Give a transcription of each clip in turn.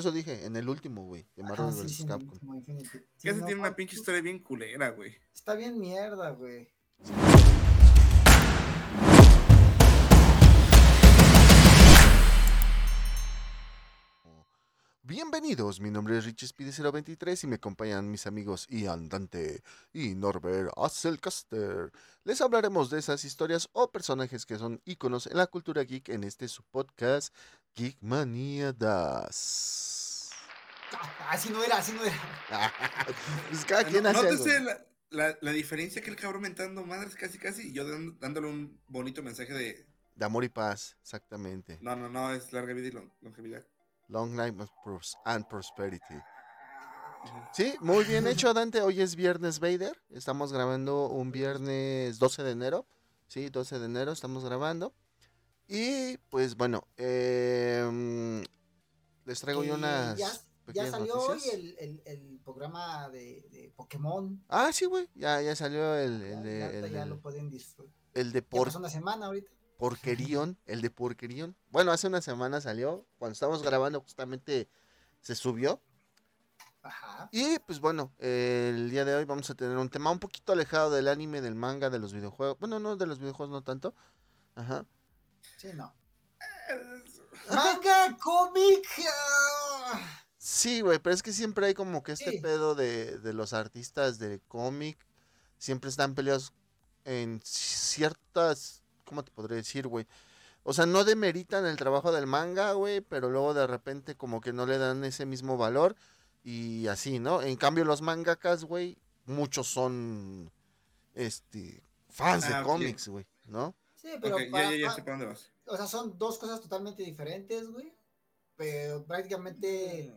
eso dije, en el último, güey, de Marvel Ajá, sí, vs. sí, Capcom. último. Sí, Que ese no, tiene una pinche historia bien culera, güey. Está bien mierda, güey. Bienvenidos, mi nombre es Richie Speedy 023 y me acompañan mis amigos Ian Dante y Norbert Asselcaster. Les hablaremos de esas historias o personajes que son íconos en la cultura geek en este su podcast Geekmania Das. Ah, así no era, así no era. pues cada quien hace algo. Nótese la, la, la diferencia que el cabrón mentando madres casi casi y yo dándole un bonito mensaje de De amor y paz, exactamente. no, no, no, es larga vida y lon- longevidad. Long life and pros- and prosperity. Sí, muy bien hecho, Dante. Hoy es viernes Vader. Estamos grabando un viernes 12 de enero. Sí, 12 de enero estamos grabando. Y pues bueno, em, les traigo yo unas Ya, ya salió noticias. hoy el, el, el programa de, de Pokémon. Ah, sí, güey. Ya, ya salió el, el ya- lo pueden disfrutar. el de Ya por, pasó una semana ahorita. Porquerión. El de Porquerión. Bueno, hace una semana salió. Cuando estábamos grabando justamente se subió. Ajá. Y pues bueno, eh, el día de hoy vamos a tener un tema un poquito alejado del anime, del manga, de los videojuegos. Bueno, no de los videojuegos, no tanto. Ajá. Sí, no. Manga, cómic. Sí, güey, pero es que siempre hay como que este Sí. pedo de, de los artistas de cómic. Siempre están peleados en ciertas. ¿Cómo te podría decir, güey? O sea, no demeritan el trabajo del manga, güey, pero luego de repente como que no le dan ese mismo valor y así, ¿no? En cambio los mangakas, güey, muchos son este fans de Ah, cómics, güey, ¿no? Sí, pero ya, para- ya, ya pa- sé para dónde vas. o sea, son dos cosas totalmente diferentes, güey. Pero prácticamente,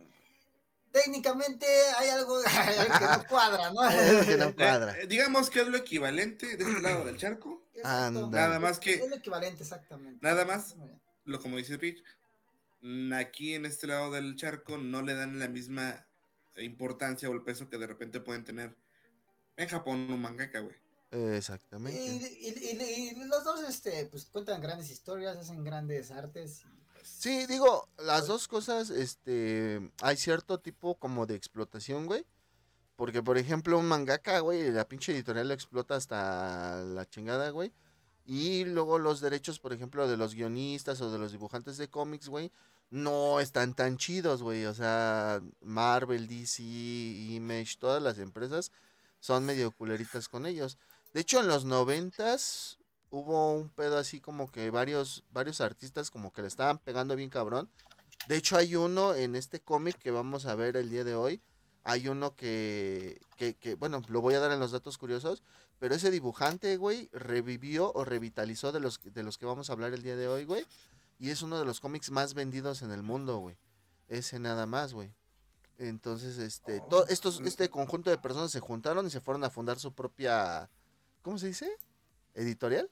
técnicamente hay algo, que no cuadra, ¿no? Que no cuadra. eh, digamos que es lo equivalente de este lado del charco. Nada más que- Es lo equivalente, exactamente. Nada más. Lo como dice Rich, mm, aquí en este lado del charco no le dan la misma importancia o el peso que de repente pueden tener en Japón un mangaka, güey. Y, Exactamente. y- y- y los dos, este, pues cuentan grandes historias, hacen grandes artes. Pues, Sí, digo, las dos cosas, este, hay cierto tipo como de explotación, güey. Porque, por ejemplo, un mangaka, güey, la pinche editorial lo explota hasta la chingada, güey. Y luego los derechos, por ejemplo, de los guionistas o de los dibujantes de cómics, güey, no están tan chidos, güey. O sea, Marvel, DC, Image, todas las empresas son medio culeritas con ellos. De hecho, en los noventas hubo un pedo así como que varios, varios artistas como que le estaban pegando bien cabrón. De hecho, hay uno en este cómic que vamos a ver el día de hoy. Hay uno que, que, que, bueno, lo voy a dar en los datos curiosos, pero ese dibujante, güey, revivió o revitalizó de los, de los que vamos a hablar el día de hoy, güey. Y es uno de los cómics más vendidos en el mundo, güey. Ese nada más, güey. Entonces, este, to- estos, este conjunto de personas se juntaron y se fueron a fundar su propia, ¿cómo se dice? Editorial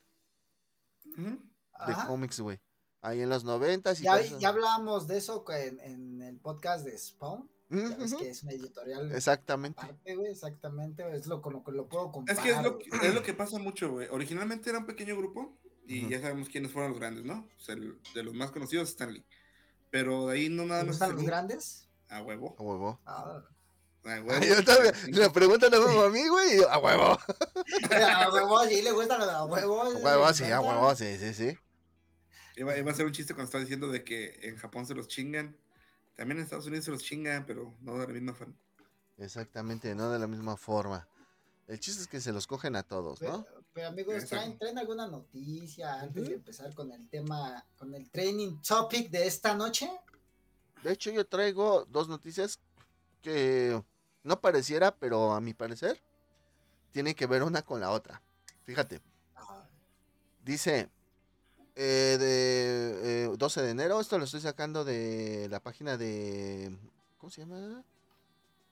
De ajá. cómics, güey. Ahí en los noventas y Ya, eso. ya hablábamos de eso en, en el podcast de Spawn. Ya ves Ujú, que es una editorial Exactamente. aparte, exactamente. Es lo con lo que lo puedo Es comparar. que es lo, que es lo que pasa mucho, güey. Originalmente era un pequeño grupo y ya sabemos quiénes fueron los grandes, ¿no? O sea, el- de los más conocidos, Stanley. Pero de ahí no nada ¿Te más. ese los grandes? A huevo. A huevo. Ah, A huevo. Ay, yo todavía- la pregunta la a mí, güey. y yo, A huevo. a huevo, sí le gustan los a huevo. A huevo, sí, a huevo, sí, sí, sí. Iba, iba a ser un chiste cuando estaba diciendo de que en Japón se los chingan. También en Estados Unidos se los chingan, pero no de la misma forma. Exactamente, no de la misma forma. El chiste es que se los cogen a todos, ¿no? Pero, amigos. ¿traen, ¿traen alguna noticia antes de empezar con el tema, con el training topic de esta noche? De hecho, yo traigo dos noticias que no pareciera, pero a mi parecer, tienen que ver una con la otra. Fíjate, dice eh, de eh, 12 de enero, esto lo estoy sacando de la página de... ¿Cómo se llama?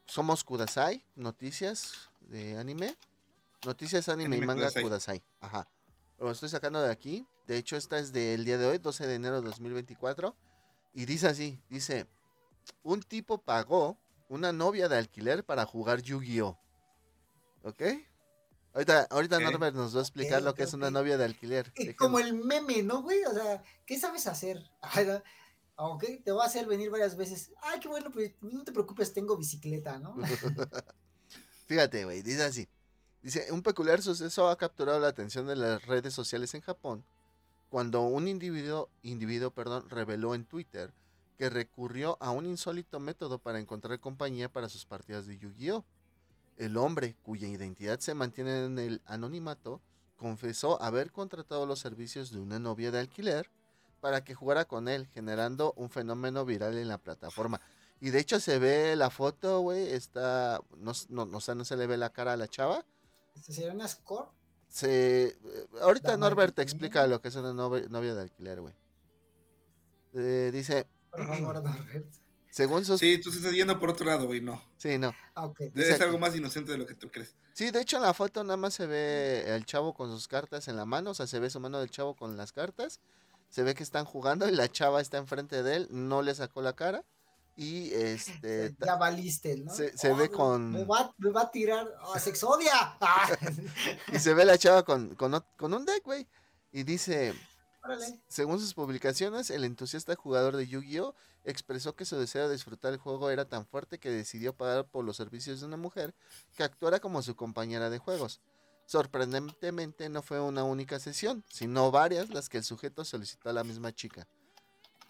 Somos Kudasai, noticias de anime. Noticias anime, y manga Kudasai. Kudasai. Ajá. Lo estoy sacando de aquí. De hecho, esta es del día de hoy, 12 de enero de 2024. Y dice así, dice, un tipo pagó una novia de alquiler para jugar Yu-Gi-Oh! ¿Ok? Ahorita, ahorita. Norbert nos va a explicar lo que es una novia de alquiler. Dejen- como el meme, ¿no, güey? O sea, ¿qué sabes hacer? Ok, te va a hacer venir varias veces. Ay, qué bueno, pues no te preocupes, tengo bicicleta, ¿no? Fíjate, güey, dice así. Dice, un peculiar suceso ha capturado la atención de las redes sociales en Japón cuando un individuo, individuo perdón, reveló en Twitter que recurrió a un insólito método para encontrar compañía para sus partidas de Yu-Gi-Oh! El hombre, cuya identidad se mantiene en el anonimato, confesó haber contratado los servicios de una novia de alquiler para que jugara con él, generando un fenómeno viral en la plataforma. Y de hecho se ve la foto, güey, está, no, no, no, no se le ve la cara a la chava. ¿Este sería una score? Se, eh, ahorita Norbert te el explica lo que es una novia, de alquiler, güey. Eh, dice. según sus... Sí, tú estás yendo por otro lado, güey, no. Sí, no. Ah, ok. Es Exacto. algo más inocente de lo que tú crees. Sí, de hecho en la foto nada más se ve el chavo con sus cartas en la mano, o sea, se ve su mano del chavo con las cartas, se ve que están jugando y la chava está enfrente de él, no le sacó la cara y este... ya valiste, ¿no? se- se ve me- con- Me va, me va a tirar. ¡Ah, sexodia! Ah, y se ve la chava con, con un deck, güey. Y dice, órale. según sus publicaciones, el entusiasta jugador de Yu-Gi-Oh! expresó que su deseo de disfrutar el juego era tan fuerte que decidió pagar por los servicios de una mujer que actuara como su compañera de juegos. Sorprendentemente no fue una única sesión, sino varias las que el sujeto solicitó a la misma chica.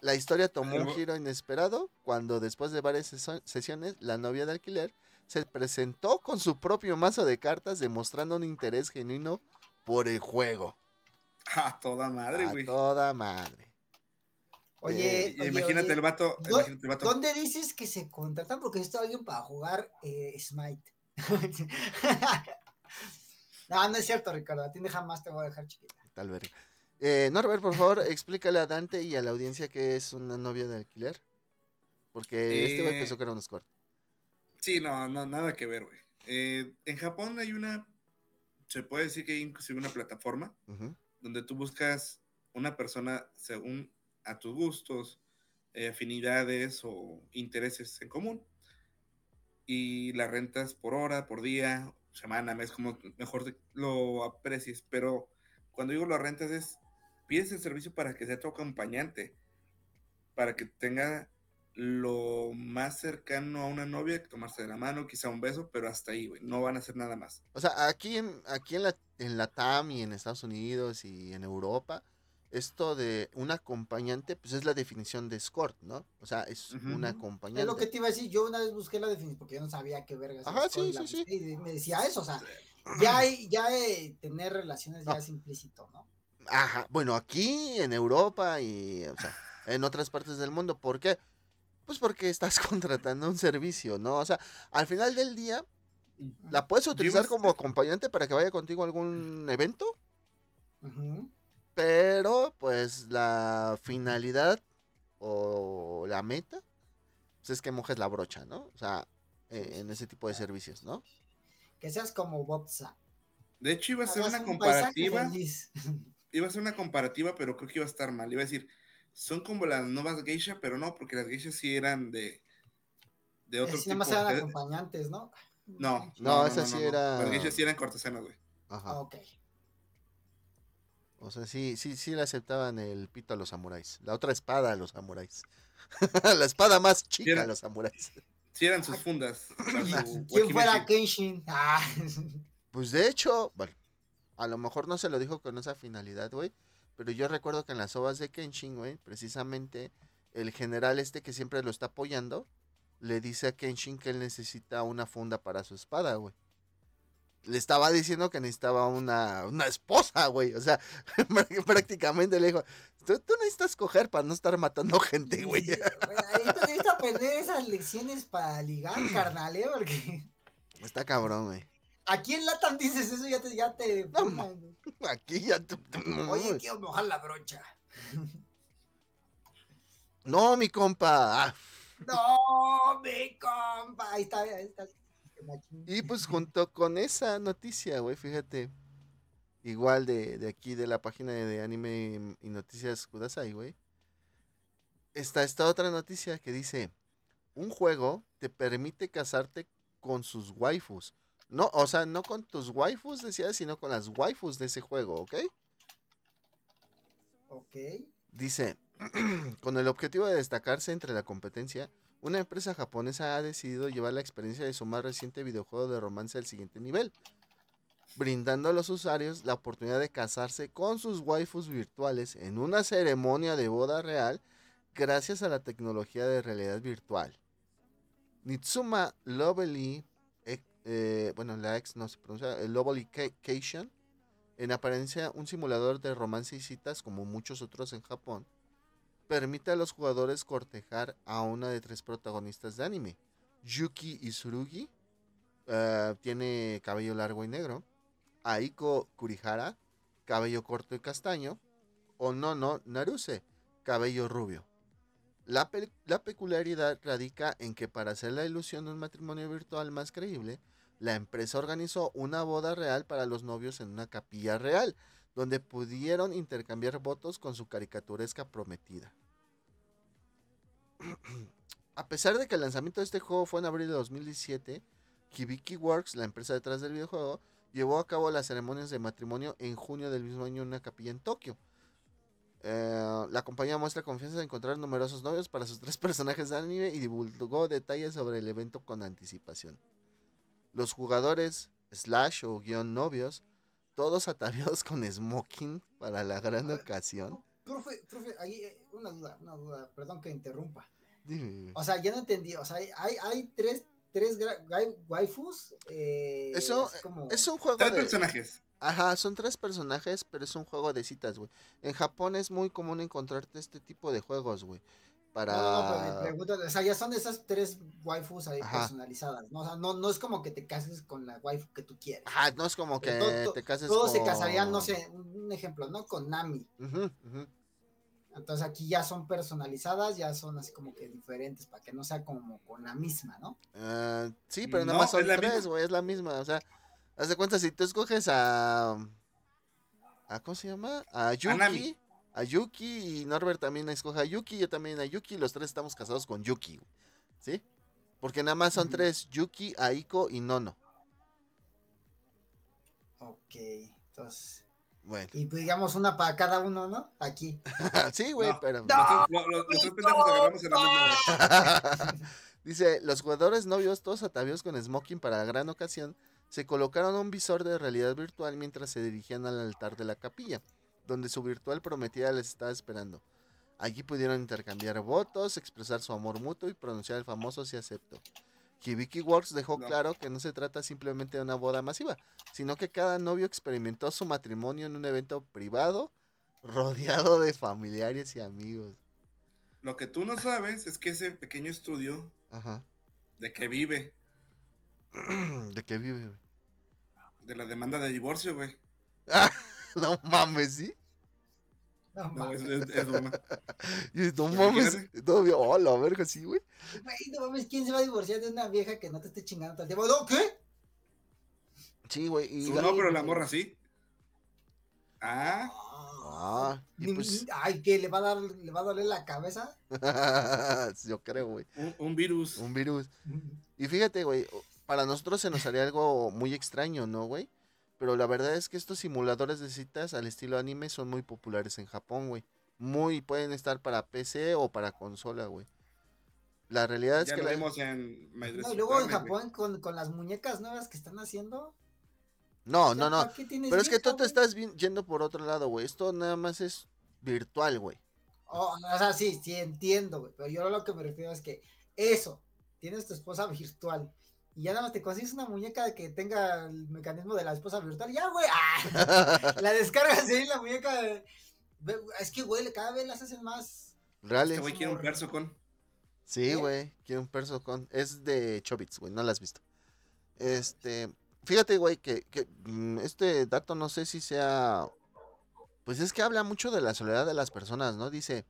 La historia tomó un giro inesperado cuando después de varias sesiones la novia de alquiler se presentó con su propio mazo de cartas demostrando un interés genuino por el juego. Ah, toda madre, A güey. toda madre. Oye, Y- oye, imagínate oye, el vato, ¿dó- imagínate el vato. ¿Dónde dices que se contratan? Porque a alguien para jugar eh, Smite. no, no es cierto, Ricardo. A ti jamás te voy a dejar chiquita. Tal verga. Eh, Norbert, por favor, explícale a Dante y a la audiencia qué es una novia de alquiler. Porque este güey Eh, pensó que era un score. Sí, no, no, nada que ver, güey. Eh, en Japón hay una, se puede decir que hay inclusive una plataforma Ujú. Donde tú buscas una persona según a tus gustos, eh, afinidades o intereses en común y la rentas por hora, por día, semana, mes, como mejor lo aprecies. Pero cuando digo lo rentas es, pides el servicio para que sea tu acompañante, para que tenga lo más cercano a una novia, que tomarse de la mano, quizá un beso, pero hasta ahí, güey, no van a hacer nada más. O sea, aquí en, aquí en la, en la TAM y en Estados Unidos y en Europa, esto de un acompañante, pues es la definición de escort, ¿no? O sea, es Ujú. un Es acompañante. lo que te iba a decir. Yo una vez busqué la definición porque yo no sabía qué vergas. Ajá, es, sí, la sí, sí. Y me decía eso, o sea, ya, hay- ya eh, tener relaciones ya No. es implícito, ¿no? Ajá, bueno, aquí en Europa y o sea, en otras partes del mundo, ¿por qué? Pues porque estás contratando un servicio, ¿no? O sea, al final del día, la puedes utilizar como acompañante para que vaya contigo a algún evento, pero pues la finalidad o la meta pues es que mojes la brocha, ¿no? O sea, eh, en ese tipo de servicios, ¿no? Que seas como Bob Sapp. De hecho, iba a ser una comparativa. iba a ser una comparativa, pero creo que iba a estar mal. Iba a decir, son como las nuevas geisha, pero no, porque las geishas sí eran de, de otro Así tipo. nada más eran de- acompañantes, ¿no? No, No, esa sí era- Las geishas sí eran cortesanas, güey. Ajá. Ah, ok. O sea, sí, sí, sí le aceptaban el pito a los samuráis. La otra espada a los samuráis. la espada más chica a los samuráis. Sí eran sus fundas. su ¿Quién fuera. Kenshin? Ah, Pues de hecho, bueno, a lo mejor no se lo dijo con esa finalidad, güey. Pero yo recuerdo que en las ovas de Kenshin, güey, precisamente el general este que siempre lo está apoyando, le dice a Kenshin que él necesita una funda para su espada, güey. Le estaba diciendo que necesitaba una, una esposa, güey. O sea, prácticamente le dijo, tú, tú necesitas coger para no estar matando gente, güey. sí, necesitas aprender esas lecciones para ligar, carnal, ¿eh? Porque Está cabrón, güey. Aquí en Latam dices eso, ya te, ya te No. Aquí ya... tú- Oye, quiero mojar la brocha. No, mi compa. Ah, No, mi compa. Ahí está, ahí está. Y pues junto con esa noticia, güey, fíjate. Igual de, de aquí de la página de, de anime y noticias Kudasai, güey. Está esta otra noticia que dice, un juego te permite casarte con sus waifus. No, o sea, no con tus waifus, decía, sino con las waifus de ese juego, ¿ok? Ok. Dice, Con el objetivo de destacarse entre la competencia, una empresa japonesa ha decidido llevar la experiencia de su más reciente videojuego de romance al siguiente nivel, brindando a los usuarios la oportunidad de casarse con sus waifus virtuales en una ceremonia de boda real gracias a la tecnología de realidad virtual. Nitsuma Lovely, eh, bueno, la ex no se pronuncia, el Lovely Ca- Cation, en apariencia un simulador de romance y citas como muchos otros en Japón, permite a los jugadores cortejar a una de tres protagonistas de anime. Yuki Isurugi eh, tiene cabello largo y negro. Aiko Kurihara, cabello corto y castaño. O Nono Naruse, cabello rubio. La, pe- la peculiaridad radica en que para hacer la ilusión de un matrimonio virtual más creíble, la empresa organizó una boda real para los novios en una capilla real, donde pudieron intercambiar votos con su caricaturesca prometida. A pesar de que el lanzamiento de este juego fue en abril de 2017, Hibiki Works, la empresa detrás del videojuego, llevó a cabo las ceremonias de matrimonio en junio del mismo año en una capilla en Tokio. Eh, la compañía muestra confianza en encontrar numerosos novios para sus tres personajes de anime y divulgó detalles sobre el evento con anticipación. Los jugadores, slash o guion novios, todos ataviados con smoking para la gran ocasión. Profe, profe, ahí eh, una duda, una duda, perdón que interrumpa. Dime, O sea, ya no entendí, o sea, hay, hay, tres, tres waifus. Eh, Eso, así como... Es un juego Tres de... personajes. Ajá, son tres personajes, pero es un juego de citas, güey. En Japón es muy común encontrarte este tipo de juegos, güey. Para... No, no, pero me pregunto, o sea, ya son esas tres waifus ahí Ajá. personalizadas, ¿no? O sea, no, no es como que te cases con la waifu que tú quieres. Ajá, no es como que Todo- te cases Todos se con- casarían, no sé, un ejemplo, ¿no? Con Nami. Ujú, ujú. Entonces aquí ya son personalizadas, ya son así como que diferentes, para que no sea como con la misma, ¿no? Ah, sí, pero nada No, más son tres, misma. güey, es la misma. O sea, haz de cuenta, si tú escoges a... a ¿Cómo se llama? A Yuki. A Yuki y Norbert también escoge a Yuki, yo también a Yuki, los tres estamos casados con Yuki, güey, ¿sí? Porque nada más son tres, Yuki, Aiko y Nono. Ok, entonces, Bueno, y pues digamos una para cada uno, ¿no? Aquí. sí, güey, No. pero... Los tres pendejos agarramos en la misma. Dice, los jugadores novios, todos ataviados con smoking para la gran ocasión, se colocaron un visor de realidad virtual mientras se dirigían al altar de la capilla, donde su virtual prometida les estaba esperando. Allí pudieron intercambiar votos, expresar su amor mutuo y pronunciar el famoso si acepto. Hibiki Works dejó claro que no se trata simplemente de una boda masiva, sino que cada novio experimentó su matrimonio en un evento privado, rodeado de familiares y amigos. Lo que tú no sabes es que ese pequeño estudio Ajá. de que vive ¿De qué vive, güey? de la demanda de divorcio, güey. No mames, ¿sí? No, No, mames. es, es- es broma. No mames, oh, la verga, sí, güey. Güey, no mames, ¿quién se va a divorciar de una vieja que no te esté chingando todo el tiempo? ¿No? ¿Qué? Sí, güey. Y, no, pero la morra sí. Ah, Ah, y Ni- pues, Ay, ¿qué? ¿Le va a dar, le va a doler la cabeza? yo creo, güey. un, un virus. Un virus. Y fíjate, güey, para nosotros se nos haría algo muy extraño, ¿no, güey? Pero la verdad es que estos simuladores de citas al estilo anime son muy populares en Japón, güey. Muy, pueden estar para PC o para consola, güey. La realidad es Ya que lo la- vimos en No, y luego en. Japón con, con las muñecas nuevas que están haciendo. No, o sea, no, no. ¿para qué tienes Pero es que tú te estás yendo por otro lado, güey. Esto nada más es virtual, güey. Oh, o sea, sí, sí, entiendo, güey. Pero yo lo que me refiero es que eso, tienes tu esposa virtual. Y ya nada más te consigues una muñeca que tenga el mecanismo de la esposa virtual. Ya, güey. ¡ah! La descargas ahí, la muñeca. de- Es que, güey, cada vez las hacen más. Reales. Este güey quiere un perso con. Sí, ¿Eh? güey, quiero un perso con. Es de Chobits, güey, no la has visto. Este, fíjate, güey, que, que, mm, este dato no sé si sea. Pues es que habla mucho de la soledad de las personas, ¿no? Dice,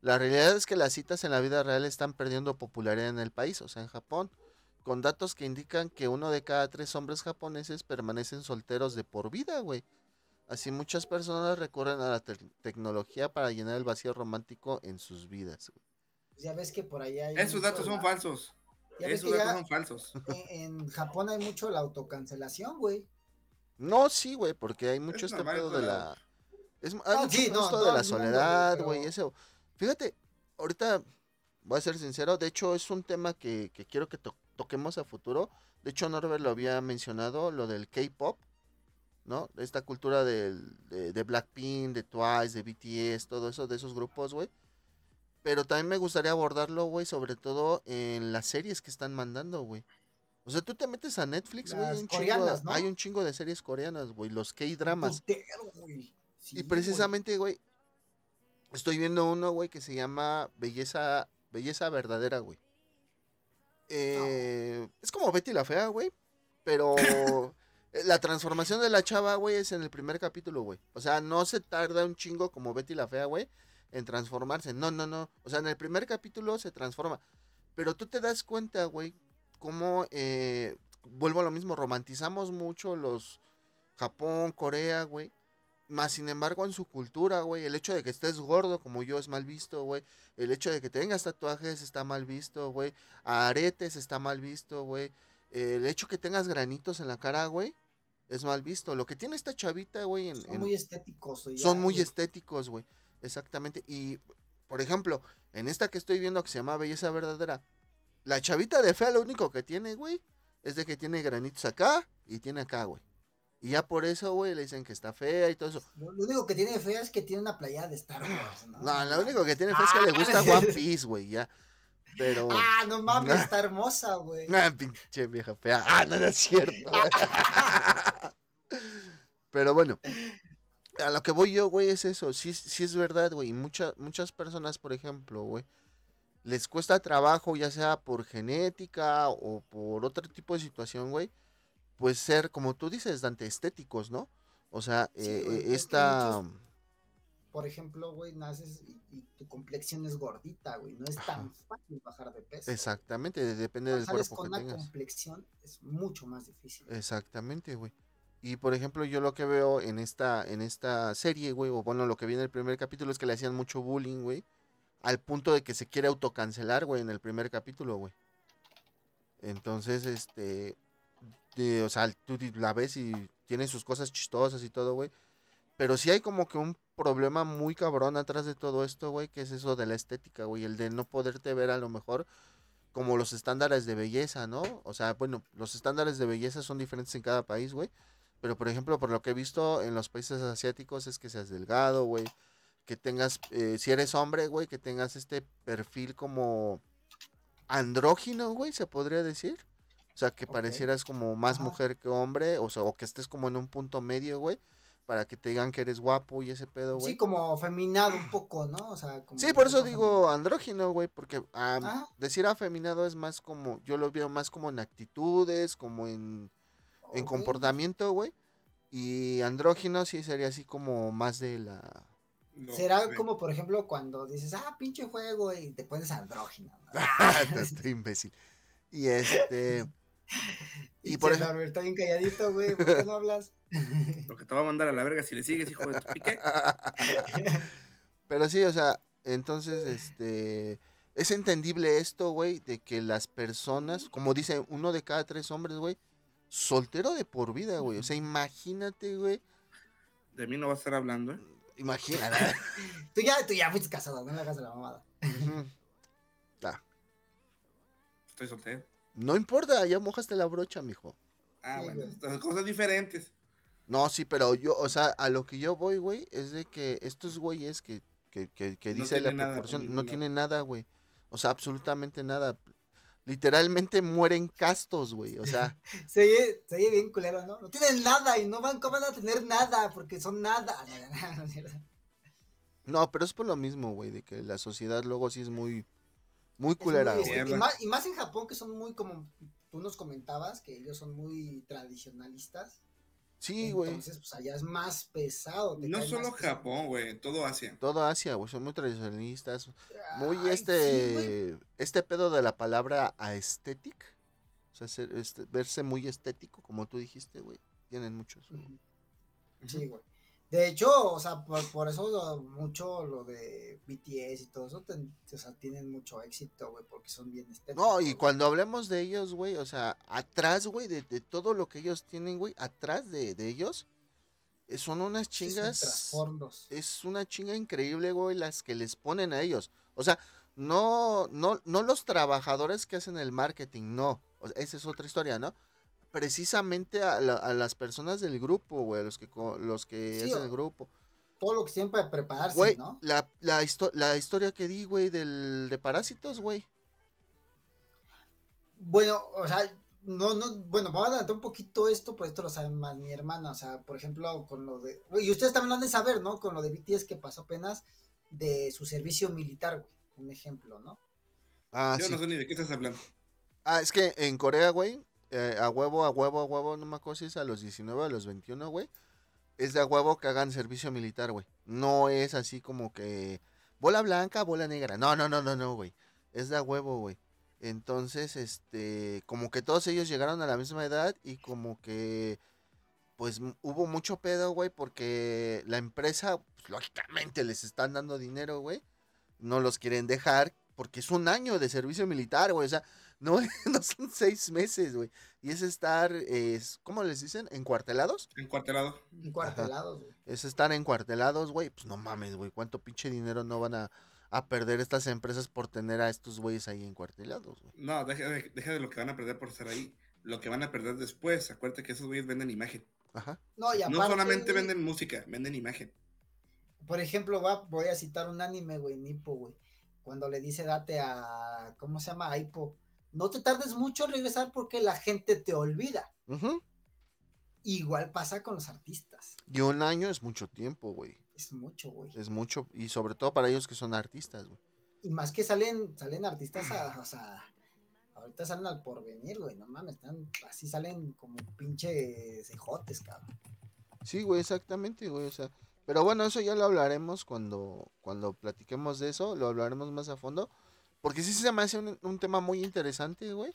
la realidad es que las citas en la vida real están perdiendo popularidad en el país, o sea, en Japón, con datos que indican que uno de cada tres hombres japoneses permanecen solteros de por vida, güey. Así muchas personas recurren a la te- tecnología para llenar el vacío romántico en sus vidas. güey. Pues ya ves que por allá hay. Esos datos son la- falsos. Ya ves Esos que datos ya son falsos. en, en Japón hay mucho la autocancelación, güey. No, sí, güey, porque hay mucho Es este pedo de la... Es, hay Ah, mucho sí, no, esto todo de la güey, soledad, pero- güey, eso. Fíjate, ahorita voy a ser sincero, de hecho es un tema que, que quiero que to- toquemos a futuro. De hecho, Norbert lo había mencionado, lo del K-pop, ¿no? Esta cultura del- de, de Blackpink, de Twice, de BTS, todo eso, de esos grupos, güey. Pero también me gustaría abordarlo, güey, sobre todo en las series que están mandando, güey. O sea, tú te metes a Netflix, güey, hay un chingo- coreanas, ¿no? hay un chingo de series coreanas, güey, los K-dramas. Sí, Y precisamente, güey, estoy viendo uno, güey, que se llama Belleza, Belleza Verdadera, güey. Eh, Es como Betty la Fea, güey, pero eh, la transformación de la chava, güey, es en el primer capítulo, güey. O sea, no se tarda un chingo como Betty la Fea, güey, en transformarse. No, no, no. O sea, en el primer capítulo se transforma. Pero tú te das cuenta, güey, cómo, eh, vuelvo a lo mismo, romantizamos mucho los Japón, Corea, güey. Más sin embargo, en su cultura, güey, el hecho de que estés gordo como yo es mal visto, güey. El hecho de que tengas tatuajes está mal visto, güey. Aretes está mal visto, güey. El hecho que tengas granitos en la cara, güey, es mal visto. Lo que tiene esta chavita, güey, en, Son en- muy estéticos. güey, son muy güey. estéticos, güey. Exactamente. Y, por ejemplo, en esta que estoy viendo que se llama Belleza Verdadera, la chavita de fea lo único que tiene, güey, es de que tiene granitos acá y tiene acá, güey. Y ya por eso, güey, le dicen que está fea y todo eso. Lo, lo único que tiene fea es que tiene una playa de Star Wars. No, No, lo único que tiene fea es que le gusta One Piece, güey, ya. Pero. Ah, no mames, está hermosa, güey. Ah, pinche vieja fea. Ah, no, no es cierto. Pero bueno, a lo que voy yo, güey, es eso. Sí, sí es verdad, güey. Muchas, muchas personas, por ejemplo, güey, les cuesta trabajo, ya sea por genética o por otro tipo de situación, güey, pues ser, como tú dices, Dante, estéticos, ¿no? O sea, Sí, eh, güey, eh, esta... muchos- Por ejemplo, güey, naces y, y tu complexión es gordita, güey. No es tan fácil bajar de peso. Exactamente, de- depende del cuerpo con que una tengas. complexión es mucho más difícil. Exactamente, güey. Y por ejemplo, yo lo que veo en esta, en esta serie, güey, o bueno, lo que vi en el primer capítulo es que le hacían mucho bullying, güey. Al punto de que se quiere autocancelar, güey, en el primer capítulo, güey. Entonces, este. De- o sea, tú la ves y tiene sus cosas chistosas y todo, güey. Pero sí hay como que un problema muy cabrón atrás de todo esto, güey, que es eso de la estética, güey. El de no poderte ver a lo mejor como los estándares de belleza, ¿no? O sea, bueno, los estándares de belleza son diferentes en cada país, güey. Pero, por ejemplo, por lo que he visto en los países asiáticos es que seas delgado, güey. Que tengas, eh, si eres hombre, güey, que tengas este perfil como andrógino, güey, se podría decir. O sea, que parecieras como más Ajá. mujer que hombre, o sea, o que estés como en un punto medio, güey, para que te digan que eres guapo y ese pedo, güey. Sí, como feminado un poco, ¿no? O sea, como Sí, por eso digo andrógino, güey, porque Ah. decir afeminado es más como, yo lo veo más como en actitudes, como en, en comportamiento, güey. Y andrógino sí sería así como más de la... No, Será güey. como, por ejemplo, cuando dices, ah, pinche juego, y te pones andrógino. ¿no? Estoy imbécil. Y este... Y, Y por. Norbert está bien calladito, güey, ¿por qué no hablas? Lo que te va a mandar a la verga si le sigues, hijo de tu pique. Pero sí, o sea, entonces, este... Es entendible esto, güey, de que las personas, como dice uno de cada tres hombres, güey, soltero de por vida, güey. O sea, imagínate, güey. De mí no vas a estar hablando, ¿eh? Imagínate. Tú ya, tú ya fuiste casado, no me hagas de la mamada. Estoy soltero. No importa, ya mojaste la brocha, mijo. Ah, bueno, estas cosas diferentes. No, sí, pero yo, o sea, a lo que yo voy, güey, es de que estos güeyes que, que, que, que No dice la nada proporción, no tienen nada, güey. O sea, absolutamente nada. Literalmente mueren castos, güey. O sea, Se oye, se oye bien culero, ¿no? No tienen nada y no van, ¿cómo van a tener nada? Porque son nada. No, pero es por lo mismo, güey, de que la sociedad luego sí es muy, muy culera, muy, güey. este, y, más, y más en Japón, que son muy como tú nos comentabas, que ellos son muy tradicionalistas. Sí, güey. Entonces, pues allá es más pesado. No solo. Japón, güey, todo Asia. Todo Asia, güey, son muy tradicionalistas. Muy Ay, este, este pedo de la palabra aesthetic. O sea, ser- este, verse muy estético, como tú dijiste, güey. Tienen mucho eso. Ujú. Sí, güey. De hecho, o sea, por, por eso lo- mucho lo de BTS y todo eso, ten- o sea, tienen mucho éxito, güey, porque son bien estéticos. No, y cuando hablemos de ellos, güey, o sea, atrás, güey, de, de todo lo que ellos tienen, güey, atrás de, de ellos, eh, son unas chingas. trasfondos. Es una chinga increíble, güey, las que les ponen a ellos. O sea, no, no, no los trabajadores que hacen el marketing, no. O sea, esa es otra historia, ¿no? Precisamente a, la- a las personas del grupo, güey, los que, co- los que Sí, hacen o- el grupo. Todo lo que siempre prepararse, Güey, ¿no? la, la, histo- la historia que di, güey, del, de Parásitos, güey. Bueno, o sea, no, no, bueno, voy a adelantar un poquito esto, pues esto lo sabe más mi hermana, o sea, por ejemplo, con lo de, y ustedes también lo han de saber, ¿no? Con lo de BTS que pasó apenas de su servicio militar, güey, un ejemplo, ¿no? Ah, Yo sí. no sé ni de qué estás hablando. Ah, es que en Corea, güey, eh, a huevo, a huevo, a huevo, no me acuerdo a los 19 o a los 21, güey. Es de huevo que hagan servicio militar, güey. No es así como que bola blanca, bola negra. No, no, no, no, no, güey. Es de a huevo, güey. Entonces, este, como que todos ellos llegaron a la misma edad y como que, pues hubo mucho pedo, güey, porque la empresa, pues, lógicamente les están dando dinero, güey. No los quieren dejar porque es un año de servicio militar, güey. O sea, no, no son seis meses, güey. Y es estar, es, ¿cómo les dicen? ¿Encuartelados? Encuartelado. Encuartelados, güey. Es estar encuartelados, güey. Pues no mames, güey. ¿Cuánto pinche dinero no van a, a perder estas empresas por tener a estos güeyes ahí encuartelados, güey? No, deja de, deja de lo que van a perder por estar ahí. Lo que van a perder después. Acuérdate que esos güeyes venden imagen. Ajá. No, y aparte, no solamente venden música, venden imagen. Por ejemplo, va, voy a citar un anime, güey, Nipo, güey. Cuando le dice date a, ¿cómo se llama? A Hippo. No te tardes mucho en regresar porque la gente te olvida. Igual pasa con los artistas. Y un año es mucho tiempo, güey. Es mucho, güey. Es mucho. Y sobre todo para ellos que son artistas, güey. Y más que salen, salen artistas, a- o sea, ahorita salen al porvenir, güey, no mames, están, así salen como pinches cejotes, cabrón. Sí, güey, exactamente, güey. O sea, pero bueno, eso ya lo hablaremos cuando, cuando platiquemos de eso, lo hablaremos más a fondo. Porque sí se me hace un, un tema muy interesante, güey.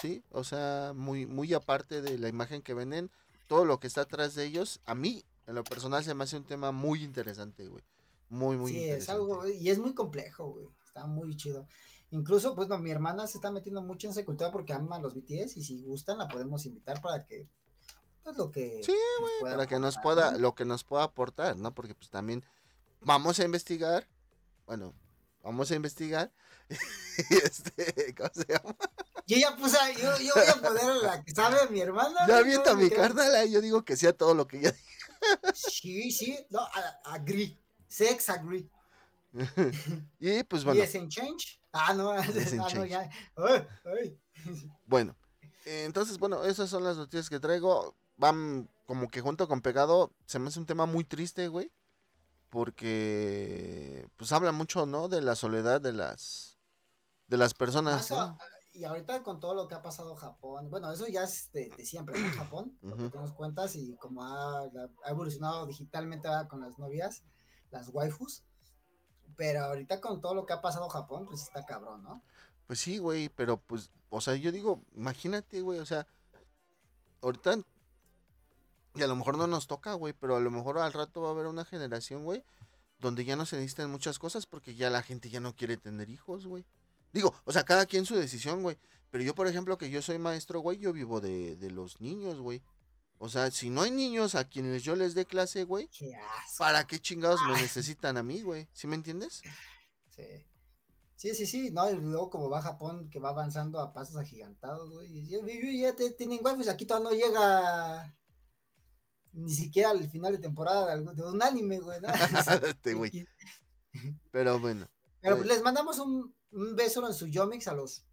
Sí, o sea, muy, muy aparte de la imagen que venden, todo lo que está atrás de ellos, a mí, en lo personal, se me hace un tema muy interesante, güey. Muy, muy sí, interesante. es algo, y es muy complejo, güey, está muy chido. Incluso, pues, no, mi hermana se está metiendo mucho en esa cultura porque ama a los BTS y si gustan la podemos invitar para que, pues, lo que... Sí, güey, Para que nos pueda, lo que nos pueda aportar, ¿no? Porque pues también vamos a investigar, bueno, vamos a investigar, y este, ¿cómo se llama? Yo ya puse, yo, yo voy a poner a la que sabe mi hermana. Ya avienta mi creas. carnal, y yo digo que sí a todo lo que ya Sí, sí, no, agree, sex agree. Y pues ¿Y bueno, es en change? Ah, no, ah, no, ya. Ay, ay. bueno. eh, Entonces, bueno, esas son las noticias que traigo. Van como que junto con pegado. Se me hace un tema muy triste, güey. Porque pues habla mucho, ¿no? De la soledad de las de las personas. Y ahorita con todo lo que ha pasado Japón, bueno, eso ya es de, de siempre, ¿no? Japón, lo que das cuentas y como ha, ha evolucionado digitalmente ahora con las novias, las waifus, pero ahorita con todo lo que ha pasado Japón, pues está cabrón, ¿no? Pues sí, güey, pero pues, o sea, yo digo, imagínate, güey, o sea, ahorita, y a lo mejor no nos toca, güey, pero a lo mejor al rato va a haber una generación, güey, donde ya no se necesitan muchas cosas porque ya la gente ya no quiere tener hijos, güey. Digo, o sea, cada quien su decisión, güey. Pero yo, por ejemplo, que yo soy maestro, güey, yo vivo de, de los niños, güey. O sea, si no hay niños a quienes yo les dé clase, güey. ¿para qué chingados me necesitan a mí, güey? ¿Sí me entiendes? Sí. Sí, sí, sí, no, y luego como va Japón, que va avanzando a pasos agigantados, güey, y ya, y ya te- tienen waifus, aquí todavía no llega ni siquiera al final de temporada de, algún- de un anime, güey, ¿no? Este, güey. Pero bueno, Pero Güey. les mandamos un, un beso en su Yomix a los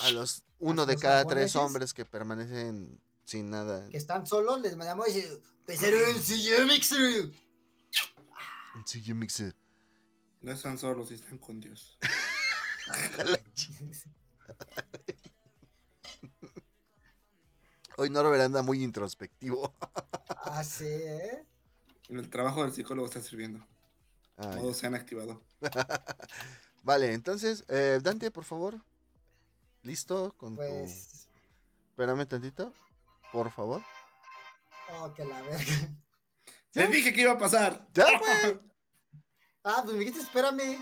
a los uno de los cada tres hombres que permanecen sin nada que están solos, les mandamos ese beso en su Yomix. en su Yumix. No están solos y están con Dios. Hoy Norbert anda muy introspectivo. Ah, sí, ¿eh? El trabajo del psicólogo está sirviendo. Ay, Todos se han activado. Vale, entonces, eh, Dante, por favor. ¿Listo? Con tu... Pues, Espérame tantito, por favor. oh, que la verga. Te dije que iba a pasar. ¡Ya, güey! Ah, pues me dijiste, espérame.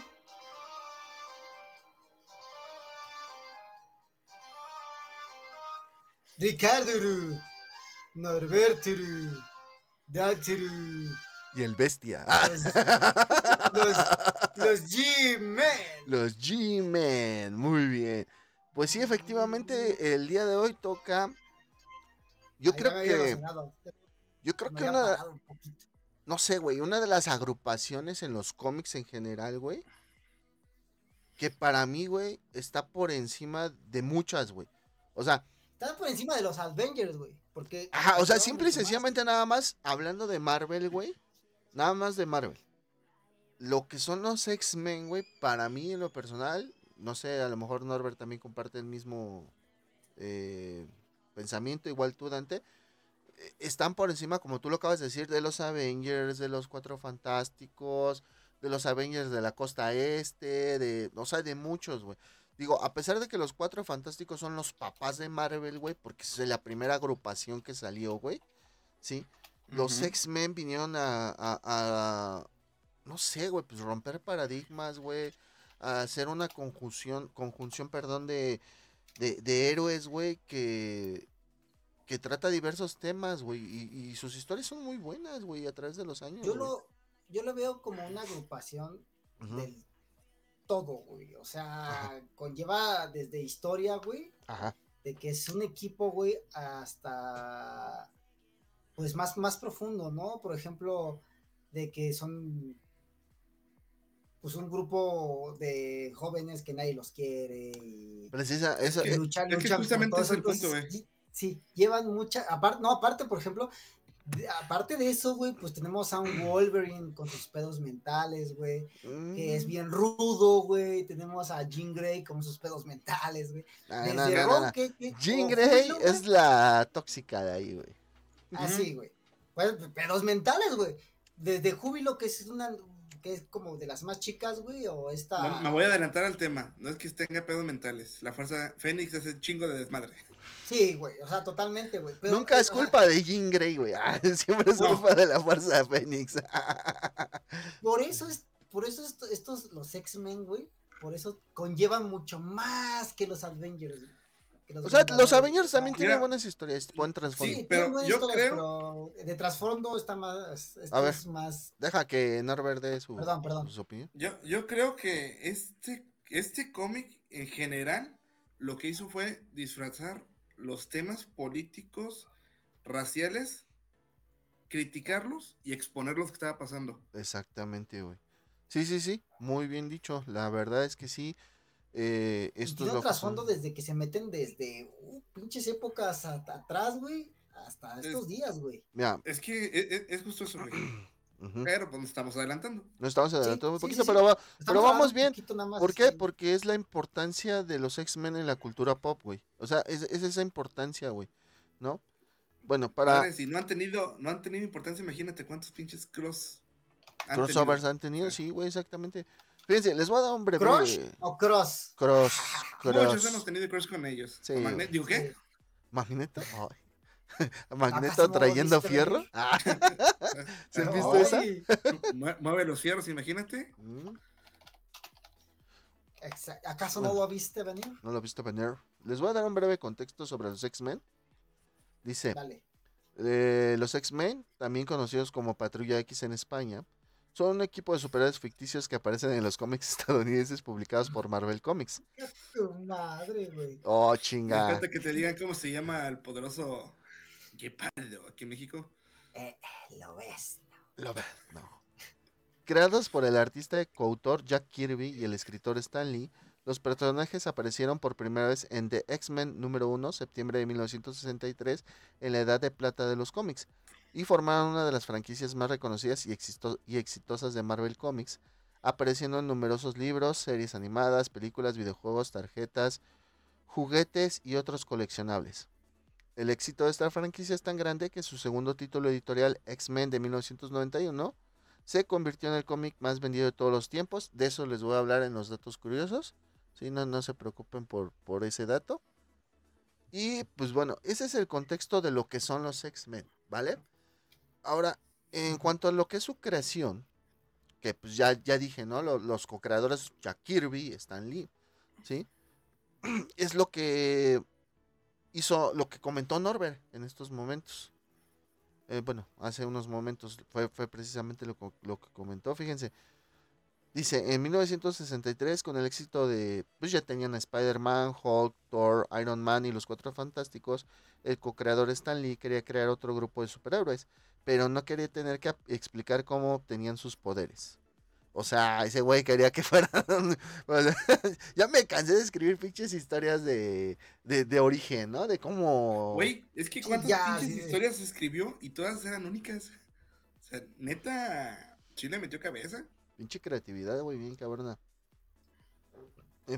Ricardo, Norberto, Dátil. Y el bestia. Los, G-Men. Los G-Men. Muy bien. Pues sí, efectivamente, el día de hoy toca. Yo creo que. Yo creo Me que una. un. No sé, güey. Una de las agrupaciones en los cómics en general, güey. Que para mí, güey, está por encima de muchas, güey. O sea, Están por encima de los Avengers, güey. Porque. Ajá, o sea, simple y sencillamente nada más hablando de Marvel, güey. Nada más de Marvel. Lo que son los X-Men, güey, para mí en lo personal, no sé, a lo mejor Norbert también comparte el mismo eh, pensamiento, igual tú, Dante. eh, Están por encima, como tú lo acabas de decir, de los Avengers, de los Cuatro Fantásticos, de los Avengers de la costa este, de, o sea, de muchos, güey. Digo, a pesar de que los Cuatro Fantásticos son los papás de Marvel, güey, porque es la primera agrupación que salió, güey, ¿sí? Los. X-Men vinieron a, a- a- no sé, güey, pues romper paradigmas, güey, a hacer una conjunción, conjunción, perdón, de, de, de héroes, güey, que, que trata diversos temas, güey, y, y sus historias son muy buenas, güey, a través de los años. Yo lo, yo lo veo como una agrupación del todo, güey. O sea, conlleva desde historia, güey, Ajá, de que es un equipo, güey, hasta pues más, más profundo, ¿no? Por ejemplo, de que son pues un grupo de jóvenes que nadie los quiere y precisa, esa, que- eh, luchan, es que luchan por justamente es eso, el punto, güey. Sí, llevan mucha, aparte, no, aparte, por ejemplo, aparte de eso, güey, pues tenemos a un Wolverine con sus pedos mentales, güey, que es mm, bien rudo, güey, tenemos a Jean Grey con sus pedos mentales, güey. ah, no, Jean o Grey es la tóxica de ahí, güey. Así, güey. Pues, pedos mentales, güey. Desde Júbilo, que es una, que es como de las más chicas, güey, o esta... No, me voy a adelantar al tema. No es que tenga pedos mentales. La fuerza Fénix es el chingo de desmadre. Sí, güey, o sea, totalmente, güey. pero, Nunca es o sea, culpa de Jean Grey, güey. Ah, siempre es No. culpa de la fuerza de Fénix. Por eso es, por eso esto- estos, los X-Men, güey, por eso conllevan mucho más que los Avengers, güey, o sea, los Avengers también Mira. tienen buenas historias, buen trasfondo. Sí, pero yo creo- pero de trasfondo está más, esto A ver. es más, Deja que Norbert dé su, Perdón, perdón. su opinión. Yo, yo creo que este, este cómic en general lo que hizo fue disfrazar los temas políticos, raciales, criticarlos y exponer lo que estaba pasando. Exactamente, güey. Sí, sí, sí, muy bien dicho. La verdad es que sí. Eh, y esto es tiene lo un que trasfondo son- desde que se meten desde uh, pinches épocas a- atrás, güey, hasta estos Es- días, güey. Mira, Es que e- e- es, justo eso, güey. Pero pues nos estamos adelantando. no estamos adelantando un sí, poquito, sí, sí. pero, va- Estamos pero vamos un bien. poquito más, ¿Por qué? Porque es la importancia de los X-Men en la cultura pop, güey. O sea, es, es esa importancia, güey. ¿No? Bueno, para si no han tenido, no han tenido importancia, imagínate cuántos pinches cross han crossovers tenido. han tenido, sí, güey, exactamente. Fíjense, les voy a dar un breve... ¿Crush o Cross? Cross, Muchos cross. hemos tenido cross con ellos. Sí, Con Magneto, güey. ¿Digo qué? Magneto. Ay. ¿Acaso Magneto trayendo viste fierro. Ah, ¿Se han visto esa? Mueve los fierros, imagínate. Mm, ¿Acaso no lo viste venir? No lo he visto venir. Les voy a dar un breve contexto sobre los X-Men. Dice, Dale. eh, los X-Men, también conocidos como Patrulla X en España, son un equipo de superhéroes ficticios que aparecen en los cómics estadounidenses publicados por Marvel Comics. Tu madre, güey. Oh, Me chinga. encanta que te digan cómo se llama el poderoso Guepardo aquí en México. Eh, lo ves. Lo ve- no. Creados por el artista y coautor Jack Kirby y el escritor Stan Lee, los personajes aparecieron por primera vez en The X-Men número 1, septiembre de 1963, en la edad de plata de los cómics, y formaron una de las franquicias más reconocidas y, y exitosas de Marvel Comics, apareciendo en numerosos libros, series animadas, películas, videojuegos, tarjetas, juguetes y otros coleccionables. El éxito de esta franquicia es tan grande que su segundo título editorial, X-Men de 1991, se convirtió en el cómic más vendido de todos los tiempos. De eso les voy a hablar en los datos curiosos. ¿sí? No, no se preocupen por, por ese dato. Y pues bueno, ese es el contexto de lo que son los X-Men, ¿vale? Ahora, en cuanto a lo que es su creación, que pues ya, ya dije, ¿no? Lo- Los, co-creadores Jack Kirby, Stan Lee, ¿sí? Es lo que hizo, lo que comentó Norbert en estos momentos. eh, bueno, hace unos momentos fue, fue precisamente lo, lo que comentó. Fíjense, dice, en 1963 con el éxito de, pues ya tenían a Spider-Man, Hulk, Thor, Iron Man y los Cuatro Fantásticos, el co-creador Stan Lee quería crear otro grupo de superhéroes, pero no quería tener que explicar cómo obtenían sus poderes. O sea, ese güey quería que fueran... ya me cansé de escribir pinches historias de, de, de origen, ¿no? De cómo... Güey, es que cuántas ya, pinches sí. historias se escribió y todas eran únicas. O sea, neta, Chile metió cabeza. Pinche creatividad, güey, bien cabrona.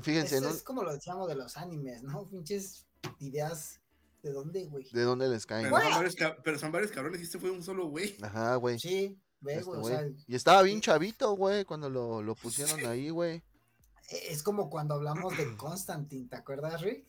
Fíjense, Eso ¿no? es como lo decíamos de los animes, ¿no? Pinches ideas. ¿De dónde, güey? ¿De dónde les caen? Pero son, varios, ca- pero son varios cabrones y este fue un solo güey. Ajá, güey. Sí, ve, este güey. O güey. sea, Y estaba bien chavito, güey, cuando lo, lo pusieron ahí, güey. es como cuando hablamos de Constantine, ¿te acuerdas, Rick?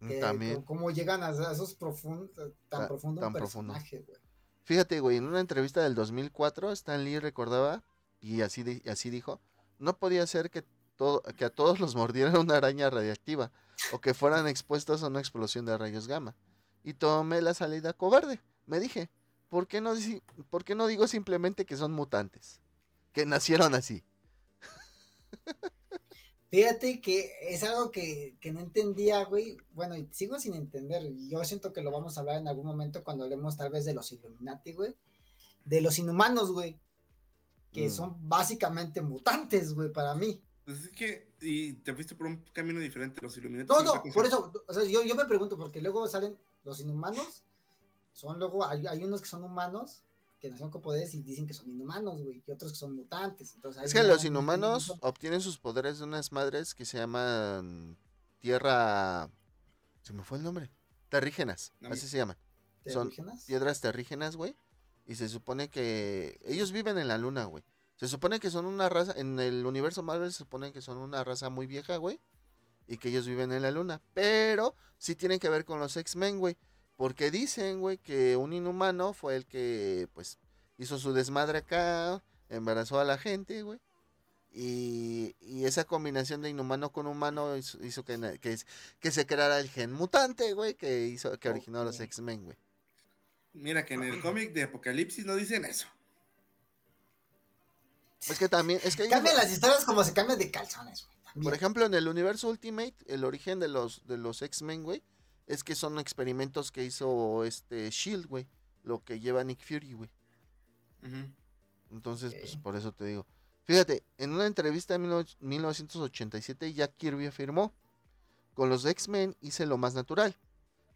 Mm, Que También. Cómo llegan a esos profundos, tan Ta- profundo tan un profundo. personaje, güey. Fíjate, güey, en una entrevista del 2004, Stan Lee recordaba, y así, di- así dijo, no podía ser que, todo, que a todos los mordiera una araña radiactiva, o que fueran expuestos a una explosión de rayos gamma. Y tomé la salida cobarde. Me dije, ¿por qué no, ¿por qué no digo simplemente que son mutantes? Que nacieron así. Fíjate que es algo que, que no entendía, güey. Bueno, y sigo sin entender. Yo siento que lo vamos a hablar en algún momento cuando hablemos tal vez de los Illuminati, güey. De los inhumanos, güey. Que Mm. son básicamente mutantes, güey, para mí. Pues es que, y te fuiste por un camino diferente, los Illuminati. No, no, por eso, o sea, yo, yo me pregunto, porque luego salen los inhumanos, son luego, hay, hay unos que son humanos, que nacieron con poderes y dicen que son inhumanos, güey, y otros que son mutantes. Entonces, Es que los no inhumanos obtienen sus poderes de unas madres que se llaman tierra... Se me fue el nombre. Terrígenas, No, así se llaman. mucho. son ¿Terrígenas? Piedras terrígenas, güey. Y se supone que ellos viven en la luna, güey. Se supone que son una raza, en el universo Marvel se supone que son una raza muy vieja, güey. Y que ellos viven en la luna. Pero sí tienen que ver con los X-Men, güey. Porque dicen, güey, que un inhumano fue el que, pues, hizo su desmadre acá, embarazó a la gente, güey. Y, y esa combinación de inhumano con humano hizo, hizo que, que, se creara el gen mutante, güey, que hizo, que originó a los. X-Men, güey. Mira que en el cómic de Apocalipsis no dicen eso. Es que también, es que Cambian las historias como se cambian de calzones, güey. Por ejemplo, en el universo Ultimate, el origen de los, de los X-Men, güey, es que son experimentos que hizo este Shield, güey. Lo que lleva Nick Fury, güey. Entonces, pues por eso te digo. Fíjate, en una entrevista en 19- 1987, Jack Kirby afirmó: Con los X-Men hice lo más natural.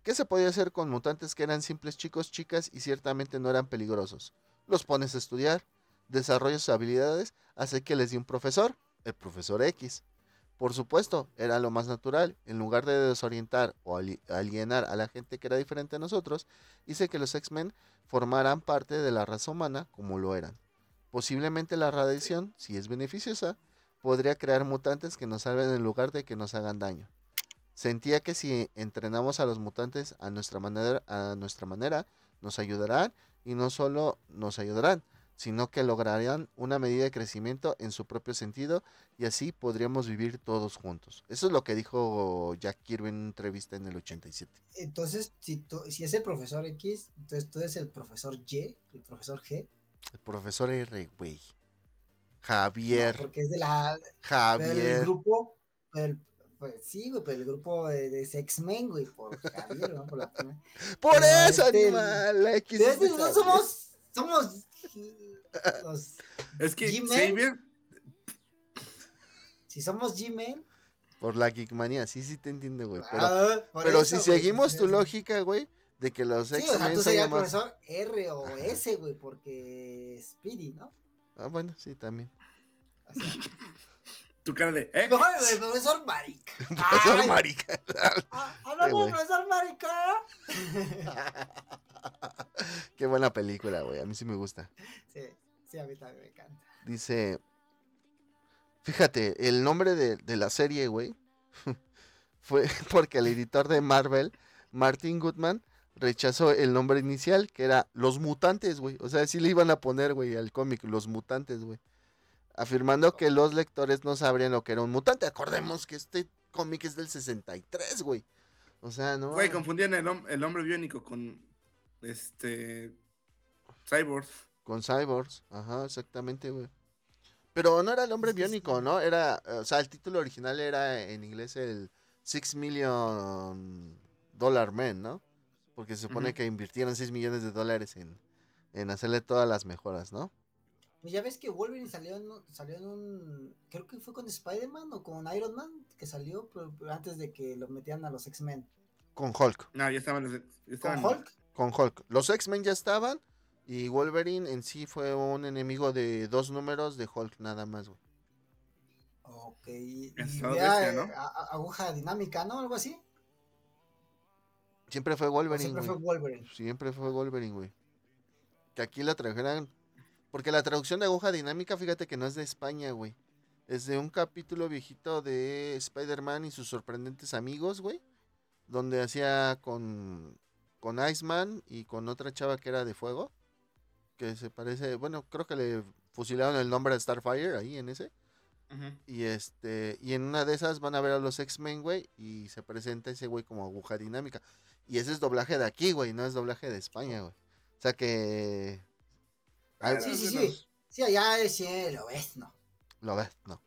¿Qué se podía hacer con mutantes que eran simples chicos, chicas y ciertamente no eran peligrosos? Los pones a estudiar, desarrollas sus habilidades, hace que les di un profesor, el profesor X. Por supuesto, era lo más natural. En lugar de desorientar o ali- alienar a la gente que era diferente a nosotros, hice que los X-Men formaran parte de la raza humana como lo eran. Posiblemente la radiación, si es beneficiosa, podría crear mutantes que nos salven en lugar de que nos hagan daño. Sentía que si entrenamos a los mutantes a nuestra manera, a nuestra manera nos ayudarán y no solo nos ayudarán, sino que lograrían una medida de crecimiento en su propio sentido y así podríamos vivir todos juntos. Eso es lo que dijo Jack Kirby en una entrevista en el 87. Entonces, si, tú- si es el profesor X, entonces tú eres el profesor Y, el profesor G. El profesor R, güey. No, Javier, porque es de la, del Javier. grupo, del- pues sí, güey, pero el grupo de, de X-Men, güey, por Javier, ¿no? Por la. Por eso, este- animal. la X Pero es de este, no somos, somos los, Es que. Xavier, si somos G-Men, Por la geekmanía, sí, sí te entiendo, güey. Pero, ah, por pero eso, si güey, seguimos tu lógica, güey, de que los Sí, o sea, X-Men tú se serías llaman... profesor R o S, güey, porque Speedy, ¿no? Ah, bueno, sí, también. O sea, tu cara de, ¿eh? mejor el profesor Marica. Profesor Ay, marica. ah, Hablando güey. del profesor Marica. Qué buena película, güey. A mí sí me gusta. Sí, sí, a mí también me encanta. Dice... Fíjate, el nombre de, de la serie, güey, fue porque el editor de Marvel, Martin Goodman, rechazó el nombre inicial, que era Los Mutantes, güey. O sea, sí le iban a poner, güey, al cómic, Los Mutantes, güey. Afirmando que los lectores no sabrían lo que era un mutante. Acordemos que este cómic es del 63, güey. O sea, no. Güey, confundían el, el hombre biónico con este Cyborg. Con Cyborgs, ajá, exactamente, güey. Pero no era el hombre biónico, ¿no? Era, o sea, el título original era en inglés el Six Million Dollar Man, ¿no? Porque se supone que invirtieron 6 millones de dólares en, en hacerle todas las mejoras, ¿no? Pues ya ves que Wolverine salió en, un- salió en un. Creo que fue con Spider-Man o con Iron Man, que salió pero- pero antes de que lo metieran a los X-Men. Con Hulk, No, ya estaban. los- ya ¿Con estaban- Hulk? Con Hulk. Los X-Men ya estaban y Wolverine en sí fue un enemigo de dos números de Hulk nada más, güey. Ok. Y ¿no? eh, a- a- aguja dinámica, ¿no? Algo así. Siempre fue ¿O Wolverine, siempre güey. fue Wolverine. Siempre fue Wolverine, güey. Que aquí la trajeran. Porque la traducción de aguja dinámica, fíjate que no es de España, güey. Es de un capítulo viejito de Spider-Man y sus sorprendentes amigos, güey. Donde hacía con, con Iceman y con otra chava que era de fuego. Que se parece. Bueno, creo que le fusilaron el nombre de Starfire ahí en ese. Ujú. Y este, y en una de esas van a ver a los X-Men, güey, y se presenta ese güey como aguja dinámica. Y ese es doblaje de aquí, güey, no es doblaje de España, güey. O sea que Sí, sí, sí. Sí, allá es sí, lo ves, ¿no? lo ves, no.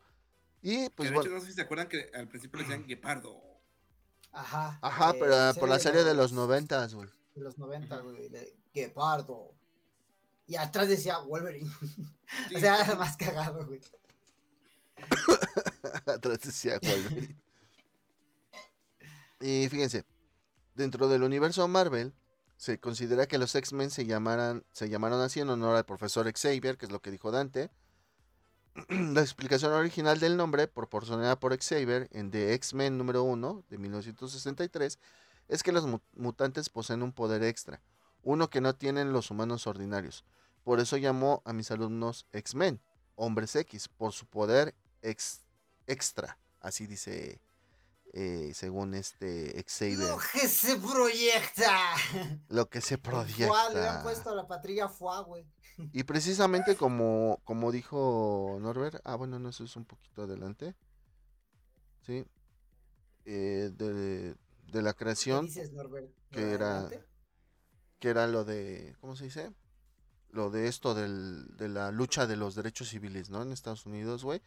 Y que pues de bueno, hecho, no sé si se acuerdan que al principio le decían Guepardo. Ajá. ajá, eh, pero por la serie de los noventas, güey. De los 90, Ujú. güey. de Guepardo. Y atrás decía Wolverine. Sí, o sea, era más cagado, güey. Atrás decía Wolverine. y fíjense, dentro del universo Marvel, se considera que los X-Men se llamaran, se llamaron así en honor al profesor Xavier, que es lo que dijo Dante. La explicación original del nombre, proporcionada por Xavier en The X-Men número 1 de 1963, es que los mu- mutantes poseen un poder extra, uno que no tienen los humanos ordinarios. Por eso llamó a mis alumnos X-Men, hombres X, por su poder ex- extra, así dice eh, según este Xavier, Lo que se proyecta. lo que se Fuá, le han proyecta. puesto a la patrulla Fuá, güey. Y precisamente como, como dijo Norbert, ah, bueno, no, eso es un poquito adelante. Sí. Eh, de, de la ¿Qué creación, dices, Norbert? que ¿Lo de era- adelante? que era lo de, ¿cómo se dice? Lo de esto del, de la lucha de los derechos civiles, ¿no? En Estados Unidos, güey.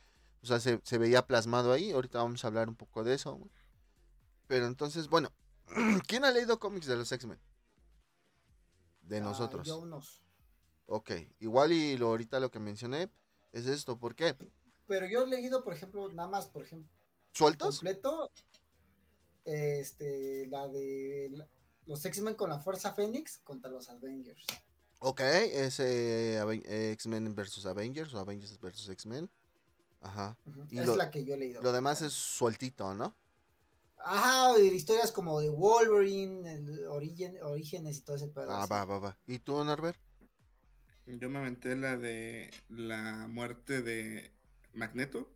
O sea, se, se veía plasmado ahí. Ahorita vamos a hablar un poco de eso, güey. Pero entonces, bueno, ¿quién ha leído cómics de los X-Men? De Ah, nosotros. yo unos. Ok, igual y lo, ahorita lo que mencioné es esto. ¿Por qué? Pero yo he leído, por ejemplo, nada más, por ejemplo, ¿Sueltos? completo, este, la de la- los X-Men con la Fuerza Fénix contra los Avengers. Ok, es eh, X-Men versus Avengers o Avengers versus X-Men. Ajá. Y es lo- la que yo he leído. Lo demás es sueltito, ¿no? Ajá, y historias como de Wolverine, el origen, orígenes y todo ese pedo. Ah, así. va, va, va. ¿Y tú, Norbert? Yo me aventé la de la muerte de Magneto.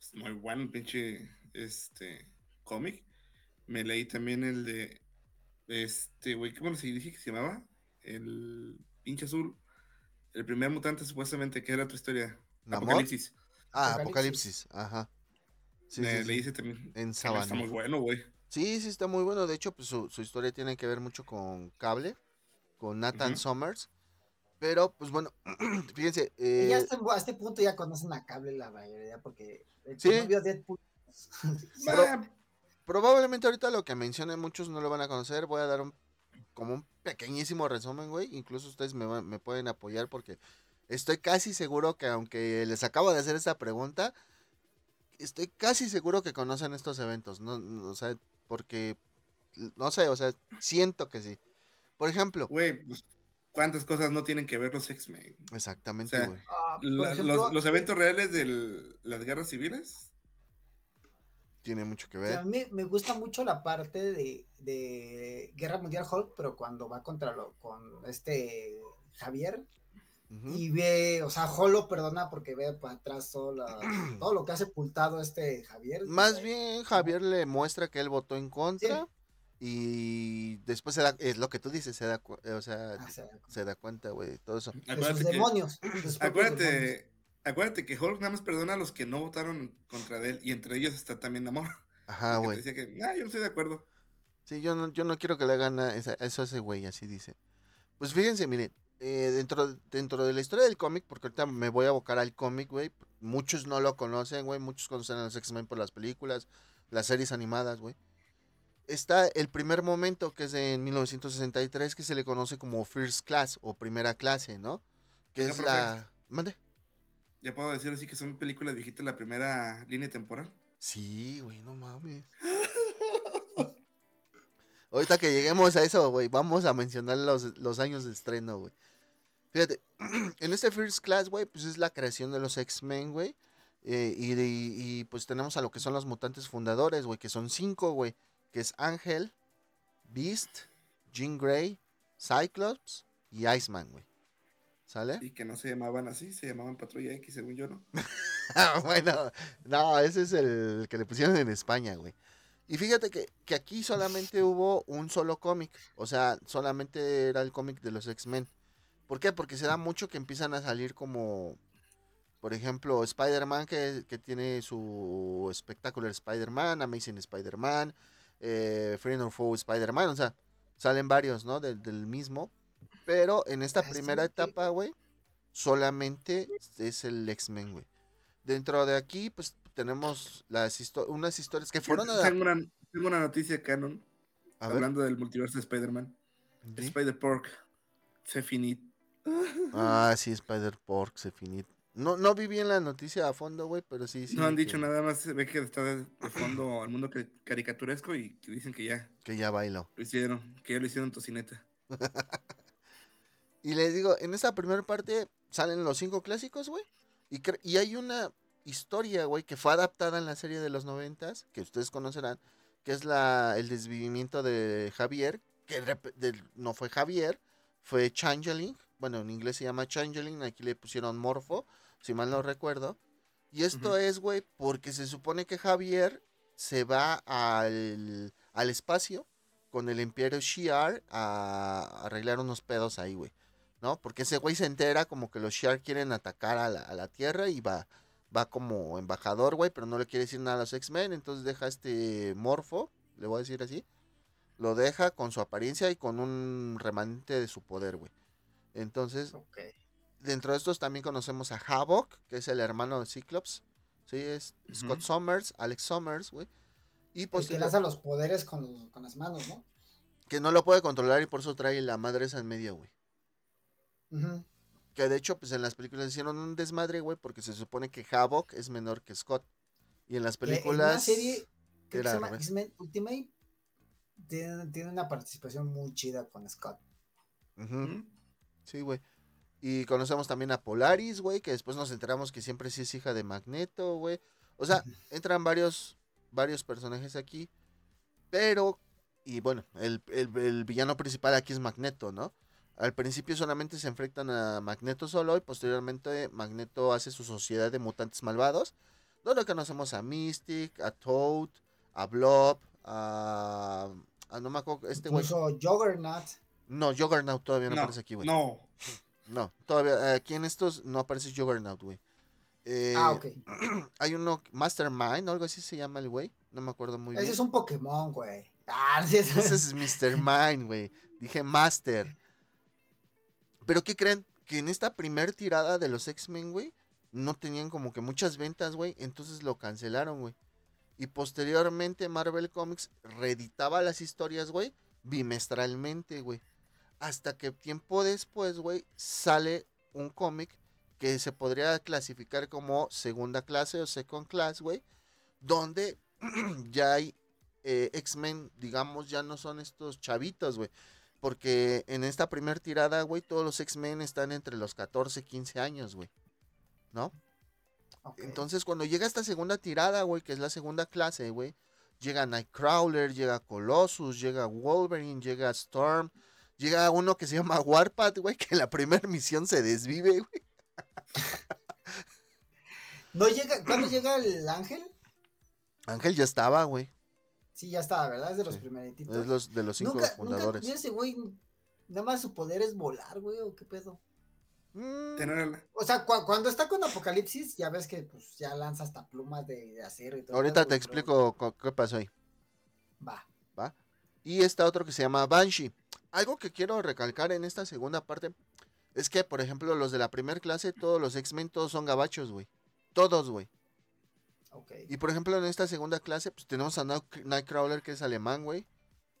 Es muy bueno, pinche este cómic. Me leí también el de este güey, ¿cómo se dije que se llamaba? El pinche azul. El primer mutante supuestamente que era otra historia. ¿Namor? Apocalipsis. Ah, Apocalipsis. Apocalipsis. Ajá. Sí, me sí, sí. ese también. En no Está Sabana. muy bueno, güey. Sí, sí, está muy bueno. De hecho, pues su, su historia tiene que ver mucho con Cable, con Nathan Ujú. Summers. Pero, pues bueno, fíjense. Y eh, ya a este, a este punto ya conocen a Cable la mayoría, porque el Sí. que no vio Deadpool. Pero- Ah, Probablemente ahorita lo que mencioné muchos no lo van a conocer. Voy a dar un como un pequeñísimo resumen, güey. Incluso ustedes me, van- me pueden apoyar porque estoy casi seguro que aunque les acabo de hacer esta pregunta, estoy casi seguro que conocen estos eventos. No, no, o sea, porque no sé, o sea, siento que sí. Por ejemplo, Güey, pues, ¿cuántas cosas no tienen que ver los X-Men? exactamente, O sea, güey. Ah, por La- ejemplo, los, los eventos reales de las guerras civiles. Tiene mucho que o sea, ver. a mí me gusta mucho la parte de, de Guerra Mundial Hulk, pero cuando va contra lo, con este Javier Y ve, o sea, Hulk lo perdona porque ve para atrás todo, la- todo lo que ha sepultado este Javier. Más bien, Javier le muestra que él votó en contra. Y después se da, es lo que tú dices, se da, o sea, ah, se da cuenta, güey, todo eso. sus Acuérdate que, demonios. de sus propios demonios. acuérdate, acuérdate que Hulk nada más perdona a los que no votaron contra de él. Y entre ellos está también Namor. Ajá, güey. decía que, ah, yo no estoy de acuerdo. Sí, yo no, yo no quiero que le hagan a esa- eso a ese güey, así dice. Pues fíjense, miren, eh, dentro, dentro de la historia del cómic, porque ahorita me voy a abocar al cómic, güey. Muchos no lo conocen, güey. Muchos conocen a los X-Men por las películas, las series animadas, güey. Está el primer momento, que es en 1963, que se le conoce como First Class o Primera Clase, ¿no? Que es profe. la... ¿Mande? Ya puedo decir así que son películas viejitas la primera línea temporal. Sí, güey, no mames. Ahorita que lleguemos a eso, güey, vamos a mencionar los, los años de estreno, güey. Fíjate, en este First Class, güey, pues es la creación de los X-Men, güey. eh, y, pues tenemos a lo que son los mutantes fundadores, güey, que son cinco, güey. Que es Ángel, Beast, Jean Grey, Cyclops y Iceman, güey. ¿Sale? Y que no se llamaban así, se llamaban Patrulla X, según yo, ¿no? Bueno, no, ese es el que le pusieron en España, güey. Y fíjate que, que aquí solamente hubo un solo cómic. O sea, solamente era el cómic de los X-Men. ¿Por qué? Porque se da mucho que empiezan a salir como, por ejemplo, Spider-Man, que, que tiene su espectacular Spider-Man, Amazing Spider-Man, eh, Friend or Foe Spider-Man. O sea, salen varios, ¿no? Del, del mismo. Pero en esta Ah, primera etapa, güey, solamente es el X-Men, güey. Dentro de aquí, pues tenemos las histo- unas historias que fueron a... tengo, una, tengo una noticia canon, a ver, hablando del multiverso de Spider-Man. ¿sí? Spider-Pork se finit. Ah, sí, Spider-Pork, se finit. No, no vi bien la noticia a fondo, güey, pero sí, sí. no han dicho nada más, ve que está de, de fondo al mundo cari- caricaturesco y que dicen que ya Que ya bailó. lo hicieron, que ya lo hicieron tocineta. Y les digo, en esta primera parte salen los cinco clásicos, güey. Y, y hay una historia, güey, que fue adaptada en la serie de los noventas, que ustedes conocerán, que es la, el desvivimiento de Javier, que del- no fue Javier, fue Changeling. Bueno, en inglés se llama Changeling, aquí le pusieron Morfo, si mal no recuerdo. Y esto es, güey, porque se supone que Javier se va al, al espacio con el Imperio Shi'ar a arreglar unos pedos ahí, güey. ¿No? Porque ese güey se entera como que los Shi'ar quieren atacar a la, a la Tierra y va, va como embajador, güey, pero no le quiere decir nada a los X-Men, entonces deja este Morfo, le voy a decir así, lo deja con su apariencia y con un remanente de su poder, güey. Entonces, dentro de estos también conocemos a Havok, que es el hermano de Cyclops. Sí, es Scott. Summers, Alex Summers, güey. Y pues que lanza los poderes con, los- con las manos, ¿no? que no lo puede controlar y por eso trae la madre esa en medio, güey. Que de hecho, pues en las películas hicieron un desmadre, güey, porque se supone que Havok es menor que Scott. Y en las Que En una películas. serie creo que se llama. X-Men Ultimate tiene, tiene una participación muy chida con Scott. ¿Mm? Sí, güey. Y conocemos también a Polaris, güey, que después nos enteramos que siempre sí es hija de Magneto, güey. O sea, entran varios, varios personajes aquí. Pero, y bueno, el, el- el villano principal aquí es Magneto, ¿no? Al principio solamente se enfrentan a Magneto solo y posteriormente Magneto hace su sociedad de mutantes malvados. Donde conocemos a Mystic, a Toad, a Blob, a... a no me acuerdo, este güey. Incluso Juggernaut. No, Juggernaut todavía no, No, aparece aquí, güey. no. No, todavía aquí en estos no aparece Juggernaut, güey. Eh, ah, ok. Hay uno, Mastermind, o algo así se llama el güey. No me acuerdo muy Ese bien. es un Pokémon, güey. Ah, sí, es- Ese es Mr. Mind, güey. Dije Master. Pero ¿qué creen? Que en esta primer tirada de los X-Men, güey, no tenían como que muchas ventas, güey. Entonces lo cancelaron, güey. Y posteriormente Marvel Comics reeditaba las historias, güey, bimestralmente, güey. Hasta que tiempo después, güey, sale un cómic que se podría clasificar como segunda clase o second class, güey. Donde ya hay eh, X-Men, digamos, ya no son estos chavitos, güey. Porque en esta primera tirada, güey, todos los X-Men están entre los 14 y 15 años, güey. ¿No? Entonces, cuando llega esta segunda tirada, güey, que es la segunda clase, güey, llega Nightcrawler, llega Colossus, llega Wolverine, llega Storm, llega uno que se llama Warpath, güey, que en la primera misión se desvive, güey. ¿No llega, ¿Cuándo llega el ángel? Ángel ya estaba, güey. Sí, ya estaba, ¿verdad? Es de los Sí. primerititos. Es los, de los cinco nunca, fundadores. Nunca, ese güey, nada más su poder es volar, güey, o qué pedo. Mm, O sea, cu- cuando está con Apocalipsis, ya ves que pues ya lanza hasta plumas de, de acero y todo. ahorita eso, te pero- explico co- qué pasó ahí. Va. Y está otro que se llama Banshee. Algo que quiero recalcar en esta segunda parte Es que, por ejemplo, los de la primera clase, todos los X-Men, todos son gabachos, güey. Todos, güey. Y por ejemplo, en esta segunda clase, pues tenemos a Night- Nightcrawler, que es alemán, güey.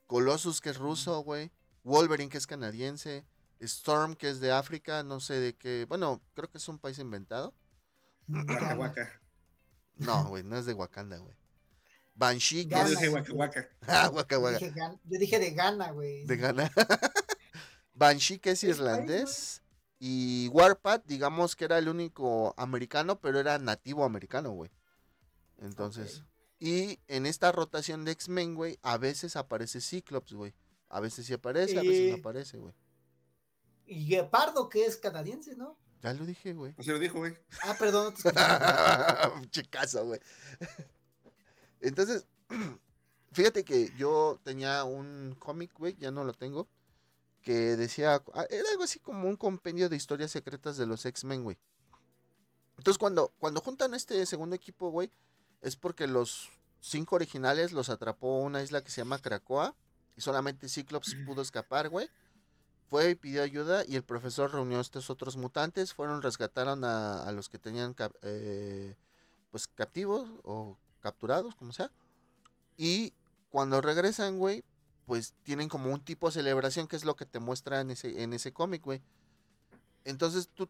Colossus, que es ruso, güey. Wolverine, que es canadiense. Storm, que es de África, no sé de qué. Bueno, creo que es un país inventado. Waka Waka. No, güey, no es de Wakanda, güey. Banshee, que Yo dije Waka. Ah, Waka Yo dije, Gan- yo dije de Ghana, güey. De Ghana. Banshee, que es Es país, irlandés. Y Warpath, digamos que era el único americano, pero era nativo americano, güey. Entonces. Y en esta rotación de X-Men, güey, a veces aparece Cyclops, güey. A veces sí aparece, a veces no aparece, güey. Y Guepardo, que es canadiense, ¿no? Ya lo dije, güey. Así lo dijo, güey. Ah, perdón, no te güey. Entonces, fíjate que yo tenía un cómic, güey, ya no lo tengo, que decía, ah, era algo así como un compendio de historias secretas de los X-Men, güey. Entonces, cuando, cuando juntan este segundo equipo, güey, es porque los cinco originales los atrapó una isla que se llama Krakoa y solamente Cyclops pudo escapar, güey. Fue y pidió ayuda y el profesor reunió a estos otros mutantes, fueron, rescataron a, a los que tenían cap- eh, pues captivos o capturados, como sea. Y cuando regresan, güey, pues tienen como un tipo de celebración que es lo que te muestra en ese, en ese cómic, güey. Entonces tú,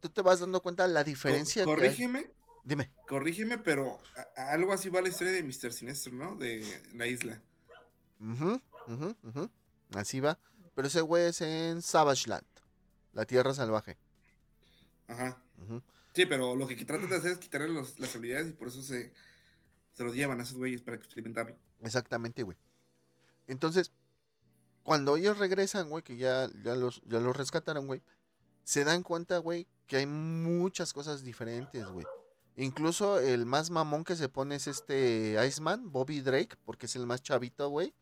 tú te vas dando cuenta la diferencia. Co- que hay. Corrígeme, Dime. corrígeme, pero a- a algo así va la historia de Mr. Sinestro, ¿no? De la isla. Ujú, ujú, ujú. Así va. Pero ese güey es en Savage Land, la tierra salvaje. Ajá. Sí, pero lo que tratan de hacer es quitarle los- las habilidades y por eso se, se los llevan a esos güeyes para experimentarlo. Exactamente, güey. Entonces, cuando ellos regresan, güey, que ya, ya, los, ya los rescataron, güey, se dan cuenta, güey, que hay muchas cosas diferentes, güey. Incluso el más mamón que se pone es este Iceman, Bobby Drake, porque es el más chavito, güey.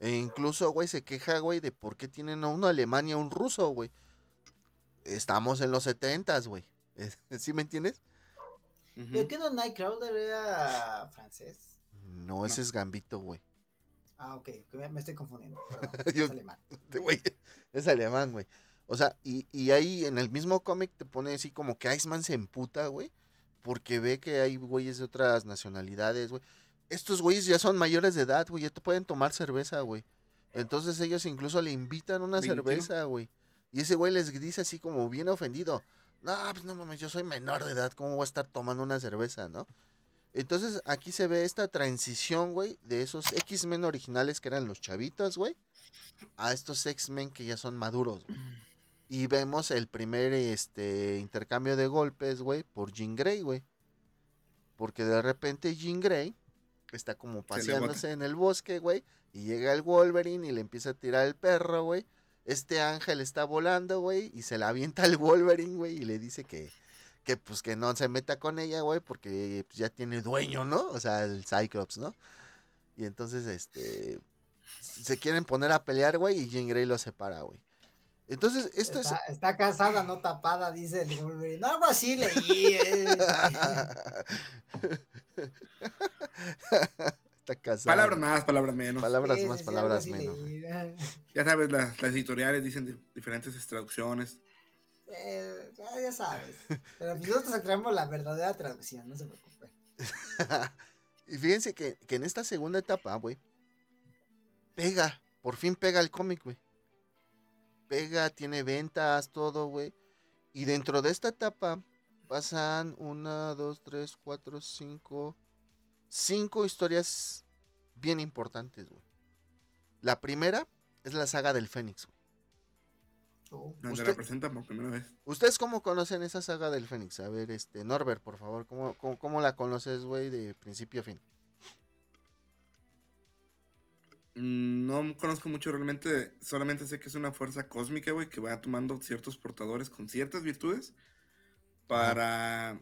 E incluso, güey, se queja, güey, de por qué tienen a uno alemán y a un ruso, güey. Estamos en los setentas, güey. ¿Sí me entiendes? Ujú. ¿Pero qué no Nightcrawler era francés? No, ese es Gambito, güey. Ah, ok, me estoy confundiendo. perdón, Yo- es alemán. Güey es alemán, güey. O sea, y, y ahí en el mismo cómic te pone así como que Iceman se emputa, güey. Porque ve que hay güeyes de otras nacionalidades, güey. Estos güeyes ya son mayores de edad, güey. Ya te pueden tomar cerveza, güey. Entonces ellos incluso le invitan una 21. cerveza, güey. Y ese güey les dice así como bien ofendido. No, pues no mames, yo soy menor de edad. ¿Cómo voy a estar tomando una cerveza, no? Entonces aquí se ve esta transición, güey, de esos X-Men originales que eran los chavitos, güey, a estos X-Men que ya son maduros. güey. Y vemos el primer este intercambio de golpes, güey, por Jean Grey, güey. Porque de repente Jean Grey está como paseándose en el bosque, güey, y llega el Wolverine y le empieza a tirar el perro, güey. Este ángel está volando, güey, y se la avienta el Wolverine, güey, y le dice que, que pues que no se meta con ella, güey, porque pues, ya tiene dueño, ¿no? O sea, el Cyclops, ¿no? Y entonces, este, se quieren poner a pelear, güey, y Jean Grey lo separa, güey. Entonces, esto Está, está casada, no tapada, dice el Wolverine. No, algo así leí. eh. es... Está casado. Palabras más, palabras menos. Palabras Sí, más, palabras menos. Ya sabes, las, las editoriales dicen di- diferentes traducciones. Eh, ya, ya sabes. Pero pues nosotros traemos la verdadera traducción, no se preocupe. y fíjense que, que en esta segunda etapa, güey, pega, por fin pega el cómic, güey. Pega, tiene ventas, todo, güey. Y dentro de esta etapa pasan una, dos, tres, cuatro, cinco, cinco historias bien importantes, güey. La primera es la saga del Fénix. güey. Oh, Donde Usted- la presentan por primera vez. ¿Ustedes cómo conocen esa saga del Fénix? A ver, este, Norbert, por favor, ¿cómo, cómo, cómo la conoces, güey, de principio a fin? Mm, No conozco mucho realmente, solamente sé que es una fuerza cósmica, güey, que va tomando ciertos portadores con ciertas virtudes para...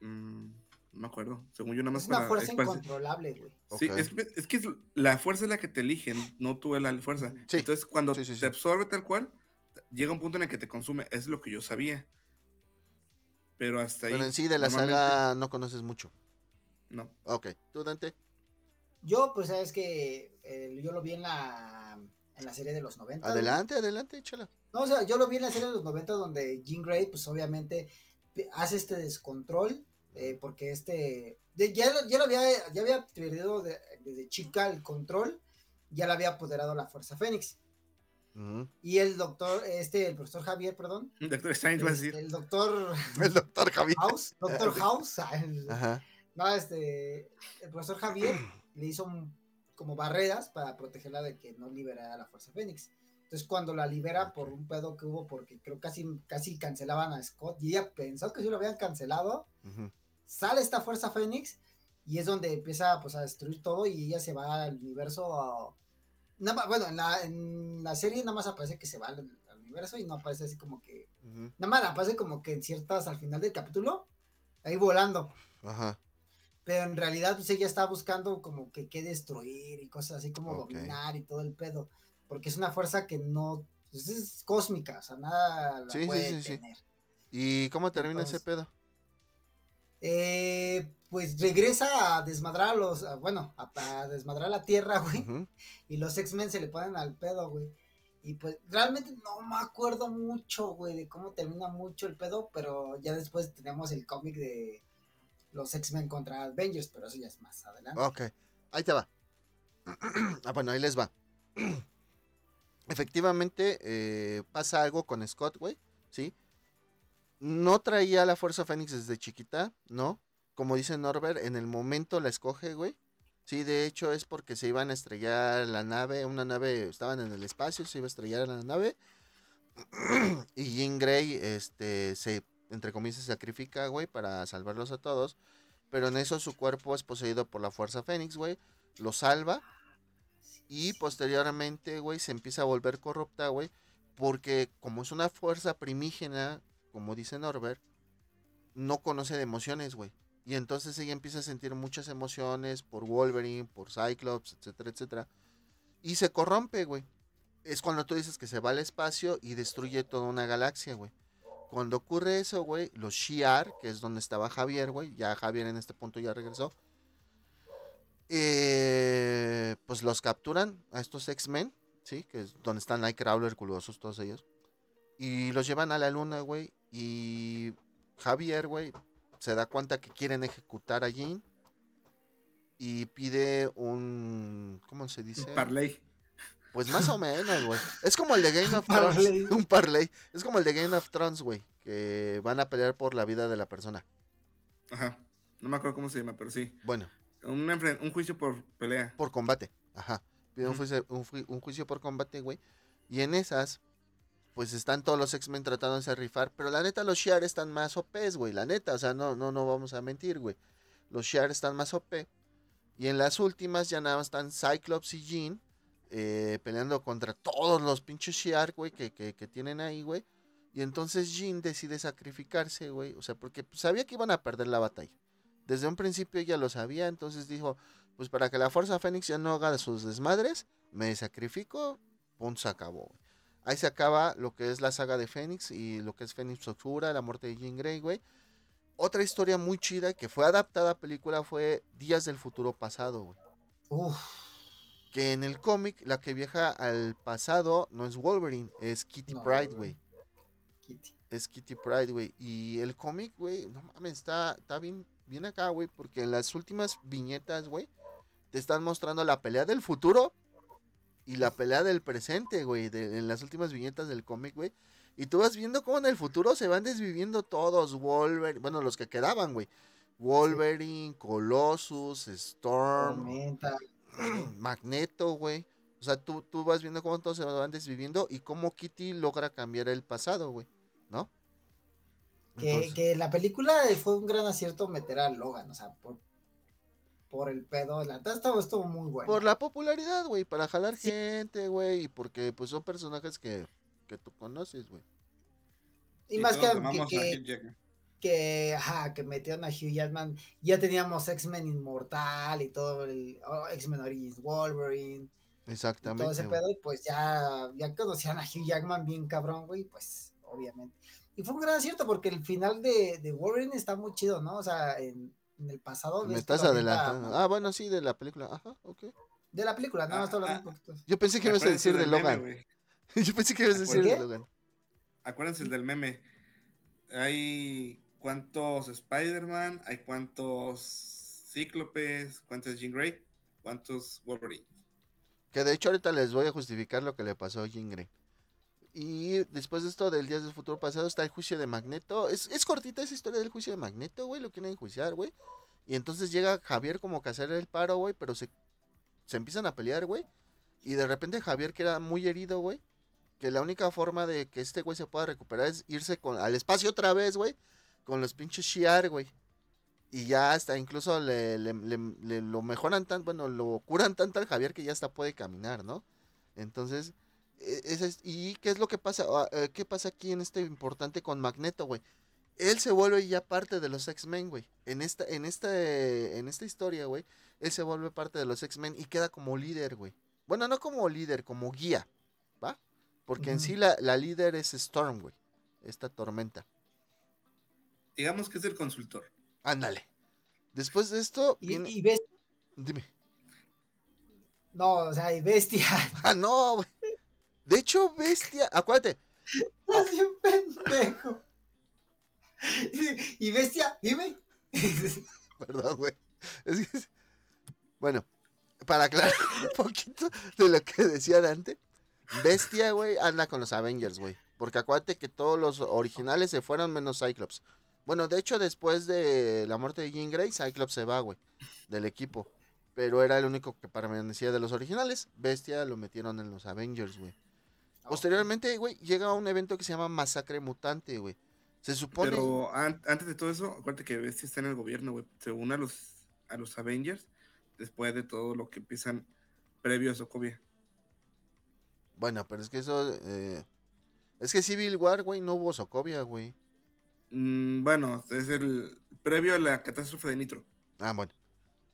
Mm, no me acuerdo, según yo nada más Es una para... fuerza incontrolable, güey. Sí, es, es que es- la fuerza es la que te eligen, no tú la fuerza. Sí, Entonces, cuando sí, sí, sí. te absorbe tal cual, llega un punto en el que te consume. Es lo que yo sabía. Pero hasta ahí. Pero en sí de la normalmente, saga no conoces mucho. No. Ok, ¿tú, Dante? Yo, pues, sabes que eh, yo lo vi en la, en la serie de los 90. güey. Adelante, adelante, échala. No, o sea, yo lo vi en la serie de los 90 donde Jean Grey, pues obviamente hace este descontrol, eh, porque este, de- ya, lo- ya lo había, ya había perdido de- desde chica el control, ya le había apoderado la Fuerza Fénix. Y el doctor, este, el profesor Javier, perdón, Doctor va a este, decir. el doctor El doctor Javier. House, doctor House, ah, el- Ajá. no, este, el profesor Javier le hizo un- como barreras para protegerla de que no liberara la Fuerza Fénix. Entonces cuando la libera por un pedo que hubo, porque creo casi, casi cancelaban a Scott, y ella pensó que sí lo habían cancelado, sale esta Fuerza Fénix y es donde empieza pues a destruir todo y ella se va al universo a- nada más- bueno, en la, en la serie nada más aparece que se va al, al universo y no aparece así como que, nada más aparece como que en ciertas, al final del capítulo, ahí volando. Ajá. pero en realidad pues ella está buscando como que qué destruir y cosas así como dominar y todo el pedo, porque es una fuerza que no, pues, es cósmica, o sea, nada la Sí, sí, puede sí, sí. tener. ¿Y cómo termina ese pedo? Eh, pues regresa a desmadrar a los, a- bueno, a, a desmadrar la Tierra, güey, y los X-Men se le ponen al pedo, güey. Y pues realmente no me acuerdo mucho, güey, de cómo termina mucho el pedo, pero ya después tenemos el cómic de los X-Men contra Avengers, pero eso ya es más adelante. Ok, ahí te va. ah, bueno, ahí les va. Efectivamente, eh, pasa algo con Scott, güey, ¿sí? No traía la Fuerza Fénix desde chiquita, ¿no? Como dice Norbert, en el momento la escoge, güey. Sí, de hecho es porque se iban a estrellar la nave, una nave, estaban en el espacio, se iba a estrellar la nave. y Jean Grey, este, se, entre comillas, se sacrifica, güey, para salvarlos a todos. Pero en eso su cuerpo es poseído por la Fuerza Fénix, güey. Lo salva. Y posteriormente, güey, se empieza a volver corrupta, güey. Porque como es una fuerza primígena, como dice Norbert, no conoce de emociones, güey. Y entonces ella empieza a sentir muchas emociones por Wolverine, por Cyclops, etcétera, etcétera. Y se corrompe, güey. Es cuando tú dices que se va al espacio y destruye toda una galaxia, güey. Cuando ocurre eso, güey, los Shi'ar, que es donde estaba Javier, güey, ya Javier en este punto ya regresó, eh, pues los capturan a estos X-Men, ¿sí? Que es donde están Nightcrawler, Colossus, todos ellos. Y los llevan a la luna, güey. Y Javier, güey, se da cuenta que quieren ejecutar a Jean. Y pide un. ¿Cómo se dice? Parley. Pues más o menos, güey. Es como el de Game of Parlay. Thrones. Un parlay. Es como el de Game of Thrones, güey. Que van a pelear por la vida de la persona. Ajá. No me acuerdo cómo se llama, pero sí. Bueno, Un, un juicio por pelea. por combate. Ajá. Ju- un juicio por combate, güey. Y en esas, pues están todos los X-Men tratando de rifar. Pero la neta, los Shi'ar están más OPs, güey. La neta, o sea, no, no, no vamos a mentir, güey. Los Shi'ar están más OP. Y en las últimas ya nada más están Cyclops y Jean eh, peleando contra todos los pinches Shi'ar, güey, que, que, que tienen ahí, güey. Y entonces Jean decide sacrificarse, güey. O sea, porque sabía que iban a perder la batalla. Desde un principio ella lo sabía, entonces dijo, pues para que la Fuerza Fénix ya no haga sus desmadres, me sacrifico, punto, se acabó. Ahí se acaba lo que es la saga de Fénix y lo que es Fénix Oscura, la muerte de Jean Grey, güey. Otra historia muy chida que fue adaptada a película fue Días del Futuro Pasado, güey. Uf, Que en el cómic la que viaja al pasado no es Wolverine, es Kitty No, güey. güey. Kitty. Es Kitty Pride, güey. Y el cómic, güey, no mames, está, está bien, bien acá, güey. Porque en las últimas viñetas, güey, te están mostrando la pelea del futuro y la pelea del presente, güey. de- en las últimas viñetas del cómic, güey. Y tú vas viendo cómo en el futuro se van desviviendo todos. Wolverine, bueno, los que quedaban, güey. Wolverine, Colossus, Storm, Tormenta. Magneto, güey. O sea, tú, tú vas viendo cómo todos se van desviviendo y cómo Kitty logra cambiar el pasado, güey. ¿No? Que, Entonces- que la película fue un gran acierto meter a Logan, o sea, por, por el pedo. La estuvo, estuvo muy bueno. Por la popularidad, güey, para jalar Sí. gente, güey, y porque pues son personajes que, que tú conoces, güey. y más que, que, que, Hugh Jackman. que, ajá, que metieron a Hugh Jackman. Ya teníamos X-Men Inmortal y todo el oh, X-Men Origins Wolverine. y todo Exactamente. ese pedo, y pues ya, ya conocían a Hugh Jackman bien cabrón, güey, pues obviamente. Y fue un gran acierto porque el final de, de Wolverine está muy chido, ¿no? O sea, en, en el pasado. Me ves que estás adelantando. Ah, bueno, sí, de la película. Ajá, ok. De la película, nada más Ah, estoy hablando ah, un poquito. Yo pensé que ibas a decir de meme, Logan. Yo pensé que ibas a decir ¿Por de? Logan. acuérdense del meme. Hay cuántos Spider-Man, hay cuántos Cíclopes, cuántos Jean Grey, cuántos Wolverine. Que de hecho ahorita les voy a justificar lo que le pasó a Jean Grey. Y después de esto del Días del Futuro Pasado está el juicio de Magneto. Es, es cortita esa historia del juicio de Magneto, güey. Lo quieren enjuiciar, güey. Y entonces llega Javier como que a hacer el paro, güey. Pero se, se empiezan a pelear, güey. Y de repente Javier queda muy herido, güey. Que la única forma de que este güey se pueda recuperar es irse con, al espacio otra vez, güey. Con los pinches Shiar, güey. Y ya hasta incluso le, le- le- lo mejoran tan, bueno, lo curan tanto al Javier que ya hasta puede caminar, ¿no? Entonces, es- ¿y qué es lo que pasa? Ah, eh, ¿Qué pasa aquí en este importante con Magneto, güey? Él se vuelve ya parte de los X-Men, güey. En esta, en esta, en esta historia, güey, él se vuelve parte de los X-Men y queda como líder, güey. Bueno, no como líder, como guía, ¿va? Porque en sí la, la líder es Storm, güey. Esta tormenta. Digamos que es el consultor. Ándale. Después de esto, Y, viene- y Dime. no, o sea, y bestia. Ah, no, güey. De hecho, bestia. Acuérdate. Así un pendejo. Y, y bestia, dime. Perdón, güey. Es que- Bueno, para aclarar un poquito de lo que decía Dante. Bestia, güey, anda con los Avengers, güey. Porque acuérdate que todos los originales se fueron menos Cyclops. Bueno, de hecho, después de la muerte de Jean Grey, Cyclops se va, güey, del equipo. Pero era el único que permanecía de los originales. Bestia lo metieron en los Avengers, güey. Posteriormente, güey, llega un evento que se llama Masacre Mutante, güey. Se supone... Pero an- antes de todo eso, acuérdate que Bestia está en el gobierno, güey. Se une a los, a los Avengers después de todo lo que empiezan previo a Sokovia. Bueno, pero es que eso... eh, Es que Civil War, güey, no hubo Sokovia, güey. Mm, bueno, es el previo a la catástrofe de Nitro. Ah, bueno.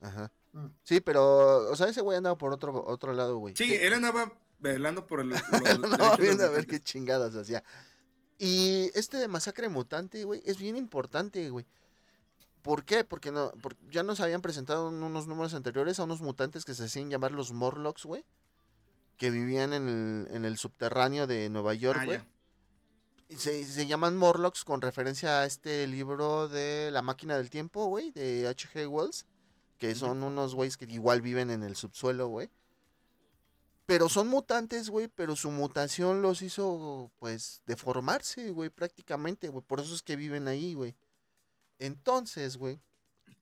Ajá. Mm. Sí, pero, o sea, ese güey andaba por otro, otro lado, güey. Sí, él andaba velando por el. no, viendo a ver qué chingadas hacía. Y este de masacre mutante, güey, es bien importante, güey. ¿Por qué? Porque no, por- ya nos habían presentado en unos números anteriores a unos mutantes que se hacían llamar los Morlocks, güey. Que vivían en el, en el subterráneo de Nueva York, Ah, güey. se, se llaman Morlocks con referencia a este libro de La máquina del tiempo, güey, de H.G. Wells. Que son unos güeyes que igual viven en el subsuelo, güey. Pero son mutantes, güey, pero su mutación los hizo, pues, deformarse, güey, prácticamente, güey. Por eso es que viven ahí, güey. Entonces, güey,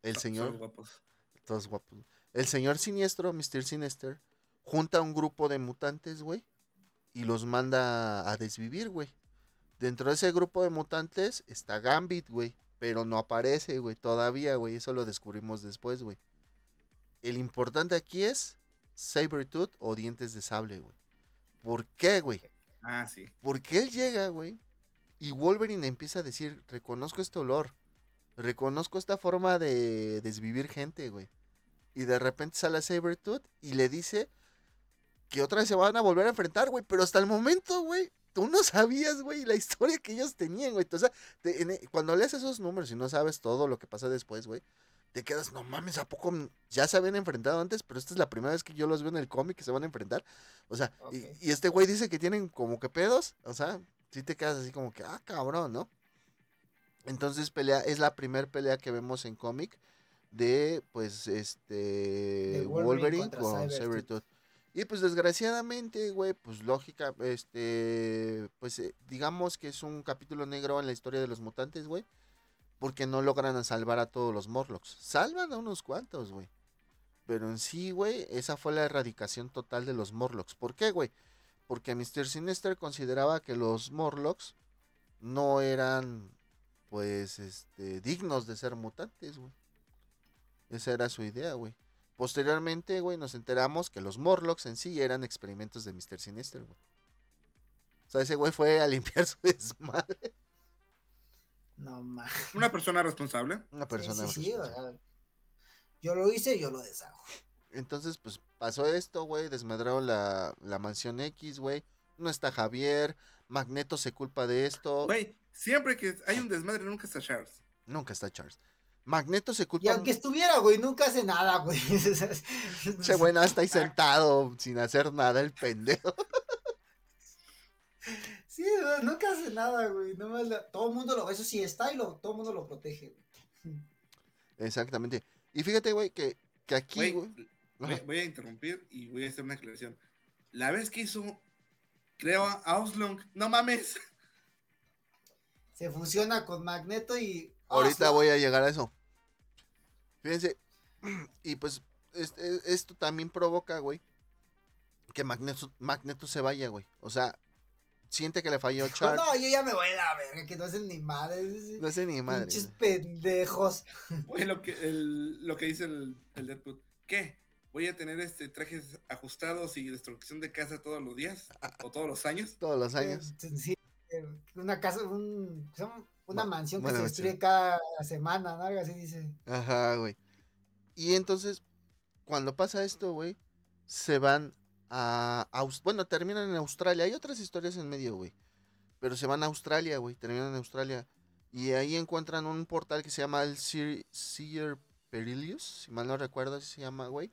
el señor son guapos. todos guapos. El señor siniestro, Mr. Sinister, junta a un grupo de mutantes, güey, y los manda a desvivir, güey. Dentro de ese grupo de mutantes está Gambit, güey, pero no aparece, güey, todavía, güey. Eso lo descubrimos después, güey. El importante aquí es Sabretooth o dientes de sable, güey. ¿Por qué, güey? Ah, sí. Porque él llega, güey, y Wolverine empieza a decir, reconozco este olor, reconozco esta forma de desvivir gente, güey. Y de repente sale Sabretooth y le dice que otra vez se van a volver a enfrentar, güey. Pero hasta el momento, güey, tú no sabías, güey, la historia que ellos tenían, güey. O sea, te- en cuando lees esos números y no sabes todo lo que pasa después, güey, te quedas, no mames, ¿a poco ya se habían enfrentado antes? Pero esta es la primera vez que yo los veo en el cómic que se van a enfrentar. O sea, y- este güey dice que tienen como que pedos. O sea, sí te quedas así como que, ah, cabrón, ¿no? Entonces pelea, es la primera pelea que vemos en cómic de, pues, este, De Wolverine, Wolverine con. Sabretooth. Y pues desgraciadamente, güey, pues lógica, este, pues eh, digamos que es un capítulo negro en la historia de los mutantes, güey, porque no logran salvar a todos los Morlocks. Salvan a unos cuantos, güey. Pero en sí, güey, esa fue la erradicación total de los Morlocks. ¿Por qué, güey? Porque Mr. Sinister consideraba que los Morlocks no eran, pues, este, dignos de ser mutantes, güey. Esa era su idea, güey. Posteriormente, güey, nos enteramos que los Morlocks en sí eran experimentos de Mr. Sinister, güey. O sea, ese güey fue a limpiar su desmadre. No más. Una persona responsable. Una persona. sí, sí, responsable. yo lo hice, yo lo deshago. Entonces, pues pasó esto, güey. Desmadraron la, la mansión X, güey. No está Javier. Magneto se culpa de esto. Güey, siempre que hay un desmadre, nunca está Charles. Nunca está Charles. Magneto se Y culpa. aunque estuviera, güey, nunca hace nada, güey. Che, nada, está ahí sentado sin hacer nada, el pendejo. Sí, no, nunca hace nada, güey. La- todo el mundo lo, eso sí está y lo, todo el mundo lo protege, güey. Exactamente. Y fíjate, güey, que, que aquí, Güey, güey. voy, a interrumpir y voy a hacer una aclaración. La vez que hizo, creo, a Auslong, no mames. Se fusiona con Magneto y. Ahorita Ah, voy a llegar a eso. Fíjense, y pues es- es- esto también provoca, güey, que Magneto, Magneto se vaya, güey. O sea, siente que le falló Char. No, yo ya me voy a la verga, que no hacen ni madres. No sé ni madre. Pinches pendejos. Güey, lo que, el- lo que dice el, el Deadpool. ¿Qué? ¿Voy a tener este trajes ajustados y destrucción de casa todos los días? ¿O todos los años? Todos los años. Eh, sí, eh, una casa, un, son- una Ma- mansión que se destruye cada semana, ¿no? Algo así dice. Ajá, güey. Y entonces, cuando pasa esto, güey, se van a... Bueno, terminan en Australia. Hay otras historias en medio, güey. Pero se van a Australia, güey. Terminan en Australia. Y ahí encuentran un portal que se llama el Seer, Seer Perilous, si mal no recuerdo, así se llama, güey.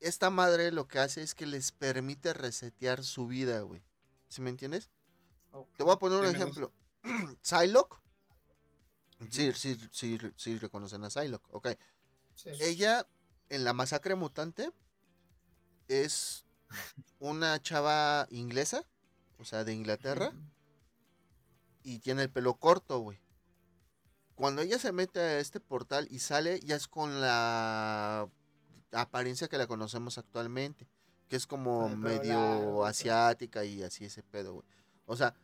Esta madre lo que hace es que les permite resetear su vida, güey. ¿Sí me entiendes? Te voy a poner un ejemplo. Psylocke. Sí, sí, sí, sí reconocen a Psylocke. Ok. Sí. Ella, en la masacre mutante, es una chava inglesa, o sea, de Inglaterra, y tiene el pelo corto, güey. Cuando ella se mete a este portal y sale, ya es con la apariencia que la conocemos actualmente, que es como medio asiática y así ese pedo, güey. O sea,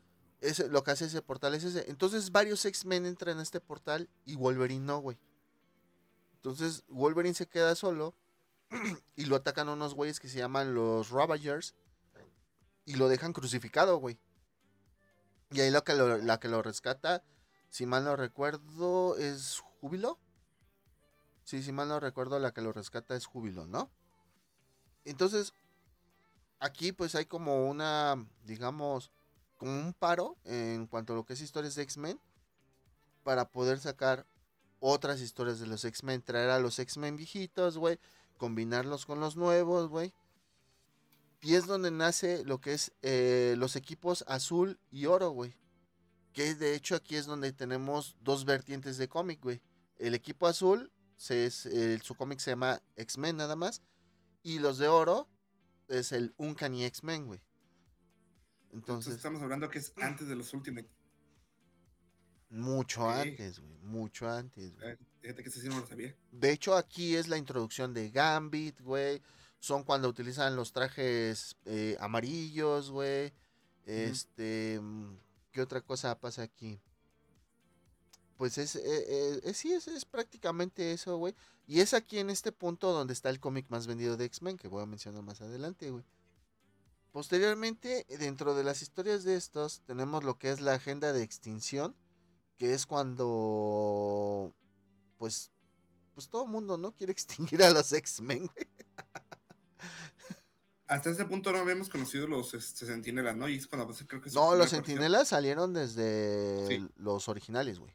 ese, lo que hace ese portal es ese. Entonces varios X-Men entran a este portal y Wolverine no, güey. Entonces Wolverine se queda solo y lo atacan unos güeyes que se llaman los Ravagers y lo dejan crucificado, güey. Y ahí lo que lo, la que lo rescata, si mal no recuerdo, es Júbilo. Sí, si mal no recuerdo, la que lo rescata es Júbilo, ¿no? Entonces, aquí pues hay como una, digamos, como un paro en cuanto a lo que es historias de X-Men para poder sacar otras historias de los X-Men, traer a los X-Men viejitos, güey, combinarlos con los nuevos, güey. Y es donde nace lo que es eh, los equipos azul y oro, güey. Que de hecho aquí es donde tenemos dos vertientes de cómic, güey. El equipo azul, se es, el- su cómic se llama X-Men nada más. Y los de oro es el Uncanny X-Men, güey. Entonces Entonces, estamos hablando que es antes de los Ultimate. mucho antes, güey. Mucho antes, güey. Fíjate que sí no lo sabía. De hecho, aquí es la introducción de Gambit, güey. Son cuando utilizan los trajes eh, amarillos, güey. Este. mm, ¿Qué otra cosa pasa aquí? Pues es. eh, eh, eh, sí, es, es prácticamente eso, güey. Y es aquí en este punto donde está el cómic más vendido de X-Men, que voy a mencionar más adelante, güey. Posteriormente, dentro de las historias de estos, tenemos lo que es la agenda de extinción, que es cuando pues, pues todo el mundo, ¿no? Quiere extinguir a los X-Men. Hasta ese punto no habíamos conocido los este, sentinelas, ¿no? Y es cuando pues, creo que No, los sentinelas salieron desde Sí. los originales, güey.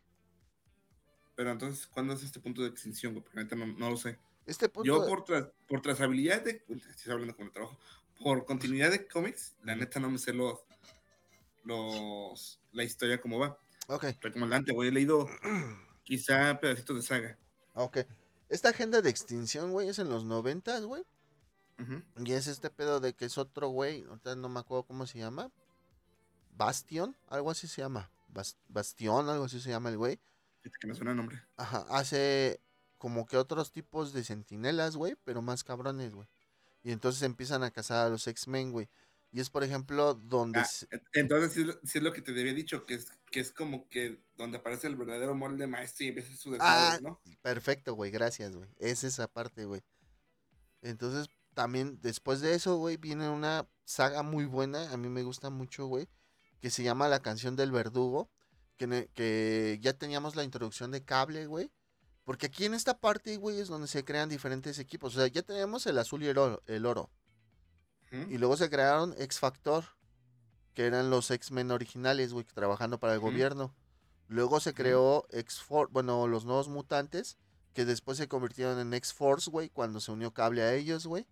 Pero entonces, ¿cuándo es este punto de extinción? güey? Porque no, no lo sé. Este punto. Yo por, tra- por trazabilidad de... Estoy hablando con el trabajo. Por continuidad de cómics, la neta no me sé los... los la historia como va. Ok, Pero como adelante, güey, he leído quizá pedacitos de saga. ok. Esta agenda de extinción, güey, es en los noventas, güey. Ujú. Y es este pedo de que es otro güey, ahorita no me acuerdo cómo se llama. Bastion, algo así se llama. Bas- Bastión, algo así se llama el güey. Que me suena el nombre. Ajá, hace como que otros tipos de sentinelas, güey, pero más cabrones, güey. Y entonces empiezan a cazar a los X-Men, güey. Y es, por ejemplo, donde... Ah, se- entonces sí, es lo- sí es lo que te había dicho, que es, que es como que donde aparece el verdadero molde maestro y empieza su Ah, desmadre, ¿no? Perfecto, güey, gracias, güey. Es esa parte, güey. Entonces, también después de eso, güey, viene una saga muy buena, a mí me gusta mucho, güey, que se llama La canción del verdugo, que, que ya teníamos la introducción de cable, güey. Porque aquí en esta parte, güey, es donde se crean diferentes equipos. O sea, ya teníamos el azul y el oro. El oro. Y luego se crearon X Factor, que eran los X-Men originales, güey, trabajando para el gobierno. Luego se creó X-Force, bueno, los nuevos mutantes, que después se convirtieron en X-Force, güey, cuando se unió cable a ellos, güey.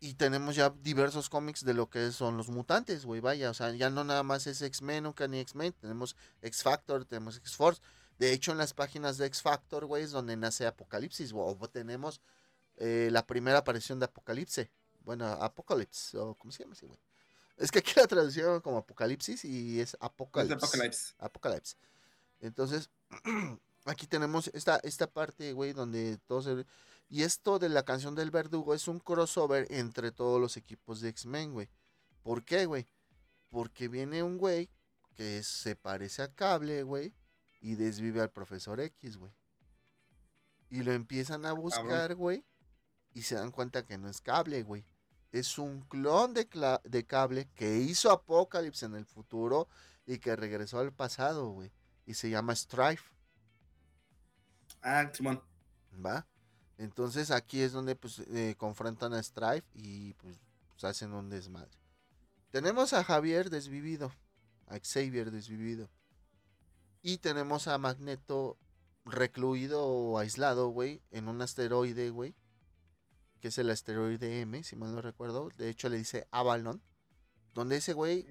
Y tenemos ya diversos cómics de lo que son los mutantes, güey, vaya. O sea, ya no nada más es X-Men, nunca ni X-Men. Tenemos X-Factor, tenemos X-Force. De hecho, en las páginas de X-Factor, güey, es donde nace Apocalipsis. O tenemos eh, la primera aparición de Apocalipse. Bueno, Apocalypse, o ¿cómo se llama así, güey? Es que aquí la traducción como Apocalipsis y es Apocalypse. Apocalypse. Entonces, aquí tenemos esta, esta parte, güey, donde todo se... Y esto de la canción del verdugo es un crossover entre todos los equipos de X-Men, güey. ¿Por qué, güey? Porque viene un güey que se parece a Cable, güey, y desvive al profesor X, güey. Y lo empiezan a buscar, güey, y se dan cuenta que no es Cable, güey. Es un clon de, de Cable que hizo Apocalypse en el futuro y que regresó al pasado, güey. Y se llama Strife. Ah, Simón. ¿Va? Entonces aquí es donde pues eh, confrontan a Strife y pues, pues, hacen un desmadre. Tenemos a Javier desvivido, a Xavier desvivido. Y tenemos a Magneto recluido o aislado, güey, en un asteroide, güey. Que es el asteroide M, si mal no recuerdo. De hecho le dice Avalon. Donde ese güey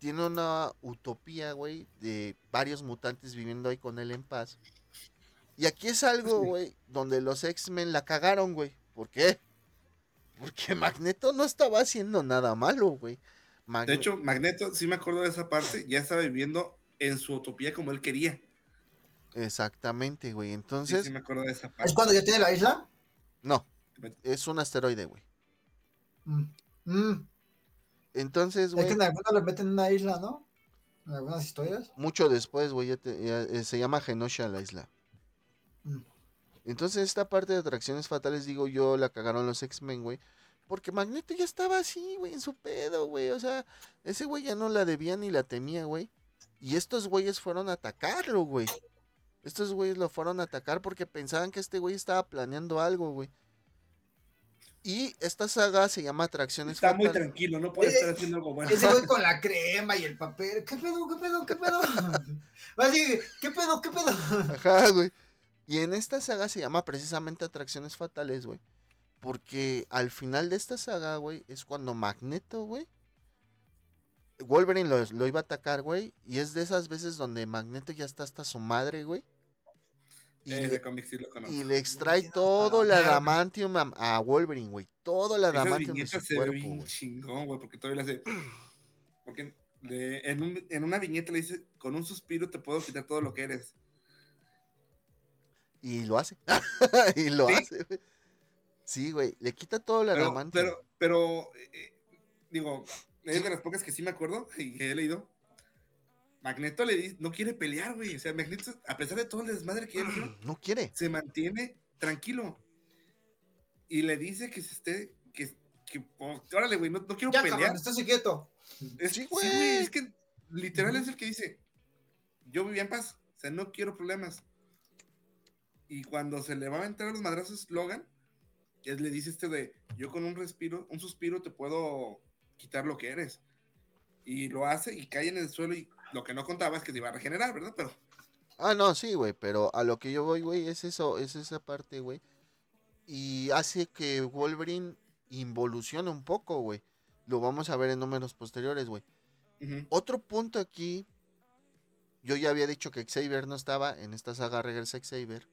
tiene una utopía, güey, de varios mutantes viviendo ahí con él en paz. Y aquí es algo, güey, donde los X-Men la cagaron, güey. ¿Por qué? Porque Magneto no estaba haciendo nada malo, güey. De hecho, Magneto, sí me acuerdo de esa parte, ya estaba viviendo en su utopía como él quería. Exactamente, güey. Entonces. Sí, me acuerdo de esa parte. ¿Es cuando ya tiene la isla? No. Es un asteroide, güey. Mm, mm. Entonces, güey. Es que en algunos le meten en una isla, ¿no? En algunas historias. Mucho después, güey, eh, se llama Genosha la isla. Mm. Entonces esta parte de atracciones fatales, digo yo, la cagaron los X-Men, güey. Porque Magneto ya estaba así, güey, en su pedo, güey. O sea, ese güey ya no la debía ni la temía, güey. Y estos güeyes fueron a atacarlo, güey. Estos güeyes lo fueron a atacar porque pensaban que este güey estaba planeando algo, güey. Y esta saga se llama Atracciones Está muy tranquilo, no puede estar haciendo algo bueno. Ese güey con la crema y el papel. ¿Qué pedo, qué pedo, qué pedo? Así, ¿qué pedo, qué pedo? Ajá, güey. Y en esta saga se llama precisamente Atracciones Fatales, güey. Porque al final de esta saga, güey, es cuando Magneto, güey. Wolverine lo, iba a atacar, güey. Y es de esas veces donde Magneto ya está hasta su madre, güey. Y, le, y le extrae todo el adamantium a, Wolverine, güey. Todo el adamantium de su cuerpo, güey. chingón, güey, porque todavía le hace... Porque en, en una viñeta le dice, con un suspiro te puedo quitar todo lo que eres. Y lo hace. y lo hace, güey. Sí, güey. Le quita todo el pero, Pero, pero, eh, digo, es de las pocas que sí me acuerdo y que he leído. Magneto le dice, no quiere pelear, güey. O sea, Magneto, a pesar de todo el desmadre que él no quiere. Se mantiene tranquilo. Y le dice que se esté, que, que oh, órale, güey, no, quiero ya, pelear. estás quieto. sí, güey, es que literal es el que dice, yo vivía en paz, o sea, no quiero problemas. Y cuando se le va a entrar a los madrazos Logan, él le dice este de, yo con un respiro, un suspiro te puedo quitar lo que eres. Y lo hace y cae en el suelo y lo que no contaba es que se iba a regenerar, ¿verdad? Pero... Ah, no, sí, güey, pero a lo que yo voy, güey, es eso, es esa parte, güey. Y hace que Wolverine involucione un poco, güey. Lo vamos a ver en números posteriores, güey. Otro punto aquí, yo ya había dicho que Xavier no estaba, en esta saga regresa Xavier.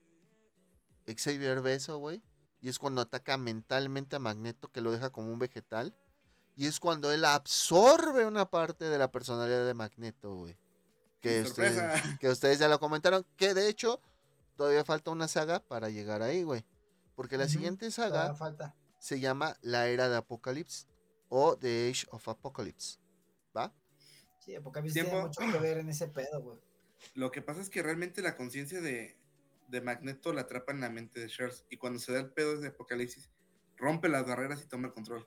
Xavier Beso, güey. Y es cuando ataca mentalmente a Magneto, que lo deja como un vegetal. Y es cuando él absorbe una parte de la personalidad de Magneto, güey. Que, ustedes, que ustedes ya lo comentaron. Que de hecho, todavía falta una saga para llegar ahí, güey. Porque la siguiente saga se llama La Era de Apocalipsis. O The Age of Apocalypse. ¿Va? Sí, Apocalipsis tiene mucho que ver en ese pedo, güey. Lo que pasa es que realmente la conciencia de, de Magneto la atrapa en la mente de Charles y cuando se da el pedo de Apocalipsis, rompe las barreras y toma el control.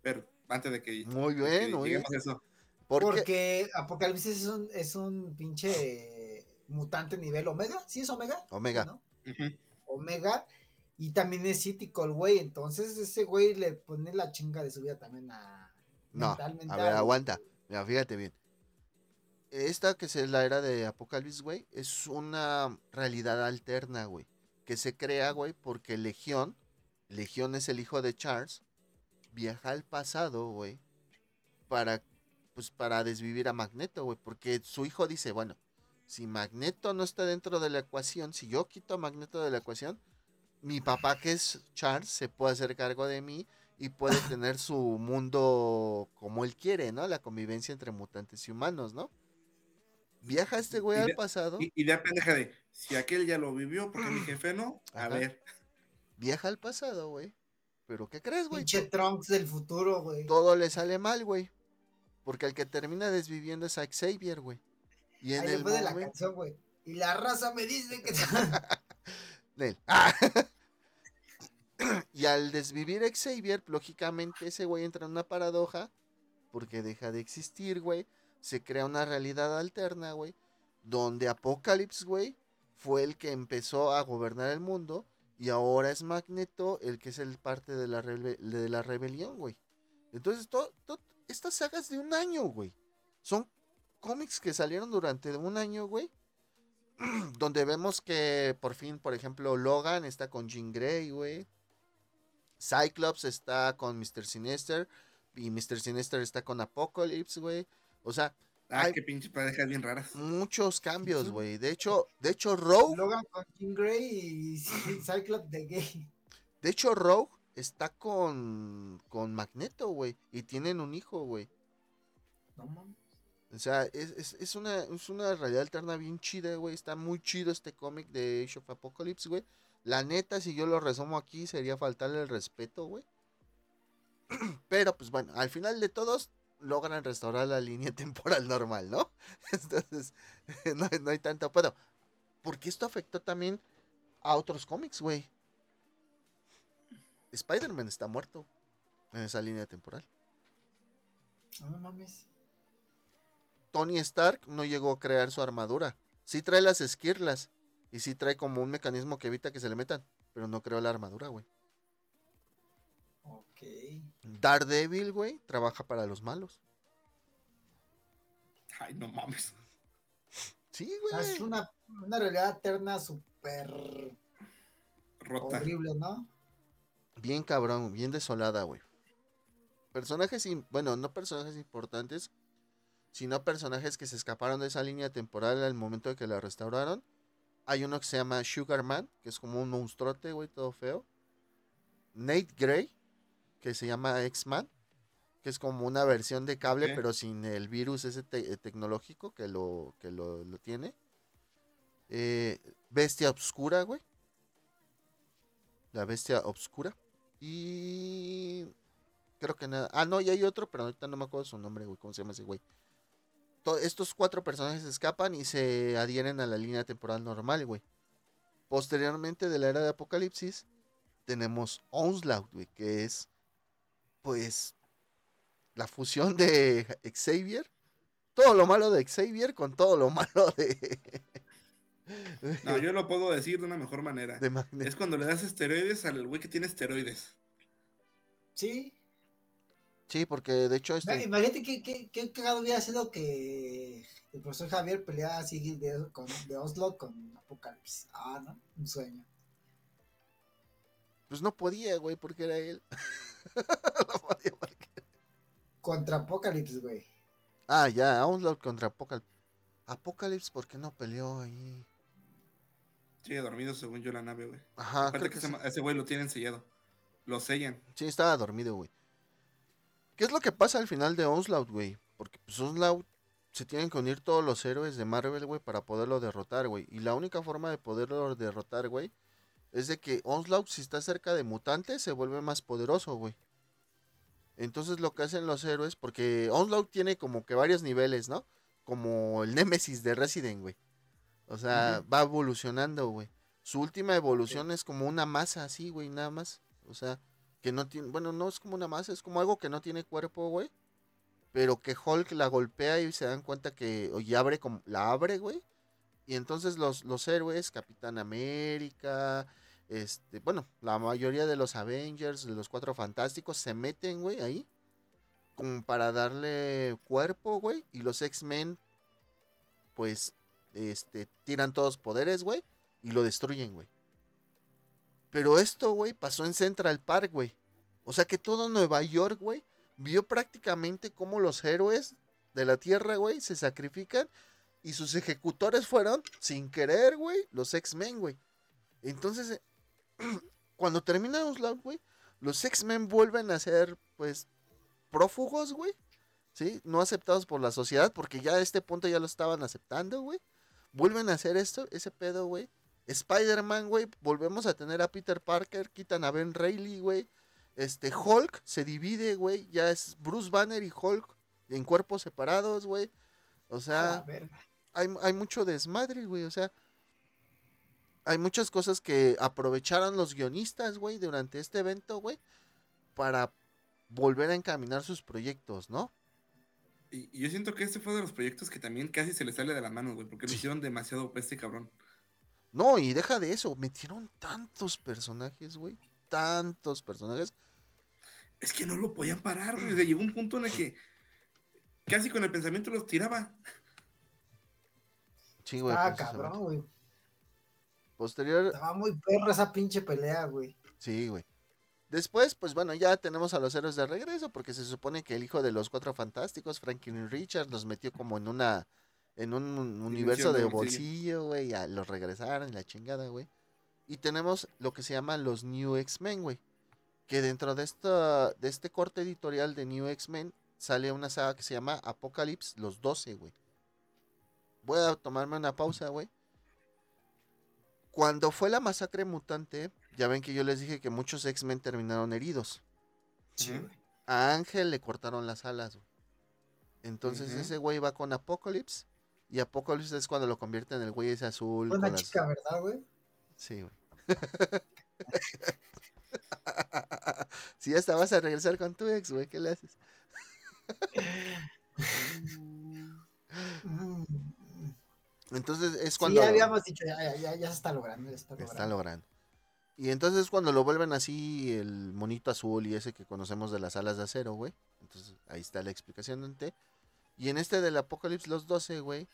Pero antes de que, muy bien, lleguemos a eso. Porque Apocalipsis es un, es un pinche mutante nivel Omega, ¿sí es Omega? Omega. Omega. Y también es cítico el güey, entonces ese güey le pone la chinga de su vida también a... No, a ver, aguanta. Mira, fíjate bien esta que es la era de Apocalipsis, güey, es una realidad alterna, güey, que se crea, güey, porque Legión, Legión es el hijo de Charles, viaja al pasado, güey, para, pues, para desvivir a Magneto, güey, porque su hijo dice, bueno, si Magneto no está dentro de la ecuación, si yo quito a Magneto de la ecuación, mi papá, que es Charles, se puede hacer cargo de mí y puede tener su mundo como él quiere, ¿no? La convivencia entre mutantes y humanos, ¿no? Viaja este güey al de- pasado, Y, y ya pendeja de, si aquel ya lo vivió, porque mi jefe no, a Ajá. ver. viaja al pasado, güey. Pero ¿qué crees, güey? Pinche Trunks del futuro, güey. Todo le sale mal, güey. Porque el que termina desviviendo es a Xavier, güey. Y en Ahí el después de la momento... canción, güey. Y la raza me dice que. Nel. Ah. y al desvivir a Xavier, lógicamente ese güey entra en una paradoja. Porque deja de existir, güey. Se crea una realidad alterna, güey. Donde Apocalypse, güey, fue el que empezó a gobernar el mundo. Y ahora es Magneto el que es el parte de la, de la rebelión, güey. Entonces, to- to- estas sagas de un año, güey. Son cómics que salieron durante un año, güey. donde vemos que por fin, por ejemplo, Logan está con Jean Grey, güey. Cyclops está con Mr. Sinister. Y Mr. Sinister está con Apocalypse, güey. O sea, Ah, Ay. qué pinche parejas bien raras. muchos cambios, güey. De hecho, de hecho, Rogue, Logan con Jean Grey y Cyclops de gay. de hecho, Rogue está con, con Magneto, güey. Y tienen un hijo, güey. No mames. O sea, es, es- es una, es una realidad alterna bien chida, güey. Está muy chido este cómic de Age of Apocalypse, güey. La neta, si yo lo resumo aquí, sería faltarle el respeto, güey. Pero, pues bueno, al final de todos, logran restaurar la línea temporal normal, ¿no? Entonces, no, hay- no hay tanto pedo. Porque esto afectó también a otros cómics, güey. Spider-Man está muerto en esa línea temporal. No mames. Tony Stark no llegó a crear su armadura. Sí trae las esquirlas. Y sí trae como un mecanismo que evita que se le metan. Pero no creó la armadura, güey. Daredevil, güey, trabaja para los malos. Ay, no mames. Sí, O sea, es güey. una, una realidad alterna súper Rota. horrible, ¿no? Bien cabrón, bien desolada, güey. Personajes, bueno, no personajes importantes, sino personajes que se escaparon de esa línea temporal al momento de que la restauraron. Hay uno que se llama Sugar Man, que es como un monstruote, güey, todo feo. Nate Gray, que se llama X-Man, que es como una versión de cable, pero sin el virus ese te- eh, tecnológico que lo, que lo, lo tiene. Eh, bestia Obscura, güey. La bestia Obscura. Y. Creo que nada. Ah, no, y hay otro, pero ahorita no me acuerdo su nombre, güey. ¿Cómo se llama ese güey? To- estos cuatro personajes escapan y se adhieren a la línea temporal normal, güey. Posteriormente de la era de Apocalipsis, tenemos Onslaught, güey, que es, pues, la fusión de Xavier. Todo lo malo de Xavier con todo lo malo de. No, yo lo puedo decir de una mejor manera. de. Es cuando le das esteroides al güey que tiene esteroides. Sí. Sí, porque de hecho este. Imagínate qué, qué, qué cagado hubiera sido que el profesor Javier peleara así de, con, de Oslo con Apocalipsis. Ah, ¿no? Un sueño. Pues no podía, güey, porque era él. Contra Apocalipsis, güey. Ah, ya, Onslaught contra Apocalypse. Apocalypse, ¿por qué no peleó ahí? Sigue dormido según yo la nave, güey. Ajá, Aparte que que sí. ese güey lo tienen sellado. Lo sellan. Sí, estaba dormido, güey. ¿Qué es lo que pasa al final de Onslaught, güey? Porque pues Onslaught se tienen que unir todos los héroes de Marvel, güey, para poderlo derrotar, güey. Y la única forma de poderlo derrotar, güey, es de que Onslaught, si está cerca de mutantes, se vuelve más poderoso, güey. Entonces lo que hacen los héroes, porque Onslaught tiene como que varios niveles, ¿no? Como el Némesis de Resident, güey. O sea, va evolucionando, güey. Su última evolución es como una masa así, güey, nada más. O sea, que no tiene, bueno, no es como una masa, es como algo que no tiene cuerpo, güey. Pero que Hulk la golpea y se dan cuenta que, y abre como, la abre, güey. Y entonces los, los héroes, Capitán América, este, bueno, la mayoría de los Avengers, de los cuatro fantásticos, se meten, güey, ahí. Como para darle cuerpo, güey. Y los X-Men, pues, este, tiran todos poderes, güey. Y lo destruyen, güey. Pero esto, güey, pasó en Central Park, güey. O sea que todo Nueva York, güey, vio prácticamente cómo los héroes de la Tierra, güey, se sacrifican y sus ejecutores fueron, sin querer, güey, los X-Men, güey. Entonces, eh, cuando termina Onslaught, güey, los X-Men vuelven a ser, pues, prófugos, güey. ¿Sí? No aceptados por la sociedad, porque ya a este punto ya lo estaban aceptando, güey. Vuelven a hacer esto, ese pedo, güey. Spider-Man, güey, volvemos a tener a Peter Parker, quitan a Ben Reilly, güey. Este, Hulk se divide, güey. Ya es Bruce Banner y Hulk en cuerpos separados, güey. O sea, hay, hay mucho desmadre, güey. O sea, hay muchas cosas que aprovecharon los guionistas, güey, durante este evento, güey, para volver a encaminar sus proyectos, ¿no? Y, yo siento que este fue de los proyectos que también casi se le sale de la mano, güey, porque lo hicieron demasiado peste cabrón. No, y deja de eso, metieron tantos personajes, güey, tantos personajes. Es que no lo podían parar, güey. Llegó un punto en el que casi con el pensamiento los tiraba. Sí, güey. Ah, cabrón, güey. Posterior. Estaba muy perra esa pinche pelea, güey. Sí, güey. Después, pues bueno, ya tenemos a los héroes de regreso, porque se supone que el hijo de los cuatro fantásticos, Franklin Richards, los metió como en una, en un universo de bolsillo, güey, ya los regresaron, la chingada, güey. Y tenemos lo que se llama los New X-Men, güey. Que dentro de esta, de este corte editorial de New X-Men, sale una saga que se llama Apocalypse, los 12, güey. Voy a tomarme una pausa, güey. Cuando fue la masacre mutante, ya ven que yo les dije que muchos X-Men terminaron heridos. A Ángel le cortaron las alas, güey. Entonces ese güey va con Apocalypse. Y Apocalypse es cuando lo convierte en el güey ese azul. Una chica, ¿verdad, güey? Sí, güey. si hasta vas a regresar con tu ex, güey, ¿qué le haces? Entonces es cuando. Sí, ya habíamos dicho, ya, ya, ya, se está logrando. está logrando. Está logrando. Y entonces cuando lo vuelven así, el monito azul y ese que conocemos de las alas de acero, güey. Entonces ahí está la explicación de T. Y en este del Apocalipsis los 12, güey.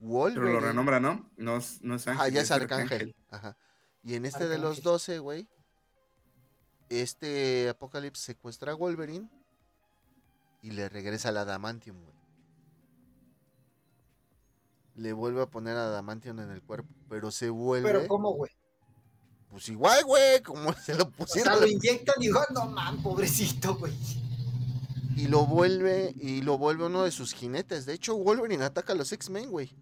Wolverine. Pero lo renombra, ¿no? No es, no es Ángel. Ah, ya es Arcángel. Ajá. Y en este de los 12, güey. Este Apocalipsis secuestra a Wolverine. Y le regresa la Adamantium, güey le vuelve a poner adamantium en el cuerpo, pero se vuelve. ¿Pero cómo, güey? Pues igual, güey, como se lo pusieron. O sea, lo inyectan y digo, no man, pobrecito, güey. Y lo vuelve, y lo vuelve uno de sus jinetes. De hecho, Wolverine ataca a los X-Men, güey.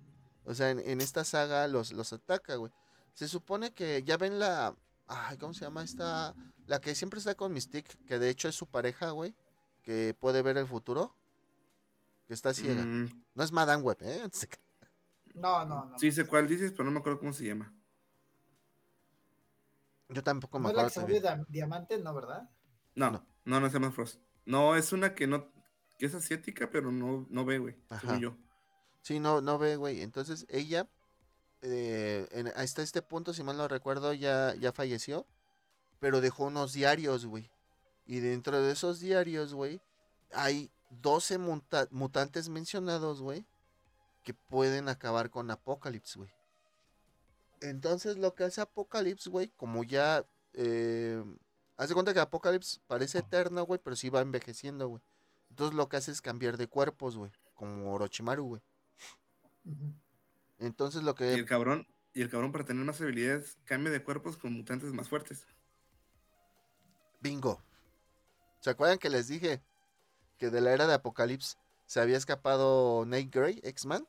O sea, en, esta saga los, los ataca, güey. Se supone que ya ven la. Ay, ¿cómo se llama esta? La que siempre está con Mystique, que de hecho es su pareja, güey. Que puede ver el futuro. Que está ciega. Mm. No es Madame Web, ¿eh? No, no, no. Sí sé cuál dices, pero no me acuerdo cómo se llama. Yo tampoco me acuerdo. ¿No es la que diamante, no, verdad? No, no, no, no se llama Frost. No, es una que no, que es asiática, pero no, no ve, güey. yo. Sí, no, no ve, güey. Entonces ella, eh, hasta este punto, si mal no recuerdo, ya, ya falleció. Pero dejó unos diarios, güey. Y dentro de esos diarios, güey, hay 12 mutantes mencionados, güey que pueden acabar con Apocalypse, güey. Entonces lo que hace Apocalypse, güey, como ya... Eh, hace cuenta que Apocalypse parece eterno, güey, pero sí va envejeciendo, güey. Entonces lo que hace es cambiar de cuerpos, güey. Como Orochimaru, güey. Entonces lo que... Y el cabrón, y el cabrón para tener más habilidades cambia de cuerpos con mutantes más fuertes. Bingo. ¿Se acuerdan que les dije que de la era de Apocalipsis se había escapado Nate Gray, X-Man?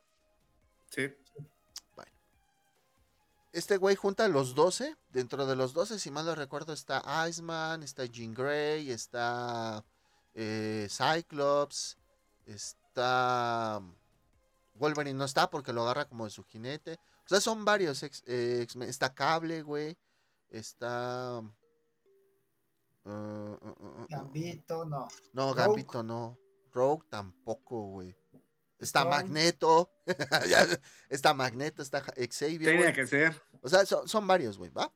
Sí. Bueno. Este güey junta a los 12. Dentro de los 12, si mal no recuerdo, está Iceman, está Jean Grey, está eh, Cyclops, está... Wolverine no está porque lo agarra como de su jinete. O sea, son varios eh, X-Men. está Cable, güey. Está... Uh, uh, uh, Gambito, no. No, Gambito no. Rogue tampoco, güey. Está Magneto. está Magneto, está Xavier. Tenía que ser. O sea, son, varios, güey, ¿va?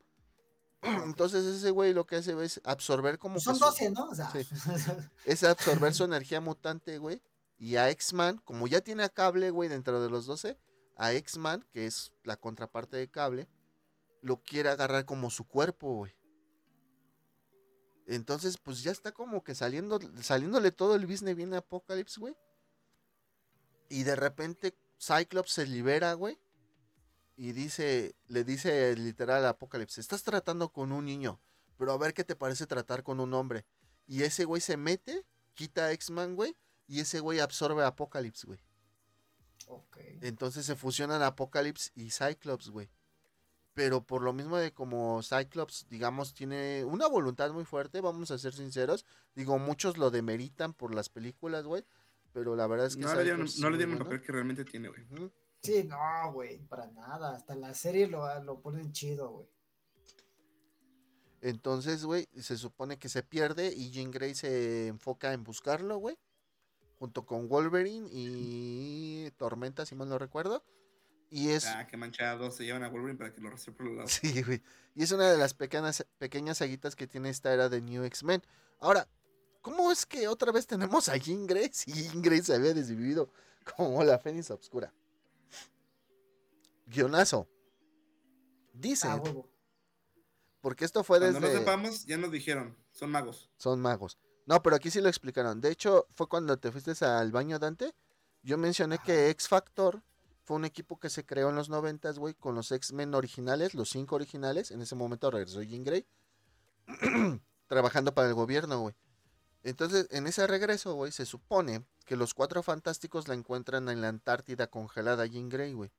Entonces ese güey lo que hace es absorber como... Son 12, ¿no? O sea. Es absorber su energía mutante, güey. Y a X-Man, como ya tiene a Cable, güey, dentro de los 12, a X-Man, que es la contraparte de Cable, lo quiere agarrar como su cuerpo, güey. Entonces, pues ya está como que saliendo, saliéndole todo el business bien a Apocalypse, güey. Y de repente Cyclops se libera, güey. Y dice, le dice literal a Apocalypse, estás tratando con un niño, pero a ver qué te parece tratar con un hombre. Y ese güey se mete, quita a X-Man, güey, y ese güey absorbe a Apocalypse, güey. Ok. Entonces se fusionan Apocalypse y Cyclops, güey. Pero por lo mismo de como Cyclops, digamos, tiene una voluntad muy fuerte, vamos a ser sinceros. Digo, muchos lo demeritan por las películas, güey. Pero la verdad es que No le dieron, no le dieron el papel que realmente tiene, güey. Sí, no, güey, para nada. Hasta en la serie lo, lo ponen chido, güey. Entonces, güey, se supone que se pierde y Jean Grey se enfoca en buscarlo, güey. Junto con Wolverine y Tormenta, si mal no recuerdo. Y es, Ah, qué manchado. Se llevan a Wolverine para que lo reciba por los lados. sí, güey. Y es una de las pequeñas, pequeñas saguitas que tiene esta era de New X-Men. Ahora, ¿cómo es que otra vez tenemos a Jean Grey si Jean Grey se había desvivido como la Fénix Obscura? Guionazo. Dicen, Ah, huevo. porque esto fue Cuando desde... no sepamos, ya nos dijeron. Son magos. Son magos. No, pero aquí sí lo explicaron. De hecho, fue cuando te fuiste al baño, Dante. Yo mencioné que X Factor fue un equipo que se creó en los noventas, güey, con los X-Men originales, los cinco originales. En ese momento regresó Jean Grey. trabajando para el gobierno, güey. Entonces, en ese regreso, güey, se supone que los cuatro fantásticos la encuentran en la Antártida congelada Jean Grey, güey.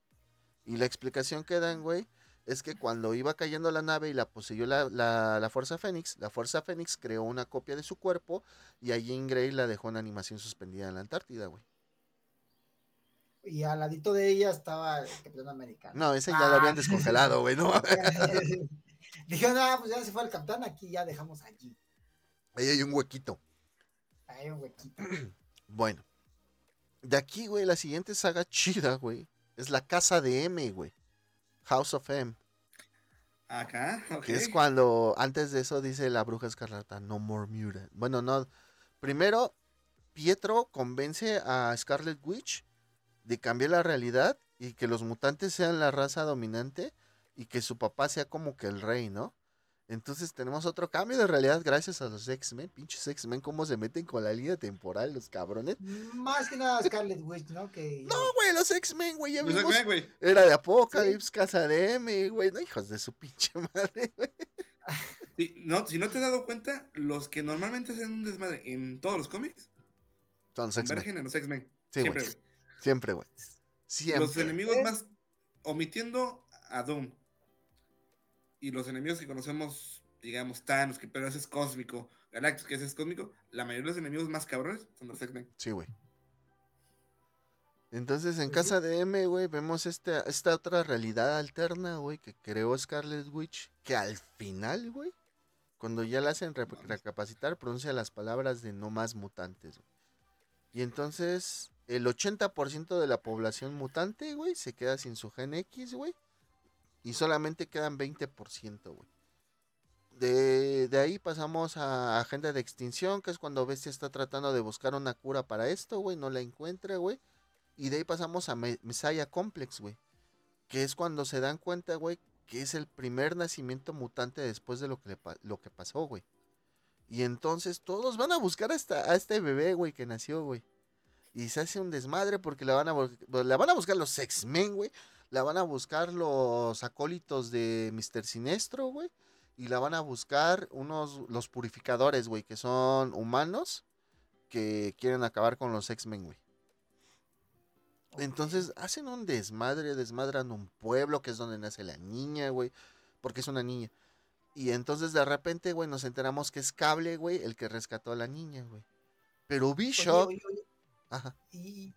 Y la explicación que dan, güey, es que cuando iba cayendo la nave y la poseyó la, la, la Fuerza Fénix, la Fuerza Fénix creó una copia de su cuerpo y a Jean Grey la dejó en animación suspendida en la Antártida, güey. Y al ladito de ella estaba el Capitán Americano. No, ese ya lo habían Ah. descongelado, güey, no. Dijeron, ah, pues ya se fue el capitán, aquí ya dejamos allí. Ahí hay un huequito. Ahí hay un huequito. Bueno. De aquí, güey, la siguiente saga chida, güey, es la Casa de M, güey. House of M. Acá, ok. Que es cuando, antes de eso dice la bruja escarlata, no more mutant. Bueno, no. Primero, Pietro convence a Scarlet Witch de cambiar la realidad y que los mutantes sean la raza dominante y que su papá sea como que el rey, ¿no? Entonces tenemos otro cambio de realidad gracias a los X-Men. Pinches X-Men, cómo se meten con la línea temporal, los cabrones. Más que nada Scarlet Witch, ¿no? Que No, güey, los X-Men, güey, ya vimos. acá, güey. Era de Apocalypse, Casa de M, güey. No, hijos de su pinche madre, güey. Sí, no, si no te has dado cuenta, los que normalmente hacen un desmadre en todos los cómics Son los X-Men. convergen en los X-Men. Sí, Siempre, güey. Siempre, güey. Siempre. Los enemigos más. Omitiendo a Doom. Y los enemigos que conocemos, digamos, Thanos, que pero ese es cósmico. Galactus, que ese es cósmico. La mayoría de los enemigos más cabrones son los X-Men. Sí, güey. Entonces, en Pues casa de M, güey, vemos esta, esta otra realidad alterna, güey, que creó Scarlet Witch, que al final, güey, cuando ya la hacen recapacitar, pronuncia las palabras de no más mutantes, güey. Y entonces, el 80% de la población mutante, güey, se queda sin su gen X, güey. Y solamente quedan 20%, güey. De, de ahí pasamos a Agenda de Extinción, que es cuando Bestia está tratando de buscar una cura para esto, güey, no la encuentra, güey. Y de ahí pasamos a Me- Messiah Complex, güey. Que es cuando se dan cuenta, güey, que es el primer nacimiento mutante después de lo que, lo que pasó, güey. Y entonces todos van a buscar a, esta- a este bebé, güey, que nació, güey. Y se hace un desmadre porque la van a, bu- la van a buscar los X-Men, güey. La van a buscar los acólitos de Mr. Sinestro, güey. Y la van a buscar unos, los purificadores, güey, que son humanos que quieren acabar con los X-Men, güey. Entonces hacen un desmadre, desmadran un pueblo que es donde nace la niña, güey, porque es una niña. Y entonces de repente, güey, nos enteramos que es Cable, güey, el que rescató a la niña, güey. Pero Oye, Bishop, oye, oye, ajá, y,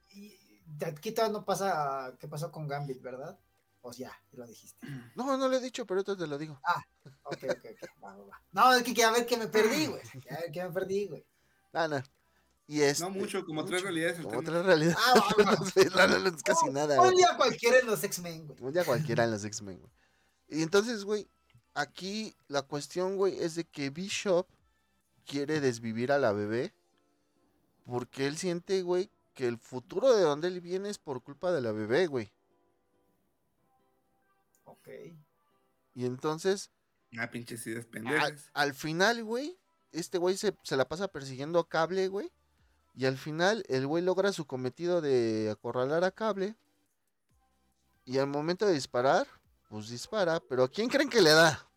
aquí todavía no pasa qué pasó con Gambit, ¿verdad? Pues ya, ya lo dijiste. no, no lo he dicho, pero ahorita te lo digo. Ok, ok, ok. Va, va, va. No, es que que a ver que me perdí, güey. A ver que me perdí, güey. Nada. Y es No mucho, como tres realidades Como alternas. otra realidad. Ah, va, va. no, no, no, es casi nada, Un día cualquiera en los X-Men, güey. Un día cualquiera en los X-Men, güey. Y entonces, güey, aquí la cuestión, güey, es de que Bishop quiere desvivir a la bebé porque él siente, güey, que el futuro de donde él viene es por culpa de la bebé, güey. Ok. Y entonces, Ah, pinches ideas al, pendejas. al final, güey, este güey se, se la pasa persiguiendo a Cable, güey. Y al final el güey logra su cometido de acorralar a Cable. Y al momento de disparar, pues dispara. Pero ¿a quién creen que le da?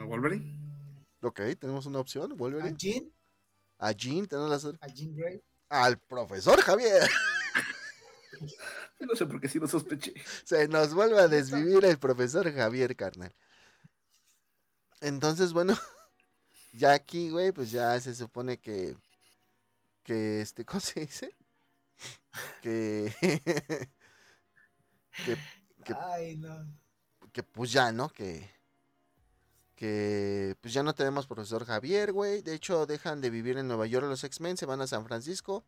¿A Wolverine? Ok, tenemos una opción, ¿A Wolverine. Jean? A Jean, tenemos la suerte. ¿A Jean Grey? Al profesor Javier. No sé por qué sí lo sospeché. Se nos vuelve a desvivir el profesor Javier, carnal. Entonces, bueno, ya aquí, güey, pues ya se supone que. Que este, ¿cómo se dice? Que. que, que, Ay, no. que pues ya, ¿no? Que. Que pues ya no tenemos profesor Javier, güey. De hecho, dejan de vivir en Nueva York los X-Men, se van a San Francisco.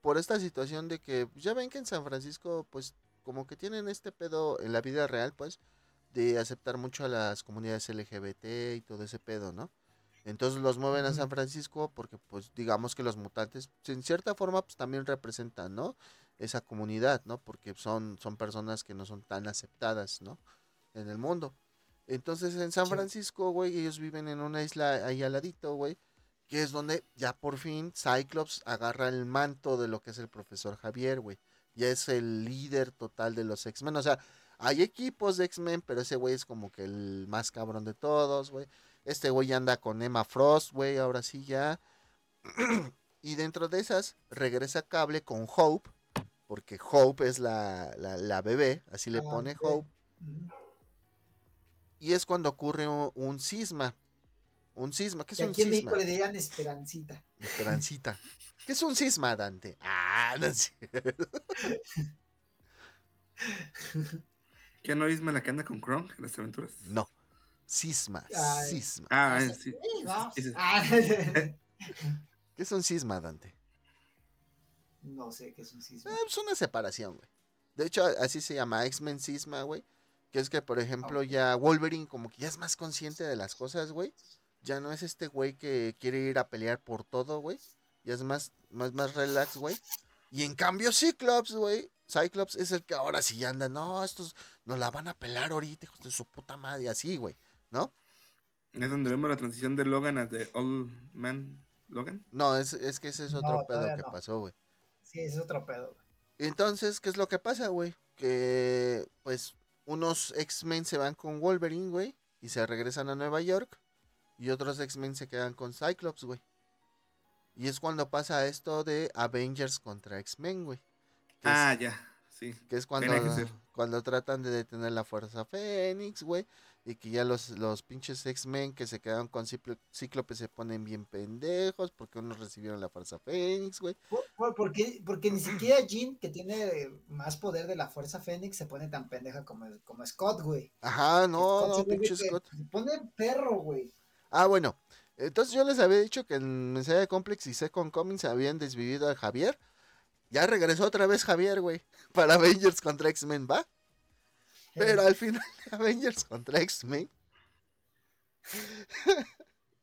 Por esta situación de que pues, ya ven que en San Francisco, pues como que tienen este pedo en la vida real, pues, de aceptar mucho a las comunidades LGBT y todo ese pedo, ¿no? Entonces los mueven a. San Francisco porque, pues, digamos que los mutantes, en cierta forma, pues también representan, ¿no? Esa comunidad, ¿no? Porque son, son personas que no son tan aceptadas, ¿no? En el mundo. Entonces en San Sí. Francisco, güey, ellos viven en una isla ahí al ladito, güey, que es donde ya por fin Cyclops agarra el manto de lo que es el profesor Javier, güey. Ya es el líder total de los X-Men. O sea, hay equipos de X-Men, pero ese güey es como que el más cabrón de todos, güey. Este güey anda con Emma Frost, güey, ahora sí ya. y dentro de esas regresa Cable con Hope, porque Hope es la, la, la bebé, así le Ah, pone. Hope. Y es cuando ocurre un, cisma. Un cisma, ¿qué es un aquí en cisma? México le dirían Esperancita. Esperancita. ¿Qué es un cisma, Dante? Ah, no es. ¿Ya no Isma la que anda con Kronk en las aventuras? No. Cisma, Ay. cisma. Ah, sí. Ah, ¿Qué es un cisma, Dante? no sé qué es un cisma. Eh, es una separación, güey. De hecho, así se llama X-Men Cisma, güey. Que es que, por ejemplo, Ok. ya Wolverine como que ya es más consciente de las cosas, güey. Ya no es este güey que quiere ir a pelear por todo, güey. Ya es más, más, más relax, güey. Y en cambio Cyclops, güey. Cyclops es el que ahora sí anda. No, estos nos la van a pelar ahorita, hijos de su puta madre. Así, güey. ¿No? Es donde vemos la transición de Logan a The Old Man Logan. No, es, es que ese es otro No, pedo que no. pasó, güey. Sí, es otro pedo. Entonces, ¿qué es lo que pasa, güey? Que, pues, unos X-Men se van con Wolverine, güey, y se regresan a Nueva York, y otros X-Men se quedan con Cyclops, güey. Y es cuando pasa esto de Avengers contra X-Men, güey. Ah, es, ya, sí. que es cuando, cuando tratan de detener la Fuerza Fénix, güey. Y que ya los, los pinches X-Men que se quedaron con Cíclope se ponen bien pendejos porque unos recibieron la Fuerza Fénix, güey. ¿Por, por- por qué? Porque ni siquiera Jean, que tiene más poder de la Fuerza Fénix, se pone tan pendeja como, como Scott, güey. Ajá, no, Scott no, se pinche Scott. Se pone perro, güey. Ah, bueno. Entonces yo les había dicho que en Mensaje de Complex y Second Comics habían desvivido a Javier. Ya regresó otra vez Javier, güey. Para Avengers contra X-Men, ¿va? Pero al final de Avengers contra X-Men,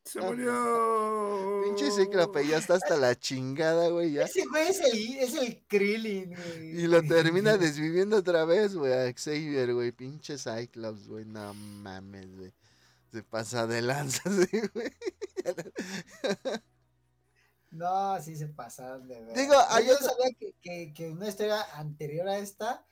Se murió. pinche Cíclope ya está hasta la chingada, güey, ya. Ese güey es el, es el Krillin, güey. Y lo termina desviviendo otra vez, güey, a Xavier, güey. Pinche Cyclops, güey. No mames, güey. Se pasa de lanza, sí, güey. No, sí se pasaron de ver. Digo, hay yo sabía que, que, que una historia anterior a esta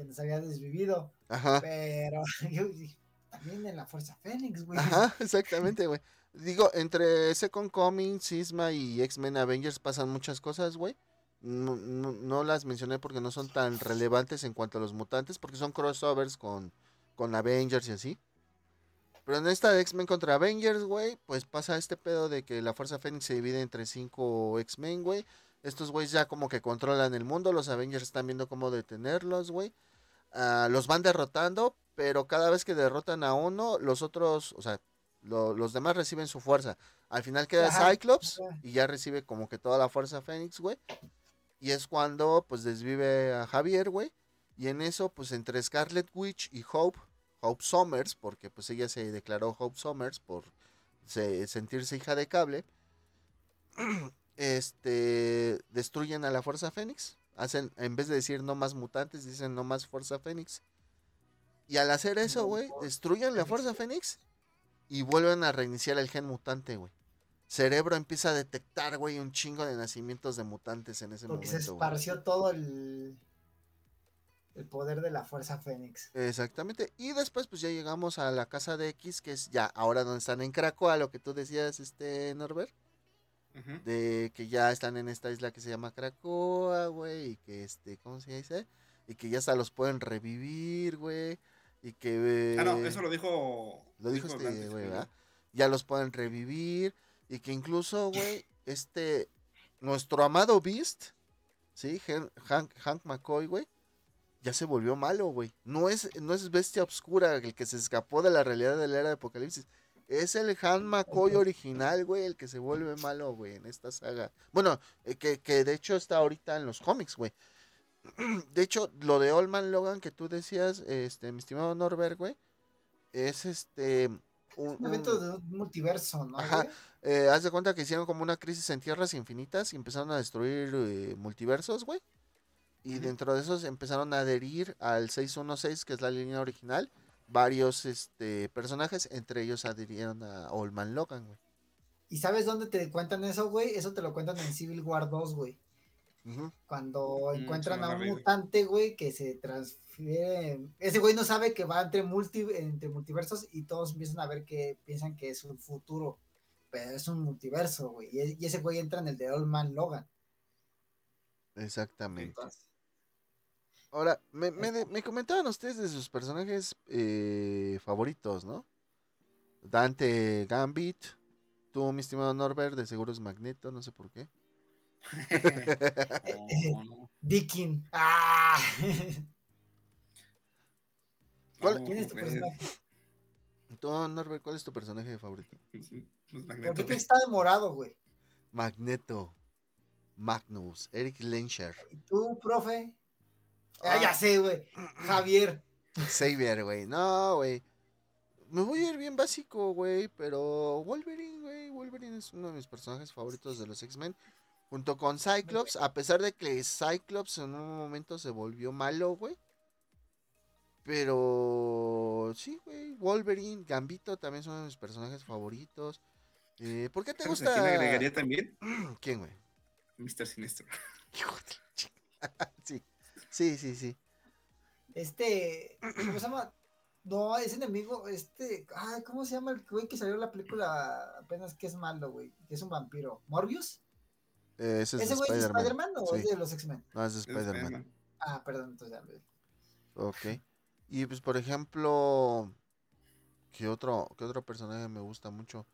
se nos había desvivido, Ajá. pero yo dije, también en la Fuerza Fénix, güey. Ajá, exactamente, güey. Digo, entre Second Coming, Sisma y X-Men Avengers pasan muchas cosas, güey. No, no, no las mencioné porque no son tan relevantes en cuanto a los mutantes, porque son crossovers con, con Avengers y así. Pero en esta de X-Men contra Avengers, güey, pues pasa este pedo de que la Fuerza Fénix se divide entre cinco X-Men, güey. Estos güeyes ya como que controlan el mundo, los Avengers están viendo cómo detenerlos, güey. Ah, los van derrotando, pero cada vez que derrotan a uno, los otros, o sea, lo- los demás reciben su fuerza. Al final queda Ajá, Cyclops y ya recibe como que toda la fuerza Fénix, güey. Y es cuando pues desvive a Javier, güey. Y en eso, pues entre Scarlet Witch y Hope, Hope Summers, porque pues ella se declaró Hope Summers por se- sentirse hija de cable, este, destruyen a la Fuerza Fénix. Hacen, en vez de decir no más mutantes, dicen no más Fuerza Fénix. Y al hacer eso, güey, destruyen la Fuerza Fénix y vuelven a reiniciar el gen mutante, güey. Cerebro empieza a detectar, güey, un chingo de nacimientos de mutantes en ese Porque momento. se güey. esparció todo el, el poder de la Fuerza Fénix. Exactamente. Y después, pues ya llegamos a la casa de X, que es ya ahora donde están en Krakoa, lo que tú decías, este, Norbert. De que ya están en esta isla que se llama Krakoa, güey. Y que este, ¿cómo se dice? Y que ya hasta los pueden revivir, güey. Y que. Ah, no, eh, eso lo dijo. Lo dijo este Atlantis, güey. ¿verdad? Ya los pueden revivir. Y que incluso, güey, este. Nuestro amado Beast, ¿sí? Hank, Hank McCoy, güey. Ya se volvió malo, güey. No es, no es bestia oscura el que se escapó de la realidad de la era de Apocalipsis. Es el Han McCoy original, güey, el que se vuelve malo, güey, en esta saga. Bueno, eh, que, que de hecho está ahorita en los cómics, güey. De hecho, lo de Olman Logan que tú decías, este, mi estimado Norbert, güey, es este. Un, Un evento de un multiverso, ¿no? Ajá. eh, haz de cuenta que hicieron como una crisis en tierras infinitas y empezaron a destruir eh, multiversos, güey. Y dentro de esos empezaron a adherir al 616, que es la línea original, varios este, personajes, entre ellos adhirieron a Olman Logan, güey. ¿Y sabes dónde te cuentan eso, güey? Eso te lo cuentan en Civil War 2, güey. Cuando Mm, encuentran a un mutante, güey, que se transfiere. Ese güey no sabe que va entre, multi... entre multiversos y todos empiezan a ver que piensan que es un futuro. Pero es un multiverso, güey. Y, e- y ese güey entra en el de Old Man Logan. Exactamente. Entonces, Ahora, me, me, comentaban ustedes de sus personajes eh, favoritos, ¿no? Dante Gambit, tú, mi estimado Norbert, de seguro es Magneto, no sé por qué. No, no, Dickin. ¡Ah! ¿Cuál- ¿Quién es tu pues, personaje? Tú, Norbert, ¿cuál es tu personaje favorito? pues, pues, ¿Por Magneto, qué está de morado, güey? Magneto, Magnus, Eric Lenscher, ¿Y tú, profe? Ah, ya sé, güey. Javier. Xavier, güey. No, güey. Me voy a ir bien básico, güey, pero Wolverine, güey. Wolverine es uno de mis personajes favoritos de los X-Men. Junto con Cyclops, a pesar de que Cyclops en un momento se volvió malo, güey. Pero sí, güey. Wolverine, Gambito también son uno de mis personajes favoritos. Eh, ¿Por qué te ¿Sabes a gusta? quién agregaría también? ¿Quién, güey? Mr. Sinestro. Hijo de sí, sí, sí. Este. ¿Cómo se llama? No, ese enemigo, este. Ay, ¿cómo se llama el güey que salió en la película apenas que es malo, güey? Que es un vampiro. ¿Morbius? Eh, ese es ¿Ese güey es de Spider-Man. O es de los X-Men? No, es de Spider-Man. Ah, perdón, entonces ya. Ok. Y pues, por ejemplo, ¿qué otro, qué otro personaje me gusta mucho?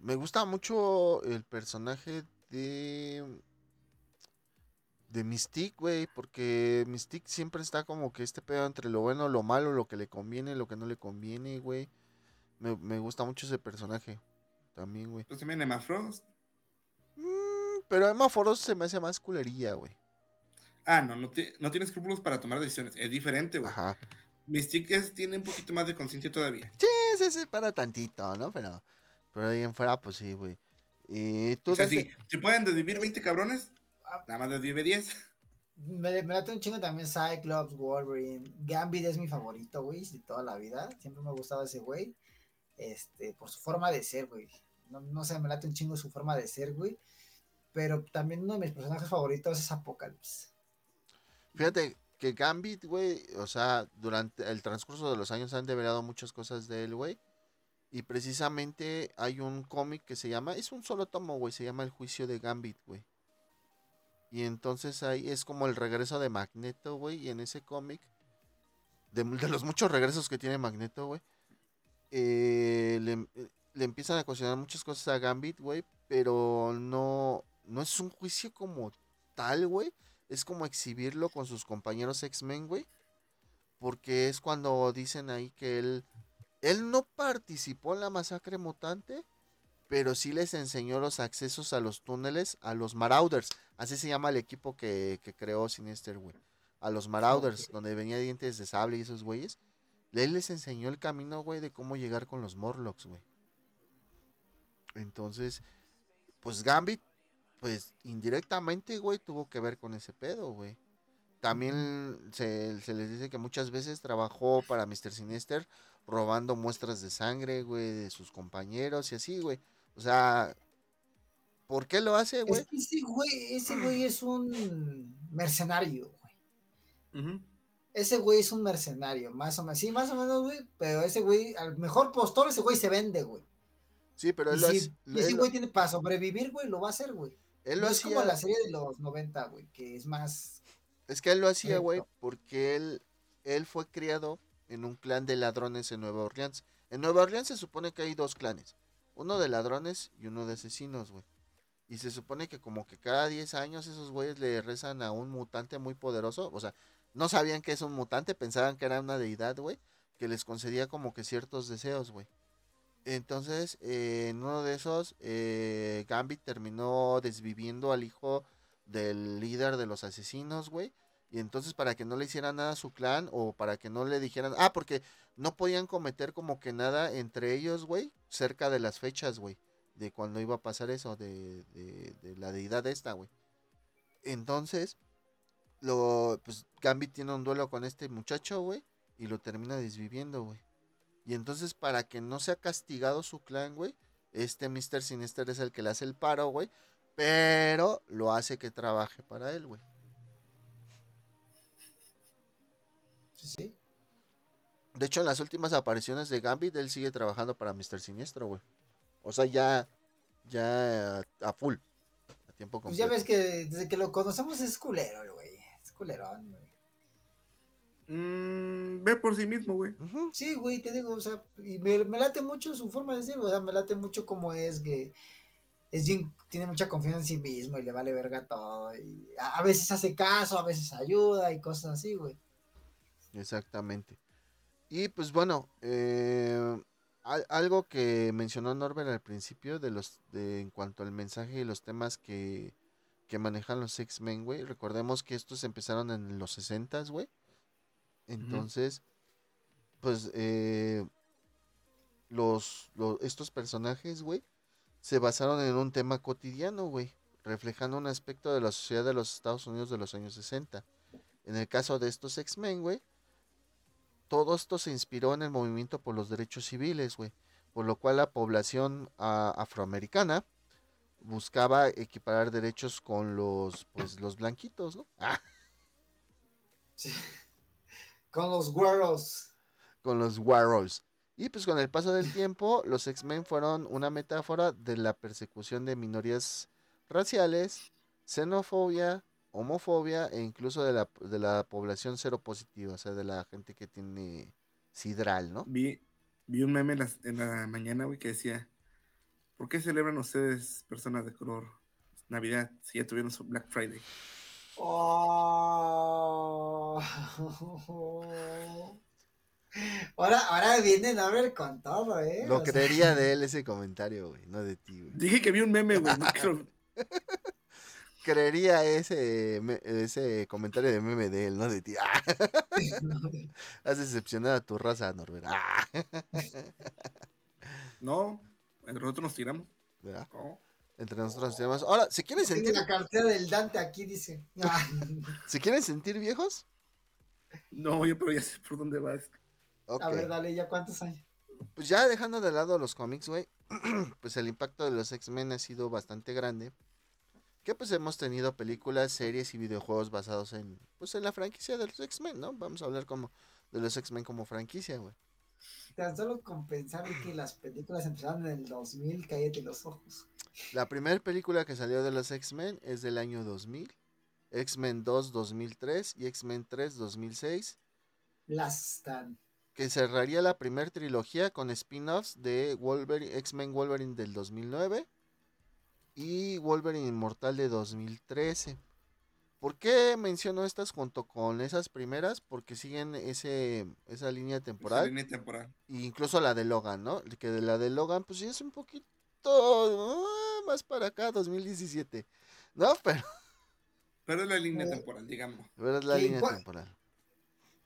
Me gusta mucho el personaje de. De Mystique, güey, porque Mystique siempre está como que este pedo entre lo bueno, lo malo, lo que le conviene, lo que no le conviene, güey. Me, me gusta mucho ese personaje también, güey. Pues también Emma Frost. Mm, pero Emma Frost se me hace más culería, güey. Ah, no, no, no tiene escrúpulos para tomar decisiones. Es diferente, güey. Ajá. Mystique es- tiene un poquito más de conciencia todavía. Sí, sí, sí, para tantito, ¿no? Pero, pero ahí en fuera, pues sí, güey. Y tú O sea, si, si pueden desvivir 20 cabrones, nada más desvive 10. Me, me late un chingo también Cyclops, Wolverine. Gambit es mi favorito, güey, de toda la vida. Siempre me ha gustado ese güey. Este, por su forma de ser, güey. No, no sé, me late un chingo su forma de ser, güey. Pero también uno de mis personajes favoritos es Apocalypse. Fíjate que Gambit, güey, o sea, durante el transcurso de los años han develado muchas cosas de él, güey. Y precisamente hay un cómic que se llama, es un solo tomo, güey, se llama El juicio de Gambit, güey. Y entonces ahí es como el regreso de Magneto, güey, y en ese cómic, de, los muchos regresos que tiene Magneto, güey, eh, le, eh, le empiezan a cuestionar muchas cosas a Gambit, güey, pero no, no es un juicio como tal, güey. Es como exhibirlo con sus compañeros X-Men, güey. Porque es cuando dicen ahí que él, él no participó en la masacre mutante, pero sí les enseñó los accesos a los túneles a los Marauders. Así se llama el equipo que, que creó Sinister, güey. A los Marauders, Ok. donde venía dientes de sable y esos güeyes. Él les enseñó el camino, güey, de cómo llegar con los Morlocks, güey. Entonces, pues Gambit, pues indirectamente, güey, tuvo que ver con ese pedo, güey. también se, se les dice que muchas veces trabajó para Mr. Sinister robando muestras de sangre, güey, de sus compañeros y así, güey. O sea, ¿por qué lo hace, güey? Es que ese güey, ese güey es un mercenario, güey. Ese güey es un mercenario, más o menos. Sí, más o menos, güey. Pero ese güey, al mejor postor, ese güey se vende, güey. Sí, pero Y él lo, si- hace- y él ese lo- güey tiene para sobrevivir, güey, lo va a hacer, güey. él No lo es como hacía- la serie de los 90, güey, que es más. Es que él lo hacía, güey, porque él, él fue criado en un clan de ladrones en Nueva Orleans. En Nueva Orleans se supone que hay dos clanes, uno de ladrones y uno de asesinos, güey. Y se supone que como que cada 10 años esos güeyes le rezan a un mutante muy poderoso, o sea, no sabían que es un mutante, pensaban que era una deidad, güey, que les concedía como que ciertos deseos, güey. Entonces, eh, en uno de esos, eh, Gambit terminó desviviendo al hijo del líder de los asesinos, güey. Y entonces para que no le hicieran nada a su clan o para que no le dijeran, ah, porque no podían cometer como que nada entre ellos, güey, cerca de las fechas, güey, de cuando iba a pasar eso, de, de, de la deidad esta, güey. Entonces, lo, pues Gambit tiene un duelo con este muchacho, güey, y lo termina desviviendo, güey. Y entonces para que no sea castigado su clan, güey, este Mr. Sinister es el que le hace el paro, güey, pero lo hace que trabaje para él, güey. Sí, sí. De hecho, en las últimas apariciones de Gambit, él sigue trabajando para Mr. Siniestro, güey. O sea, ya, ya a full, a tiempo Pues ya completo. ves que desde que lo conocemos es culero, güey. Es culerón, güey. Mm, ve por sí mismo, güey. Sí, güey, te digo, o sea, y me, me late mucho su forma de ser, o sea, me late mucho como es que es bien, tiene mucha confianza en sí mismo y le vale verga todo. Y a, a veces hace caso, a veces ayuda y cosas así, güey. Exactamente. Y pues bueno, eh, al- algo que mencionó Norbert al principio de los de en cuanto al mensaje y los temas que, que manejan los X-Men, güey. Recordemos que estos empezaron en los 60 güey. Entonces, pues eh, los, los estos personajes, güey, se basaron en un tema cotidiano, güey, reflejando un aspecto de la sociedad de los Estados Unidos de los años 60. En el caso de estos X-Men, güey, todo esto se inspiró en el movimiento por los derechos civiles, güey. Por lo cual la población ah, afroamericana buscaba equiparar derechos con los, pues, los blanquitos, ¿no? Ah, Sí. Con los güeros. con los Warriors. Y pues con el paso del tiempo, los X-Men fueron una metáfora de la persecución de minorías raciales, xenofobia, homofobia e incluso de la, de la población seropositiva, o sea, de la gente que tiene sidral, ¿no? Vi, vi un meme en la, en la mañana, güey, que decía, ¿por qué celebran ustedes, personas de color, Navidad, si ya tuvieron su Black Friday? Oh. Ahora, ahora vienen a ver con todo, ¿eh? Lo O sea, creería de él ese comentario, güey, no de ti, güey. Dije que vi un meme, güey, no creo- Creería ese, ese comentario de meme de él, no de ti. Ah, has decepcionado a tu raza, Norbert. Ah, No, entre nosotros nos tiramos. ¿verdad? No. Entre nosotros tenemos. Ahora, ¿se quieren Tiene sentir, la cartera del Dante aquí, dice. Ah, ¿se quieren sentir viejos? No, yo pero ya sé por dónde vas. A ver, dale, ¿ya cuántos años? Pues ya dejando de lado los cómics, güey, pues el impacto de los X-Men ha sido bastante grande. Que pues hemos tenido películas, series y videojuegos basados en, pues en la franquicia de los X-Men, ¿no? Vamos a hablar como de los X-Men como franquicia, güey. Tan solo con pensar en que las películas empezaron en el 2000, cállate los ojos. La primera película que salió de los X-Men es del año 2000, X-Men 2 2003 y X-Men 3 2006, Las están. que cerraría la primera trilogía con spin-offs de Wolverine, X-Men Wolverine del 2009 y Wolverine Inmortal de 2013. ¿Por qué menciono estas junto con esas primeras? Porque siguen ese, esa línea Esa temporal. línea temporal. e incluso la de Logan, ¿no? Que de la de Logan, pues sí es un poquito ah, más para acá, 2017. ¿No? Pero, Pero es la línea Eh, temporal, digamos. pero es la Sí, línea ¿cuál? temporal.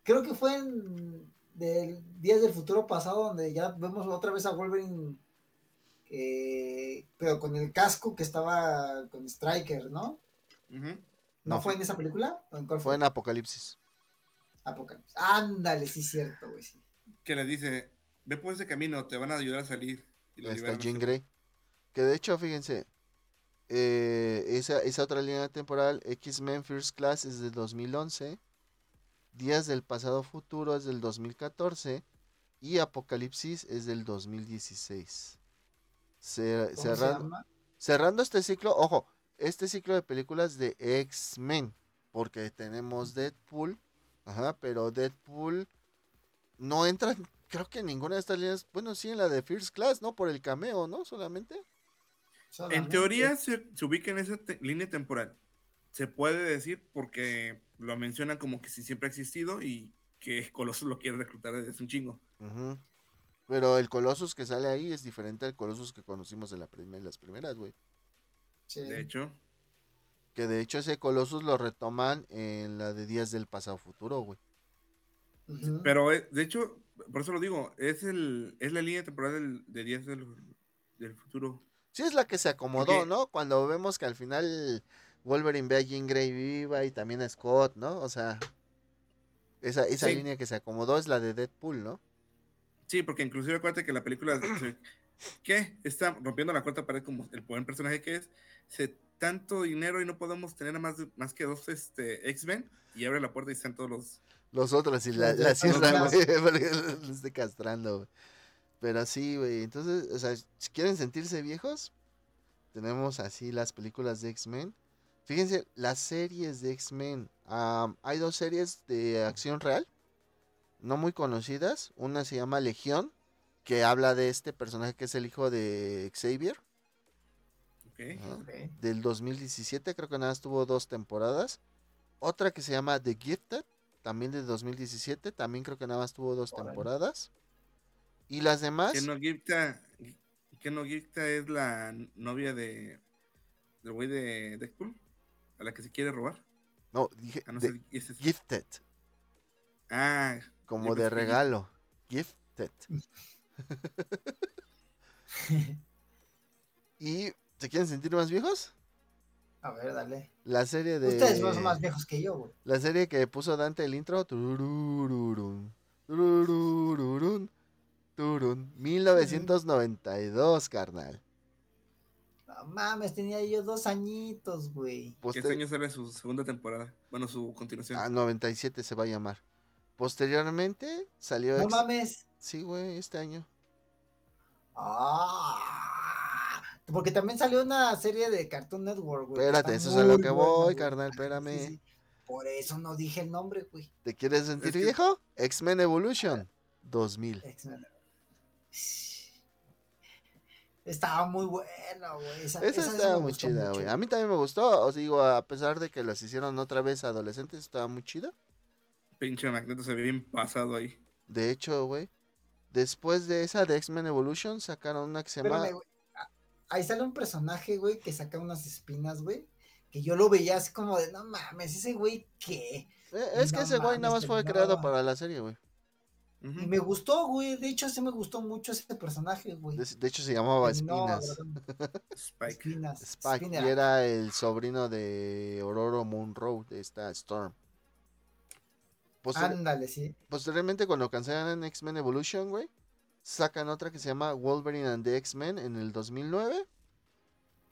Creo que fue en del Días del Futuro pasado donde ya vemos otra vez a Wolverine, eh, pero con el casco que estaba con Striker, ¿no? ¿No, No, fue fue- en esa película? ¿O en cuál Fue en Apocalipsis. Apocalipsis. Ándale, sí es cierto, güey. sí. Que le dice, ve por ese camino, te van a ayudar a salir. Y Está Jean. Grey. Que de hecho, fíjense, eh, esa, esa otra línea temporal, X-Men First Class es del 2011, Días del Pasado Futuro es del 2014 y Apocalipsis es del 2016. Ce- ¿Cómo se cerrando, llama? cerrando este ciclo, ojo, este ciclo de películas de X-Men, porque tenemos Deadpool, ajá, pero Deadpool no entra, creo que en ninguna de estas líneas, bueno, sí en la de First Class, ¿no? Por el cameo, ¿no? Solamente. En teoría se, se ubica en esa te- línea temporal. Se puede decir porque lo mencionan como que sí siempre ha existido y que Colossus lo quiere reclutar desde un chingo. Ujú. Pero el Colossus que sale ahí es diferente al Colossus que conocimos en la primer- las primeras, güey. Sí. De hecho, Que de hecho ese Colossus lo retoman en la de Días del Pasado Futuro, güey. Pero eh, de hecho, por eso lo digo, es el es la línea temporal del, de Días del, del futuro. Sí, es la que se acomodó, ¿no? Cuando vemos que al final Wolverine ve a Jean Grey viva y también a Scott, ¿no? O sea, esa, esa Sí. línea que se acomodó es la de Deadpool, ¿no? Sí, porque inclusive acuérdate que la película ¿qué? Está rompiendo la cuarta pared como el buen personaje que es. Se tanto dinero y no podemos tener a más, de- más que dos este, X-Men y abre la puerta y están todos los Los otros y la, la todos cierran, los castrando, güey. Pero sí, güey. Entonces, o sea, si quieren sentirse viejos, tenemos así las películas de X-Men. Fíjense, las series de X-Men. am, hay dos series de acción real, no muy conocidas. Una se llama Legión, que habla de este personaje que es el hijo de Xavier, ¿ok? ajá, Ok. del 2017. Creo que nada más tuvo dos temporadas. Otra que se llama The Gifted, también de 2017. También creo que nada más tuvo dos Órale. temporadas. Y las demás, Que no Gipta, que no Gipta es la novia de del güey de Deadpool, a la que se quiere robar. no, dije Ah, no sé, es- Gifted, ah, como de regalo. Gifted. ¿Y se quieren sentir más viejos? A ver, dale. La serie de. Ustedes no son más viejos que yo, güey. La serie que puso Dante el intro. tururururun, tururururun, turun, 1992, carnal. No mames, tenía yo dos añitos, güey. Poster- este año sale su segunda temporada. Bueno, su continuación. Ah, 97 se va a llamar. Posteriormente salió. No mames. Sí, güey, este año. Ah, porque también salió una serie de Cartoon Network, güey. Espérate, eso es a lo que voy, carnal, espérame. sí. Por eso no dije el nombre, güey. ¿Te quieres sentir que- viejo? X-Men Evolution 2000. X-Men. Estaba muy bueno, güey. Esa, Esa estaba muy chida, güey. A mí también me gustó. Os digo, a pesar de que las hicieron otra vez adolescentes, estaba muy chida. Pinche Magneto se ve bien pasado ahí. De hecho, güey, después de esa de X-Men Evolution, sacaron una que se llama. Espérame. Ah, Ahí sale un personaje, güey, que saca unas espinas, güey. Que yo lo veía así como de, no mames, ese güey, ¿qué? Eh, es que ese güey nada más fue creado para la serie, güey. Y me gustó, güey. De hecho, sí me gustó mucho ese personaje, güey. De, de hecho, se llamaba Espinas. Spike. Espinas. Spike, y era el sobrino de Aurora Monroe, de esta Storm. Poster- Ándale, sí. posteriormente, cuando cancelan X-Men Evolution, güey, sacan otra que se llama Wolverine and the X-Men en el 2009.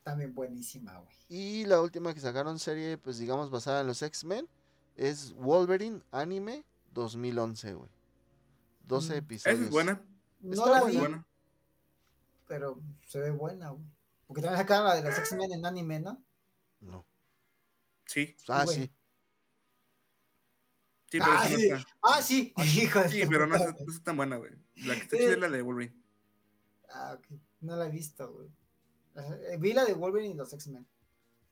También buenísima, güey. Y la última que sacaron serie, pues digamos, basada en los X-Men, es Wolverine Anime 2011, güey. 12 Mm. episodios. Esa es buena. No Está la vi, es buena. pero se ve buena, güey. Porque también sacaron la de los X-Men en anime, ¿no? No. Sí, Ah, güey. sí. Sí, pero Ah, esa no sí. está. Ah, sí. Hijo Sí, pero no está tan buena, güey. La que está chida es la de Wolverine. Ah, ok. No la he visto, güey. Eh, Vi la de Wolverine y los X-Men.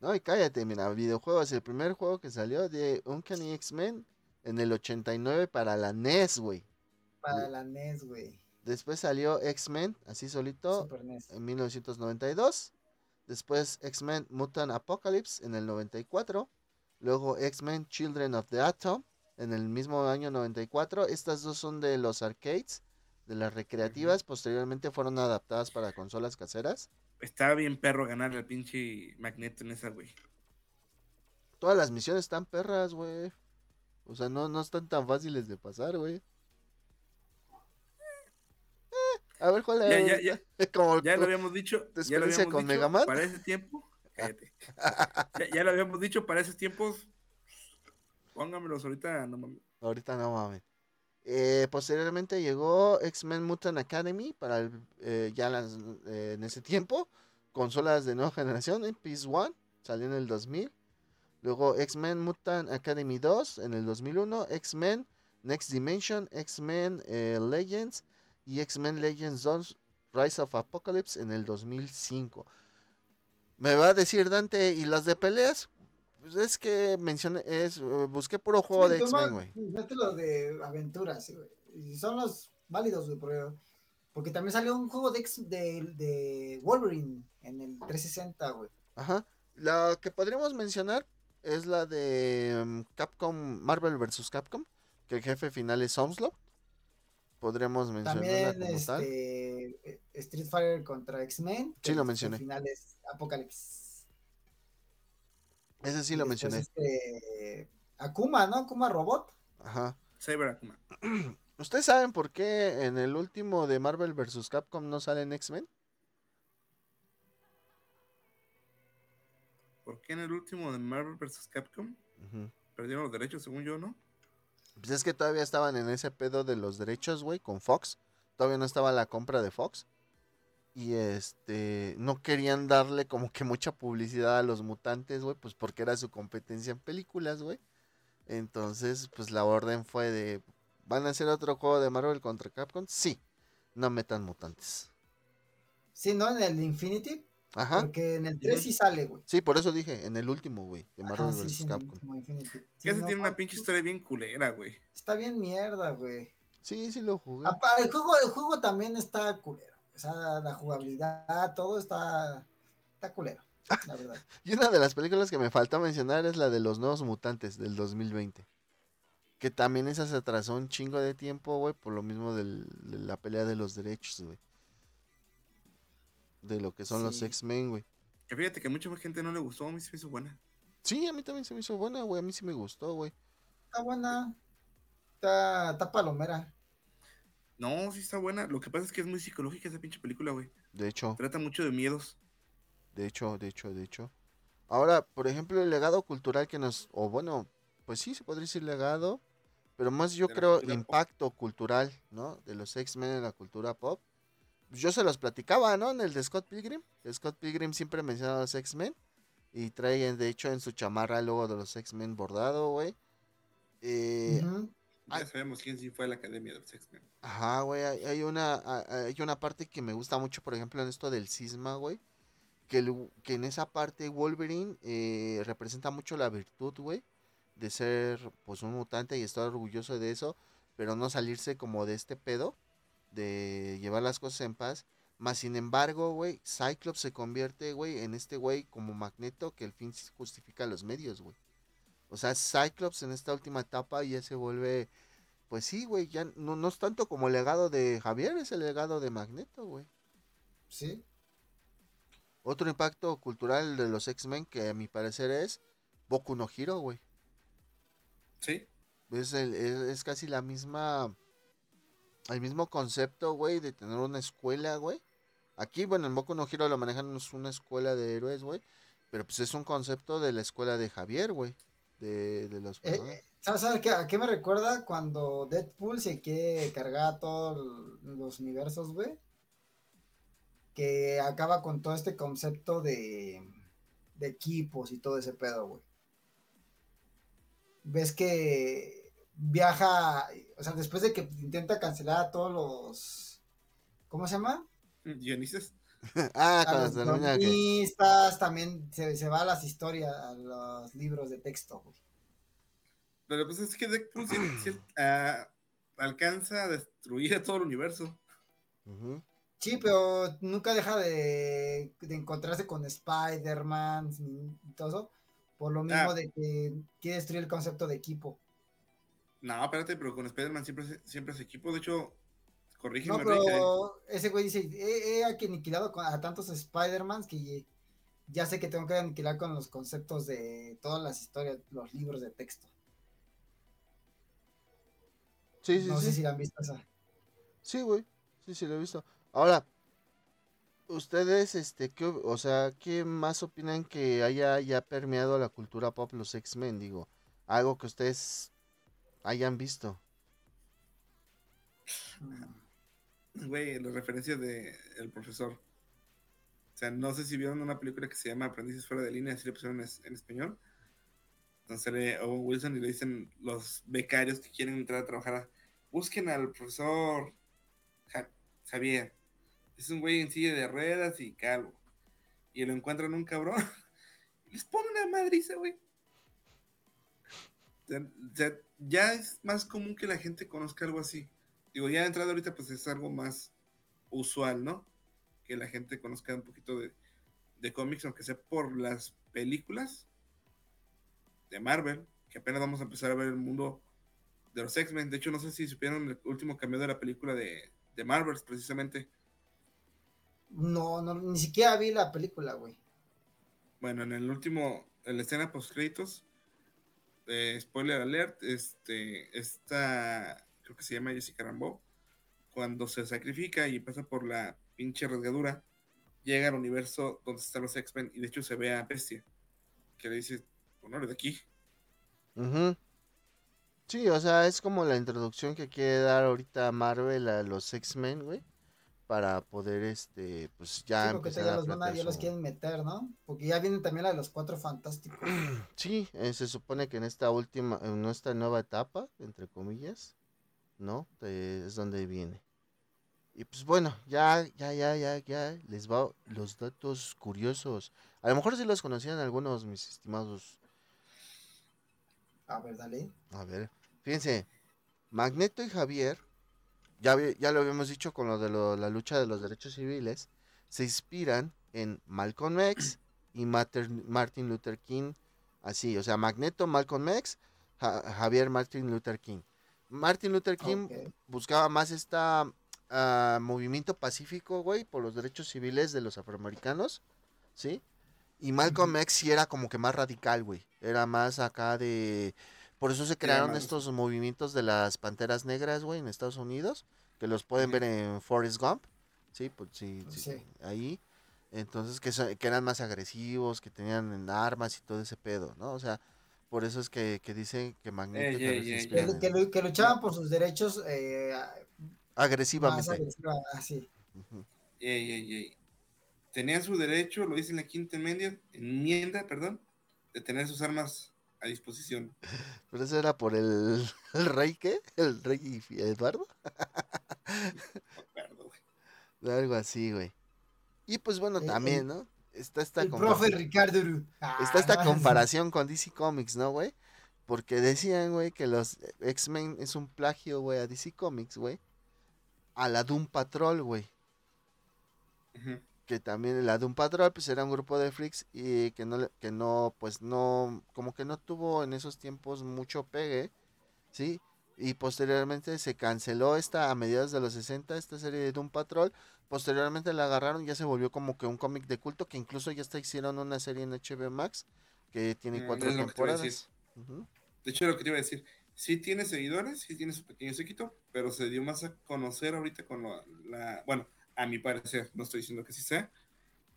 No, y cállate, mira, videojuegos. El primer juego que salió de Uncanny X-Men en el 89 para la NES, güey. Para la NES, güey. Después salió X-Men, así solito, Super NES. en 1992. Después X-Men Mutant Apocalypse en el 94. Luego X-Men Children of the Atom en el mismo año 94. Estas dos son de los arcades, de las recreativas. Posteriormente fueron adaptadas para consolas caseras. Estaba bien perro ganar al pinche Magneto en esa, güey. Todas las misiones están perras, güey. O sea, no, no están tan fáciles de pasar, güey. Eh, a ver, ¿cuál Ya, es? ya, Como, Ya lo habíamos dicho. ¿Tu Ya lo habíamos con dicho, Mega Man? Para ese tiempo. cállate. ya, ya lo habíamos dicho para esos tiempos. Póngamelos ahorita, no mames. Ahorita no mames. Eh, posteriormente llegó X-Men Mutant Academy para eh, ya eh, en ese tiempo. Consolas de nueva generación en PS1. Salió en el 2000. Luego X-Men Mutant Academy 2 en el 2001. X-Men Next Dimension. X-Men Legends. Y X-Men Legends 2 Rise of Apocalypse en el 2005. Me va a decir Dante, ¿y las de peleas? Pues es que mencioné, es, eh, busqué puro juego de Sí, tú X-Men, güey. Los de aventuras, güey. Y son los válidos, güey, porque, porque también salió un juego de, X- de, de Wolverine en el 360, güey. Ajá. La que podríamos mencionar es la de mm, Capcom, Marvel vs. Capcom, que el jefe final es Onslaught. Podríamos mencionarla También como este, eh, Street Fighter contra X-Men. Sí, lo el mencioné. final es Apocalypse. Ese sí lo mencioné. este, Akuma, ¿no? Akuma Robot. Ajá. Cyber Akuma. ¿Ustedes saben por qué en el último de Marvel vs. Capcom no salen X-Men? ¿Por qué en el último de Marvel vs. Capcom perdieron los derechos, según yo, no? Pues es que todavía estaban en ese pedo de los derechos, güey, con Fox. Todavía no estaba la compra de Fox. Y este, no querían darle como que mucha publicidad a los mutantes, güey, pues porque era su competencia en películas, güey. Entonces, pues la orden fue de, ¿van a hacer otro juego de Marvel contra Capcom? Sí, no metan mutantes. Sí, ¿no? En el Infinity. Ajá. Porque en el 3 sí sale, güey. Sí, por eso dije, en el último, güey, de Ajá, Marvel sí, vs. sí, en el Capcom. último Infinity. Sí, Que ese no, tiene una pinche historia bien culera, güey. Está bien mierda, güey. Sí, sí lo jugué. Apa- El juego, el juego también está culero. Sea, la jugabilidad, todo está, está culero, la verdad. Y una de las películas que me falta mencionar es la de los nuevos mutantes del 2020. Que también esa se atrasó un chingo de tiempo, güey, por lo mismo del- de la pelea de los derechos, güey. De lo que son los. X-Men, güey. Que fíjate que a mucha gente no le gustó, a mí se me hizo buena. Sí, a mí también se me hizo buena, güey. A mí sí me gustó, güey. Está buena. Está, está palomera. No, sí está buena. Lo que pasa es que es muy psicológica esa pinche película, güey. De hecho, Trata mucho de miedos. de hecho, de hecho, de hecho. Ahora, por ejemplo, el legado cultural que nos, o bueno, pues sí, se podría decir legado, pero más yo De creo pop. impacto cultural, ¿no? De los X-Men en la cultura pop. Yo se los platicaba, ¿no? En el de Scott Pilgrim. Scott Pilgrim siempre menciona a los X-Men. Y trae, de hecho, en su chamarra el logo de los X-Men bordado, güey. Eh. Ya sabemos quién sí fue a la academia de los X-Men. Ajá, güey, hay, hay una, hay una parte que me gusta mucho, por ejemplo, en esto del cisma, güey, que, el- que en esa parte Wolverine eh, representa mucho la virtud, güey, de ser, pues, un mutante y estar orgulloso de eso, pero no salirse como de este pedo, de llevar las cosas en paz. Más sin embargo, güey, Cyclops se convierte, güey, en este güey como Magneto que el fin justifica los medios, güey. O sea, Cyclops en esta última etapa ya se vuelve pues sí, güey, ya no, no es tanto como el legado de Javier, es el legado de Magneto, güey. Sí. Otro impacto cultural de los X-Men que a mi parecer es Boku no Hero, güey. Sí. Es, el- es, es casi la misma, el mismo concepto, güey, de tener una escuela, güey. Aquí, bueno, en Boku no Hero lo manejan es una escuela de héroes, güey. Pero pues es un concepto de la escuela de Javier, güey. De, de los Eh, eh, ¿Sabes, sabes qué, a qué me recuerda cuando Deadpool se quiere cargar a todos los universos, güey? Que acaba con todo este concepto de, de equipos y todo ese pedo, güey. Ves que viaja, o sea, después de que intenta cancelar a todos los, ¿cómo se llama? Guionistas. ah, A los también se, se va a las historias, a los libros de texto, güey. Pero pues es que Deadpool sí- sí, ah, alcanza a destruir a todo el universo. Sí, pero nunca deja de, de encontrarse con Spider-Man y todo eso, por lo mismo Ah. de que quiere destruir el concepto de equipo. No, espérate, pero con Spider-Man siempre es equipo. De hecho, corrígeme, No, pero ese güey dice, he, he aquí aniquilado a tantos Spider-Mans que ya sé que tengo que aniquilar con los conceptos de todas las historias, los libros de texto. Sí, sí, no sí. sé si la han visto esa. Sí, güey. Sí, sí, lo he visto. Ahora, ustedes, este, ¿qué, o sea, ¿qué más opinan que haya ya permeado la cultura pop los X-Men? Digo, algo que ustedes hayan visto. Güey, las referencias de el profesor. O sea, no sé si vieron una película que se llama Aprendices fuera de línea, así le pusieron en, es- en español. Entonces Owen Wilson y le dicen los becarios que quieren entrar a trabajar, busquen al profesor Ja- Javier. Es un güey en silla de ruedas y calvo. Y lo encuentran un cabrón. Les pone una madriza, güey. O sea, ya es más común que la gente conozca algo así. Digo, ya de entrada ahorita pues es algo más usual, ¿no? Que la gente conozca un poquito de, de cómics, aunque sea por las películas de Marvel, que apenas vamos a empezar a ver el mundo de los X-Men. De hecho, no sé si supieron el último cambio de la película de, de Marvel, precisamente. No, no, ni siquiera vi la película, güey. Bueno, en el último, en la escena post créditos, eh, spoiler alert, este, esta, creo que se llama Jessica Rambeau, cuando se sacrifica y pasa por la pinche rasgadura, llega al universo donde están los X-Men y de hecho se ve a Bestia, que le dice, bueno, eres de aquí. Sí, o sea, es como la introducción que quiere dar ahorita Marvel a los X-Men, güey. Para poder, este, pues ya Sí, porque empezar ya a los van a, ya los quieren meter, ¿no? Porque ya viene también la de los cuatro fantásticos. Sí, eh, se supone que en esta última, en esta nueva etapa, entre comillas, ¿no? Eh, es donde viene. Y pues bueno, ya, ya, ya, ya, ya, les va los datos curiosos. A lo mejor sí los conocían algunos, mis estimados. A ver, dale. A ver, fíjense, Magneto y Javier, ya, ya lo habíamos dicho con lo de lo- la lucha de los derechos civiles, se inspiran en Malcolm X y Martin Luther King, así, o sea, Magneto, Malcolm X, Ja- Javier, Martin Luther King. Martin Luther King buscaba más esta ah, movimiento pacífico, güey, por los derechos civiles de los afroamericanos, ¿sí? Y Malcolm X sí era como que más radical, güey. Era más acá de... Por eso se crearon estos movimientos de las panteras negras, güey, en Estados Unidos, que los pueden ver en Forrest Gump, ¿sí? Pues sí, sí, Sí. ahí. Entonces, que, que eran más agresivos, que tenían armas y todo ese pedo, ¿no? O sea, por eso es que, que dicen que Magneto Que, luchaban por sus derechos eh, agresivamente. agresiva, así. Ey, ey. Tenían su derecho, lo dice en la quinta enmienda, enmienda, perdón, de tener sus armas a disposición. Pero eso era por el, el rey, ¿qué? ¿El rey Eduardo? No. Algo así, güey. Y pues bueno, El- también, ¿no? Está esta, El profe Ricardo Uru. Ah, está esta no, comparación con DC Comics, ¿no, güey? Porque decían, güey, que los X-Men es un plagio, güey, a DC Comics, güey. A la Doom Patrol, güey. Que también la Doom Patrol pues era un grupo de freaks y que no le- que no pues no como que no tuvo en esos tiempos mucho pegue sí y posteriormente se canceló esta a mediados de los 60 esta serie de Doom Patrol posteriormente la agarraron y ya se volvió como que un cómic de culto que incluso ya hasta hicieron una serie en HBO Max que tiene Mm, cuatro temporadas. De hecho, lo que te iba a decir, sí tiene seguidores, sí tiene su pequeño séquito, pero se dio más a conocer ahorita con la, la- bueno, a mi parecer, no estoy diciendo que sí sea,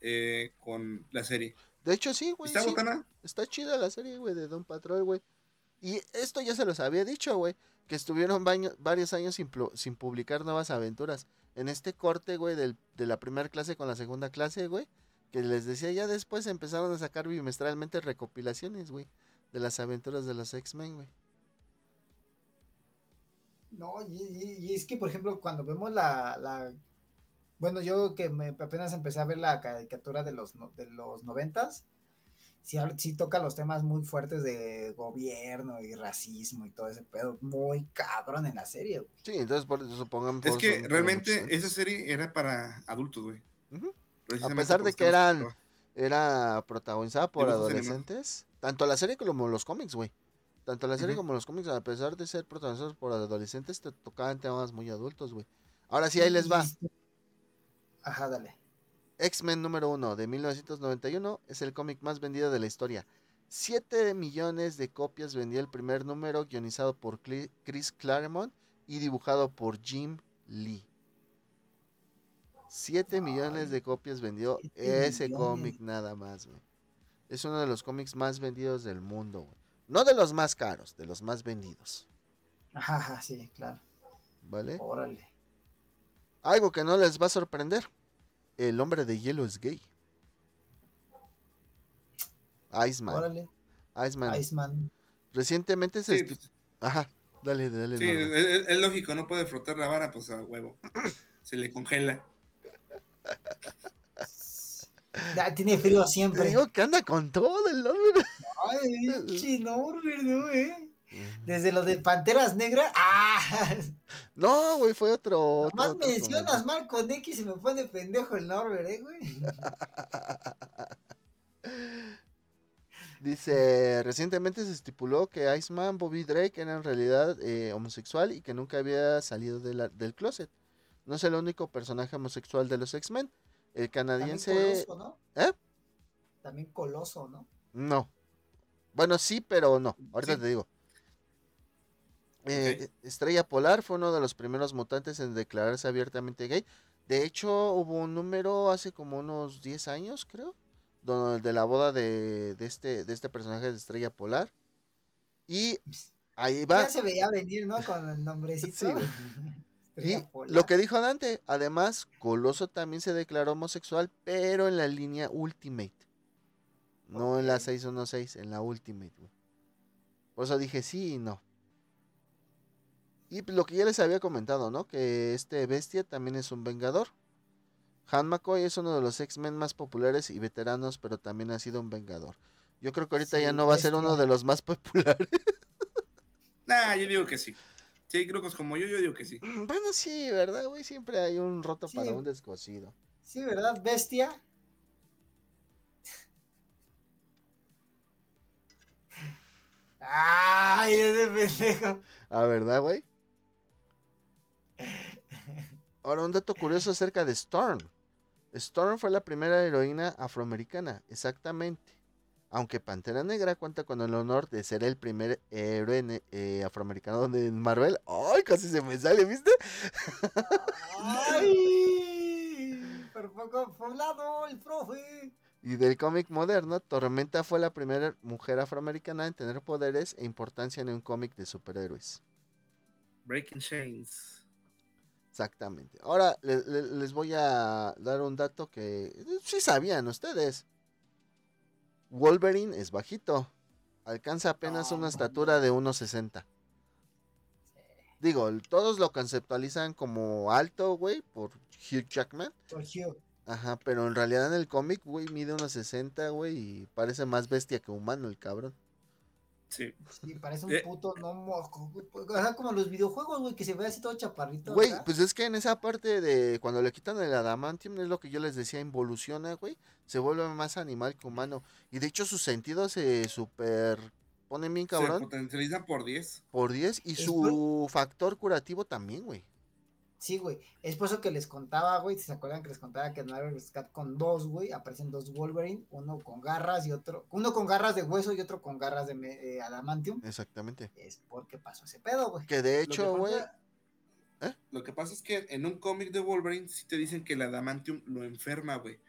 eh, con la serie. de hecho sí güey ¿Está sí. Está chida la serie, güey, de Don Patrol, güey. Y esto ya se los había dicho, güey. Que estuvieron varios años sin, sin publicar nuevas aventuras. En este corte, güey, de la primera clase con la segunda clase, güey. Que les decía, ya después empezaron a sacar bimestralmente recopilaciones, güey. De las aventuras de los X-Men, güey. No, y, es que, por ejemplo, cuando vemos la, la- bueno, yo que me apenas empecé a ver la caricatura de los, de los noventas, sí, sí toca los temas muy fuertes de gobierno y racismo y todo ese pedo, muy cabrón en la serie, güey. Sí, entonces por eso supongan. Es que realmente esa serie era para adultos, güey. A pesar de que eran era protagonizada por adolescentes, tanto la serie como los cómics, güey. Tanto la serie como los cómics, a pesar de ser protagonizados por adolescentes, te tocaban temas muy adultos, güey. Ahora sí, ahí les va. Ajá, dale. X-Men número 1 de 1991 es el cómic más vendido de la historia. 7 millones de copias vendió el primer número, guionizado por Chris Claremont y dibujado por Jim Lee. 7 millones de copias vendió ese cómic nada más, güey. Es uno de los cómics más vendidos del mundo, güey. No de los más caros, de los más vendidos, ajá, sí, claro. ¿vale? Órale. Algo que no les va a sorprender. El hombre de hielo es gay. Iceman. Órale. Iceman. Iceman. Recientemente se... Sí, esti- Ajá, dale, dale. sí, es, lógico, no puede frotar la vara, pues a huevo. Se le congela. Ya, tiene frío Te siempre. digo que anda con todo el hombre. Ay, Norbert, ¿no, eh? Desde lo de Panteras Negras. ¡Ah! No, güey, fue otro. otro- Más otro mencionas comentario. mal con X y me pone pendejo el Norbert, ¿eh, güey? Dice, recientemente se estipuló que Iceman Bobby Drake era en realidad eh, homosexual y que nunca había salido de la- del closet. No es el único personaje homosexual de los X-Men. El También canadiense... Coloso, ¿no? ¿Eh? También Coloso, ¿no? No. Bueno, sí, pero no. Ahorita Sí. te digo. Eh, Estrella Polar fue uno de los primeros mutantes en declararse abiertamente gay. De hecho, hubo un número hace como unos 10 años, creo, donde de la boda de, de este, de este personaje de Estrella Polar. Y ahí va. Ya se veía venir, ¿no? Con el nombrecito. Sí. Y lo que dijo Dante, además, Coloso también se declaró homosexual, pero en la línea Ultimate. No en la Ok. 616, en la Ultimate, güey. Por eso dije sí y no. Y pues, lo que ya les había comentado, ¿no? Que este bestia también es un vengador. Han McCoy es uno de los X-Men más populares y veteranos, pero también ha sido un vengador. Yo creo que ahorita Sí, ya no va a ser uno de los más populares. Nah, yo digo que sí. Si hay grupos como yo, yo digo que sí. bueno, sí, ¿verdad, güey? Siempre hay un roto Sí. para un descosido. Sí, ¿verdad? Bestia. Ay, ese pendejo. Ah, ¿verdad, güey? Ahora, un dato curioso acerca de Storm. Storm fue la primera heroína afroamericana, exactamente. Aunque Pantera Negra cuenta con el honor de ser el primer héroe eh, afroamericano de Marvel. ¡Ay, casi se me sale, ¿viste? Ay, por poco poblado el profe. Y del cómic moderno, Tormenta fue la primera mujer afroamericana en tener poderes e importancia en un cómic de superhéroes. Breaking Chains. Exactamente. Ahora le- le- les voy a dar un dato que eh, sí sabían ustedes. Wolverine es bajito. Alcanza apenas No, una estatura de 1.60. Digo, el- todos lo conceptualizan como alto, güey, por Hugh Jackman. Por Hugh. Ajá, pero en realidad en el cómic, güey, mide 1.60, güey, y parece más bestia que humano el cabrón. Sí. Sí, parece un Eh. puto no moco, güey. O sea, como los videojuegos, güey, que se ve así todo chaparrito. Güey, ¿verdad? pues es que en esa parte de cuando le quitan el adamantium, es lo que yo les decía, involuciona, güey, se vuelve más animal que humano. Y de hecho sus sentidos se super ponen bien Se cabrón potencializa por 10. por 10 y su factor curativo también, güey. Sí, güey. Es por eso que les contaba, güey. Si se acuerdan que les contaba que en Marvel vs. Capcom 2, güey, aparecen dos Wolverine, uno con garras y otro, uno con garras de hueso y otro con garras de eh, adamantium. Exactamente. Es porque pasó ese pedo, güey. Que de hecho, güey, pasa- Lo que pasa es que en un cómic de Wolverine sí te dicen que el adamantium lo enferma, güey.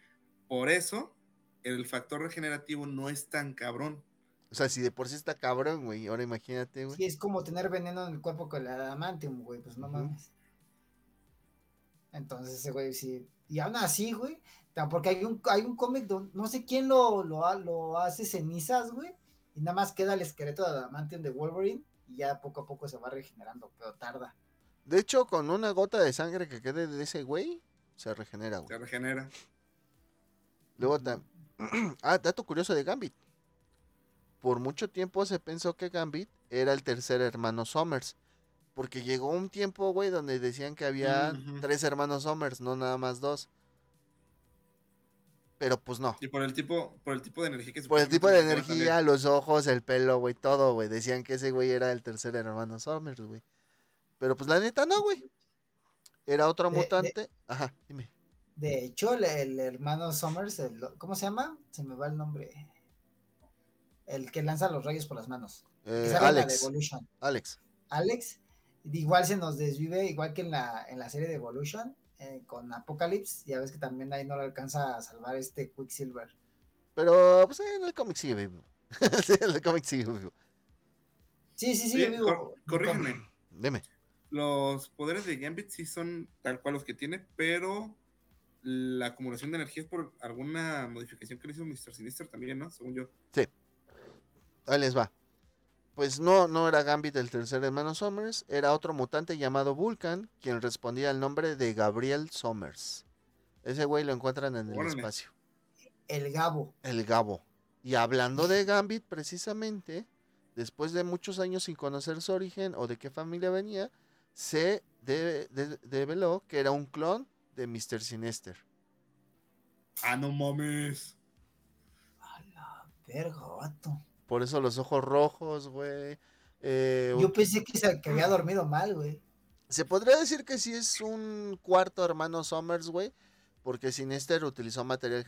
Por eso el factor regenerativo no es tan cabrón. o sea, si de por sí está cabrón, güey, ahora imagínate, güey. Sí, es como tener veneno en el cuerpo con el adamantium, güey. Pues no mames. Entonces ese güey sí. Y aún así, güey. Porque hay un, hay un cómic donde no sé quién lo, lo, ha- lo hace cenizas, güey. Y nada más queda el esqueleto de adamantium de Wolverine. Y ya poco a poco se va regenerando, pero tarda. De hecho, con una gota de sangre que quede de ese güey, se regenera, güey. Se regenera. Luego ah, dato curioso de Gambit. Por mucho tiempo se pensó que Gambit era el tercer hermano Summers. Porque llegó un tiempo, güey, donde decían que había tres hermanos Summers, no nada más dos. Pero pues no. Y por el tipo, por el tipo de energía que Por el tipo de energía, los ojos, el pelo, güey, todo, güey. Decían que ese güey era el tercer hermano Summers, güey. Pero pues la neta no, güey. Era otro De- de- mutante. Ajá, dime. De hecho, el, el hermano Summers, el- ¿cómo se llama? Se me va el nombre. El que lanza los rayos por las manos. Eh, sale en la de Alex. Alex. Igual se nos desvive, igual que en la, en la serie de Evolution, eh, con Apocalypse, ya ves que también ahí no le alcanza a salvar este Quicksilver. Pero, pues en el cómic sigue vivo. sí, en el cómic sigue vivo. Sí, sí, sí, vivo. cor- corrígeme. Dime. Los poderes de Gambit sí son tal cual los que tiene, pero la acumulación de energía es por alguna modificación que le hizo Mr. Sinister también, ¿no? Según yo. Ahí les va. Pues no, no era Gambit el tercer hermano Summers, era otro mutante llamado Vulcan, quien respondía al nombre de Gabriel Summers. Ese güey lo encuentran en el Órale. espacio. El Gabo. El Gabo. Y hablando de Gambit, precisamente, después de muchos años sin conocer su origen o de qué familia venía, se de- de- develó que era un clon de Mr. Sinister. Ah, no mames. A la verga, vato. Por eso los ojos rojos, güey. Eh, Yo pensé que, se, que había dormido mal, güey. Se podría decir que sí es un cuarto hermano Summers, güey. Porque Sinister utilizó material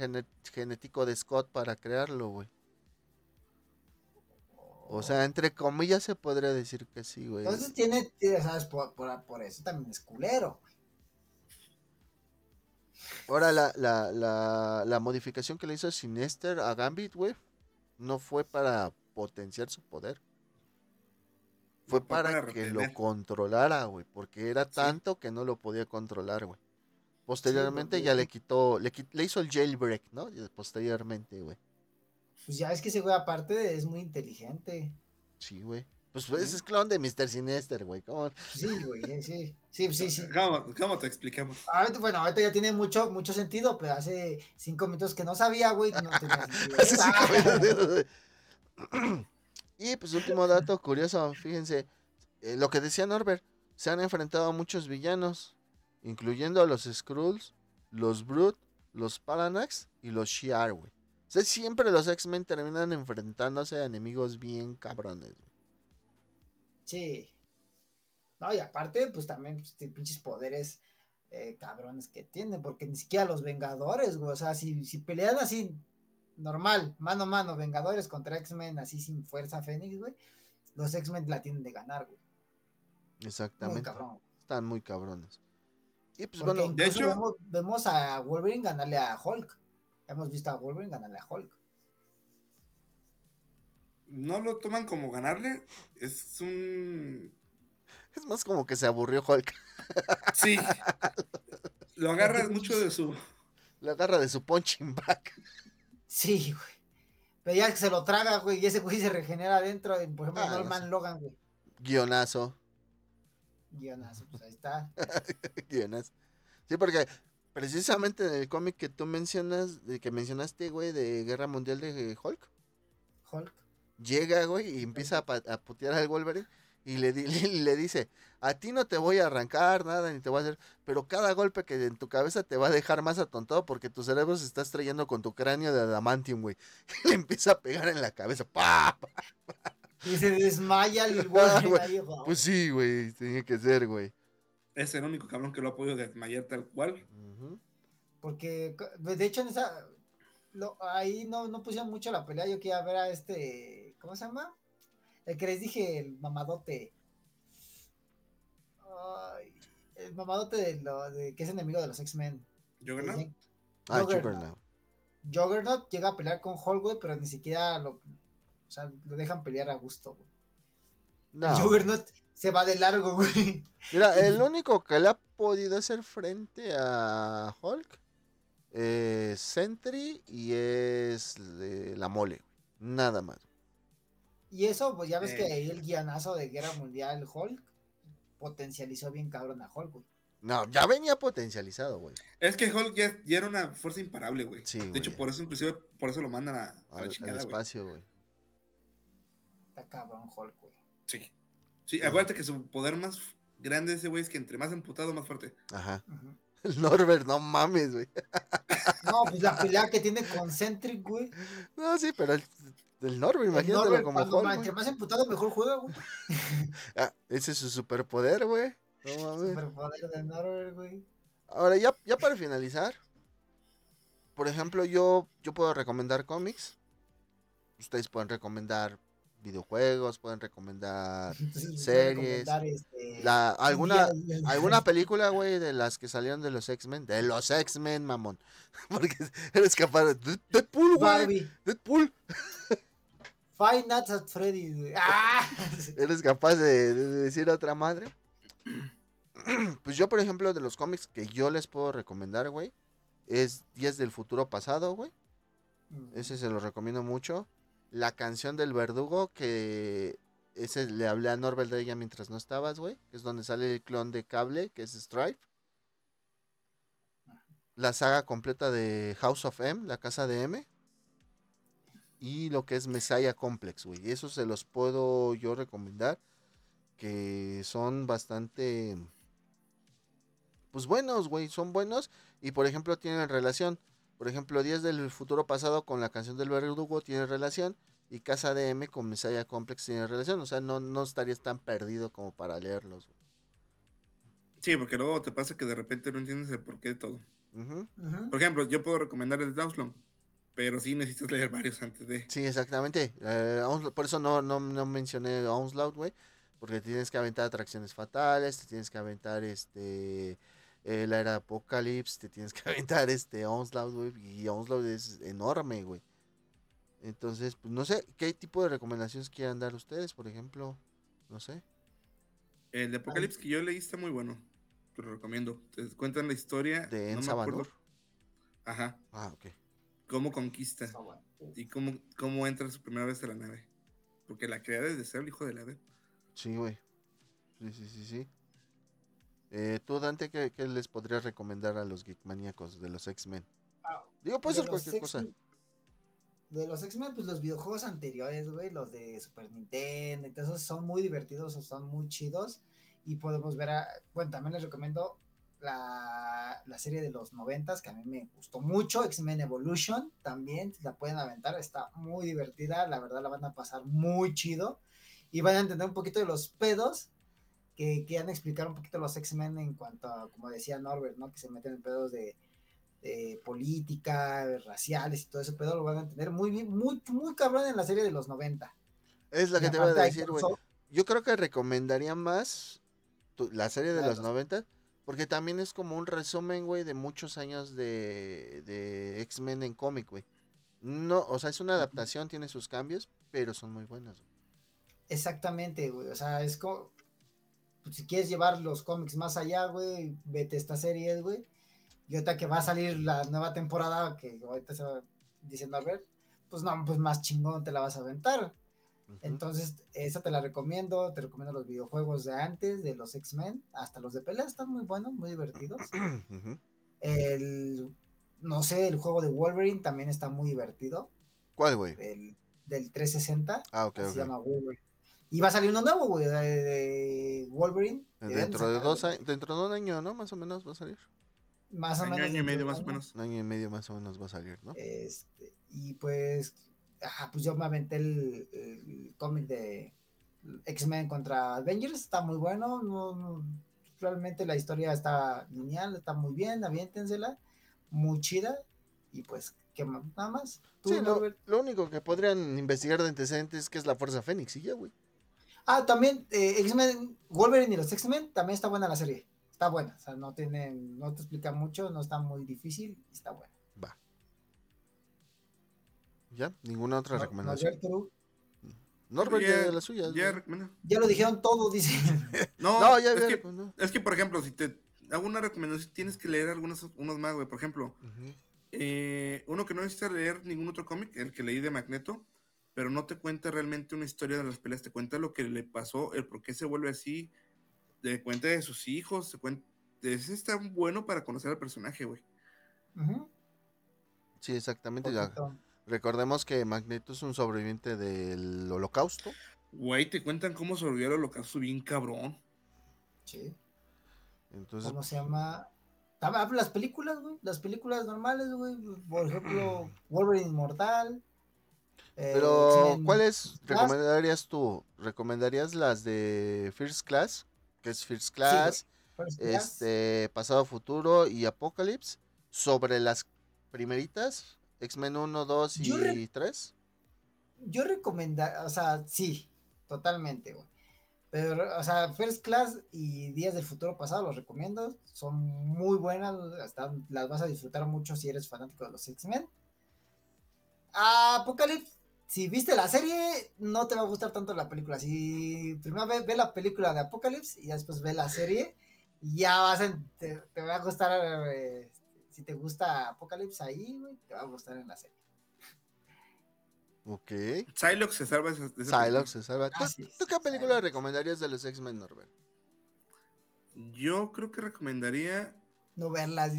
genético de Scott para crearlo, güey. O sea, entre comillas se podría decir que sí, güey. Entonces tiene, tiene, ¿sabes? Por, por, por eso también es culero. Ahora, la, la, la, la modificación que le hizo Sinister a Gambit, güey, no fue para potenciar su poder. Fue Fue para, para que lo controlara, güey. Porque era tanto que no lo podía controlar, güey. Posteriormente ya le quitó, le, le hizo el jailbreak, ¿no? Posteriormente, güey. Pues ya es que ese güey aparte es muy inteligente. Sí, güey. Pues ese es clon de Mr. Sinister, güey. ¿Cómo? Sí, güey, sí. Sí, sí, sí. ¿Cómo, cómo te explicamos? Ahorita, bueno, ahorita ya tiene mucho, mucho sentido, pero hace cinco minutos que no sabía, güey, no tenía sentido. Hace cinco Ah, minutos, güey. y pues último dato curioso, fíjense, eh, lo que decía Norbert, se han enfrentado a muchos villanos, incluyendo a los Skrulls, los Brute, los Paranax y los Shi'ar, güey. O sea, siempre los X-Men terminan enfrentándose a enemigos bien cabrones. Sí. No, y aparte, pues también, pues, tiene pinches poderes eh, cabrones que tienen, porque ni siquiera los Vengadores, güey, o sea, si, si pelean así, normal, mano a mano, Vengadores contra X-Men, así sin fuerza Fénix, güey, los X-Men la tienen de ganar, güey. Muy Exactamente. cabrón. Están muy cabrones. Y pues Porque bueno, de hecho- vemos, vemos a Wolverine ganarle a Hulk. Hemos visto a Wolverine ganarle a Hulk. No lo toman como ganarle. Es un. es más como que se aburrió Hulk. Sí. Lo agarras mucho de su. Le agarra de su punching bag. Sí, güey. Pero ya que se lo traga, güey, y ese güey se regenera adentro, en, por ejemplo, Ah, no Norman sé. Logan, güey. Guionazo. Guionazo, pues ahí está. Guionazo. Sí, porque precisamente en el cómic que tú mencionas, de que mencionaste, güey, de Guerra Mundial de Hulk, Hulk. Llega, güey, y empieza a, putear al Wolverine y le, di- le, le dice, a ti no te voy a arrancar nada, ni te voy a hacer, pero cada golpe que en tu cabeza te va a dejar más atontado porque tu cerebro se está estrellando con tu cráneo de adamantium, güey. Y le empieza a pegar en la cabeza. ¡pa! pa! Y se desmaya el Ah, Wolverine güey, ahí, güey. Pues sí, güey, tenía que ser, güey. Es el único cabrón que lo ha podido desmayar tal cual. Porque, de hecho, en esa. lo- ahí no, no pusieron mucho la pelea. Yo quería ver a este. ¿Cómo se llama? El que les dije, el mamadote. Ay, el mamadote de, lo, de que es enemigo de los X-Men. Juggernaut. Ah, Juggernaut. Juggernaut. Juggernaut llega a pelear con Hulk, güey, pero ni siquiera lo, o sea, lo dejan pelear a gusto, güey. No. Juggernaut se va de largo, güey. Mira, el único que le ha podido hacer frente a Hulk es Sentry y es de la mole. güey. Nada más. Y eso, pues ya ves Eh. que ahí el guianazo de Guerra Mundial Hulk potencializó bien cabrón a Hulk, güey. No, ya venía potencializado, güey. Es que Hulk ya, ya era una fuerza imparable, güey. Sí, de hecho, por eso, inclusive, por eso lo mandan a, a la Al, espacio, güey. Está cabrón Hulk, güey. Sí. Sí, acuérdate que su poder más grande de ese güey es que entre más emputado, más fuerte. Ajá. Norbert, no mames, güey. No, pues la pelea que tiene con Centric, güey. No, sí, pero el Norbert, El imagínatelo Norbert, como cuando Hulk, entre más emputado, mejor juega, güey. Ah, ese es su superpoder, güey. No mames. Superpoder de Norbert, güey. Ahora, ya, ya para finalizar, por ejemplo, yo, yo puedo recomendar cómics. Ustedes pueden recomendar videojuegos, pueden recomendar series, recomendar, este, la, alguna, Día- alguna película, güey, de las que salieron de los X-Men. De los X-Men, mamón. Porque eres capaz de... Dead- Deadpool, güey. Deadpool. Five Nights at Freddy's. ¡Ah! ¿Eres capaz de, de decir otra madre? Pues yo, por ejemplo, de los cómics que yo les puedo recomendar, güey, es Días del Futuro Pasado, güey. Ese se lo recomiendo mucho. La canción del verdugo, que ese le hablé a Norbert de ella mientras no estabas, güey. Que es donde sale el clon de cable, que es Stripe. La saga completa de House of M, la casa de M. Y lo que es Messiah Complex, güey. Eso se los puedo yo recomendar. Que son bastante. Pues buenos, güey. Son buenos. Y por ejemplo, tienen relación. Por ejemplo, Días del Futuro Pasado con la canción del verdugo tiene relación. Y Casa de M con Messiah Complex tiene relación. O sea, no, no estarías tan perdido como para leerlos. güey. Sí, porque luego te pasa que de repente no entiendes el porqué de todo. Por ejemplo, yo puedo recomendar el Dawslong, pero sí necesitas leer varios antes de. Sí, exactamente. Eh, por eso no, no, no mencioné Onslaught, güey. Porque tienes que aventar atracciones fatales, te tienes que aventar este eh, la era de Apocalypse, te tienes que aventar este Onslaught, güey. Y Onslaught es enorme, güey. Entonces, pues no sé, ¿qué tipo de recomendaciones quieran dar ustedes, por ejemplo? No sé. El de Apocalipsis que yo leí está muy bueno. Te lo recomiendo. Te cuentan la historia. De no me Ensa. Ajá. Ah, ok. Cómo conquista y cómo, cómo entra su primera vez a la nave. Porque la crea desde ser el hijo del ave. Sí, güey. Sí, sí, sí, sí. Eh, Tú, Dante, ¿qué, qué les podrías recomendar a los geek maníacos de los X-Men? Ah, Digo, puede de ser cualquier cosa. De los X-Men, pues los videojuegos anteriores, güey, los de Super Nintendo, entonces son muy divertidos, son muy chidos. Y podemos ver, a, bueno, también les recomiendo la, la serie de los noventas, que a mí me gustó mucho, X-Men Evolution, también, la pueden aventar, está muy divertida, la verdad la van a pasar muy chido. Y van a entender un poquito de los pedos que quieran explicar un poquito los X-Men en cuanto a, como decía Norbert, ¿no? Que se meten en pedos de, de política, raciales y todo ese pedo, lo van a entender muy bien, muy, muy cabrón en la serie de los 90. Es lo que te iba a decir, güey. Yo creo que recomendaría más tu- la serie de los los- 90, porque también es como un resumen, güey, de muchos años de, de X-Men en cómic, güey. No, o sea, es una adaptación, tiene sus cambios, pero son muy buenas. güey. Exactamente, güey. O sea, es como. Pues, si quieres llevar los cómics más allá, güey, vete a esta serie, güey. Y ahorita que va a salir la nueva temporada, que ahorita se va diciendo a ver, pues no, pues más chingón te la vas a aventar. Entonces, esa te la recomiendo. Te recomiendo los videojuegos de antes, de los X-Men, hasta los de pelea, están muy buenos, muy divertidos. El. No sé, el juego de Wolverine también está muy divertido. ¿Cuál, güey? Del, del 360. Ah, ok. se llama Wolverine. Y va a salir uno nuevo, güey, de, de Wolverine. Deben Dentro de dos años, dentro de un año, ¿no? Más o menos va a salir. Más o Año, menos. año y medio más o un menos. Un año y medio más o menos va a salir, ¿no? Este, y pues, ah, pues yo me aventé el, el cómic de X-Men contra Avengers, está muy bueno, no- no- realmente la historia está lineal, está muy bien, aviéntensela, muy chida, y pues, ¿qué más? Nada más. Tú, Sí, lo, lo único que podrían investigar de antecedentes es que es la Fuerza Fénix y ya, güey. Ah, también, eh, X-Men, Wolverine y los X-Men, también está buena la serie, está buena, o sea, no tiene, no te explica mucho, no está muy difícil, está buena. Va. ¿Ya? ¿Ninguna otra No- recomendación? Norbert, tú, Norbert Ya- ya de las suyas. ya ya lo dijeron todo, dice. No, No, ya es, que, recomendado. es que, por ejemplo, si te hago una recomendación, tienes que leer algunos unos más, güey. Por ejemplo, eh, uno que no necesita leer ningún otro cómic, el que leí de Magneto, pero no te cuenta realmente una historia de las peleas, te cuenta lo que le pasó, el por qué se vuelve así, te cuenta de sus hijos, te cuenta... Ese está bueno para conocer al personaje, güey. Sí, exactamente. ya. Recordemos que Magneto es un sobreviviente del holocausto. Güey, te cuentan cómo sobrevivió el holocausto bien cabrón. Sí. Entonces, ¿Cómo se llama? Ah, ah, Las películas, güey. Las películas normales, güey. Por ejemplo, Wolverine Inmortal. Eh, pero X-Men ¿cuáles recomendarías tú? ¿Recomendarías las de First Class? Que es First Class, First Class. este Pasado Futuro y Apocalypse sobre las primeritas, X-Men 1, 2 Yo re- y 3. Yo recomendaría, o sea, sí, totalmente, güey. Pero, o sea, First Class y Días del Futuro Pasado los recomiendo. Son muy buenas, hasta las vas a disfrutar mucho si eres fanático de los X-Men. Apocalypse, si viste la serie, no te va a gustar tanto la película. Si primero ve, ve la película de Apocalypse y después ve la serie, ya vas a, te, te va a gustar, eh, si te gusta Apocalypse ahí, güey, te va a gustar en la serie. Ok. Psylocke se salva de Psylocke se salva. ¿Tú, qué película Psylocke. recomendarías de los X-Men, Norbert? Yo creo que recomendaría. No verlas.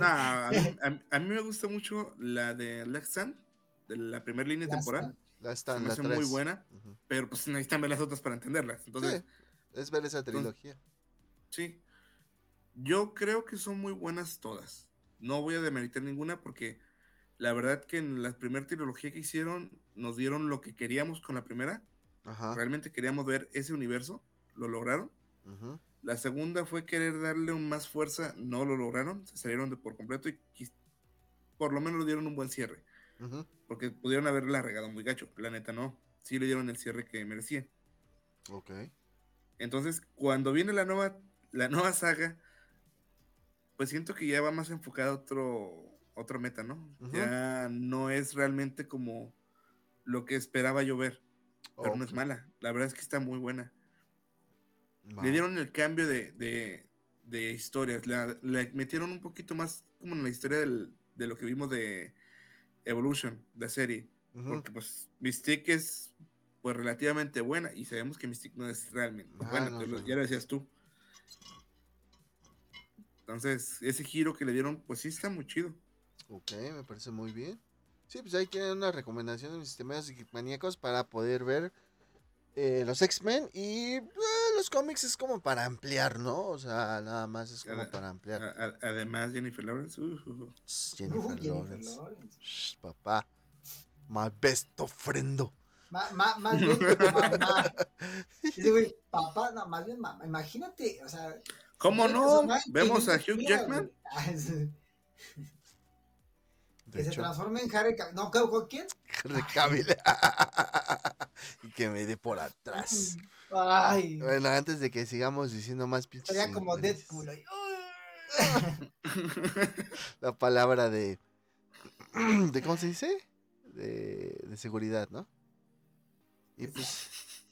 Nah, a, mí, a- a mí me gusta mucho la de Lexan, la primera línea temporal. Stand. La Se está en me la hace 3. muy buena, pero pues necesitan ver las otras para entenderlas. Entonces, sí, es ver esa trilogía. Sí. Yo creo que son muy buenas todas. No voy a demeritar ninguna porque la verdad que en la primera trilogía que hicieron nos dieron lo que queríamos con la primera. Ajá. Realmente queríamos ver ese universo. Lo lograron. La segunda fue querer darle un más fuerza. No lo lograron. Se salieron de por completo y por lo menos le dieron un buen cierre. Porque pudieron haberla regado muy gacho. La neta no. Sí le dieron el cierre que merecía. Ok. Entonces, cuando viene la nueva, la nueva saga, pues siento que ya va más enfocada a otro, otro meta, ¿no? Ya no es realmente como lo que esperaba yo ver. Pero no es mala. La verdad es que está muy buena. Le dieron el cambio de, de, de historias. La, le metieron un poquito más como en la historia del- de lo que vimos de Evolution, la serie. Porque pues Mystique es pues relativamente buena y sabemos que Mystique no es realmente Ah, buena, no, no. ya lo decías tú. Entonces, ese giro que le dieron, pues sí está muy chido. Ok, me parece muy bien. Sí, pues ahí tienen una recomendación de mis sistemas maníacos para poder ver eh, los X-Men y eh, los cómics es como para ampliar, ¿no? O sea, nada más es como para ampliar. A- a- además, Jennifer Lawrence, uh, uh, uh. Uh, Jennifer Lawrence. Lawrence. Shh, papá. My best ofrendo. Ma- ma- más bien tu mamá. Papá, no, más bien mamá. Imagínate, o sea. ¿Cómo no? Vemos a Hugh Jackman. Ah, Que se transforme en Harry Cavill. No, ¿con con quién? Henry Cavill. y que me dé por atrás. Ay, Bueno, antes de que sigamos diciendo más pinches. sería como Deadpool. ahí. La palabra de. de ¿Cómo se dice? De, de seguridad, ¿no? Y pues.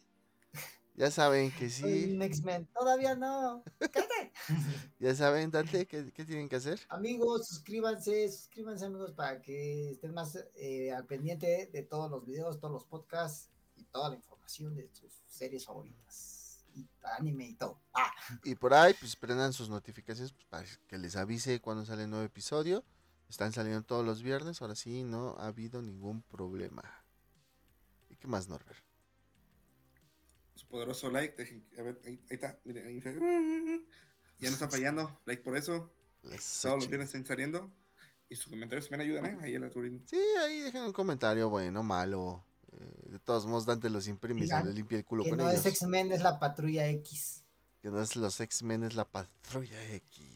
Ya saben que sí. X-Men. Todavía no. Cállate. Ya saben, Dante, ¿qué, qué tienen que hacer? Amigos, suscríbanse, suscríbanse amigos para que estén más eh, al pendiente de todos los videos, todos los podcasts toda la información de sus series favoritas. Y anime y todo. Ah, Y por ahí, pues prendan sus notificaciones pues, para que les avise cuando sale el nuevo episodio. Están saliendo todos los viernes, ahora sí, no ha habido ningún problema. ¿Y qué más, Norbert? Su poderoso like. dejen- a ver, ahí, ahí está. miren, ahí está. Ya no está fallando. Like por eso. Todos los viernes están saliendo. Y sus comentarios me ayudan, ¿eh? Ahí el algoritmo. Sí, ahí dejen un comentario bueno, malo. De todos modos, Dante los imprime y le limpia el culo que con no ellos. es X-Men, es la patrulla X. Que no es los X-Men, es la patrulla X.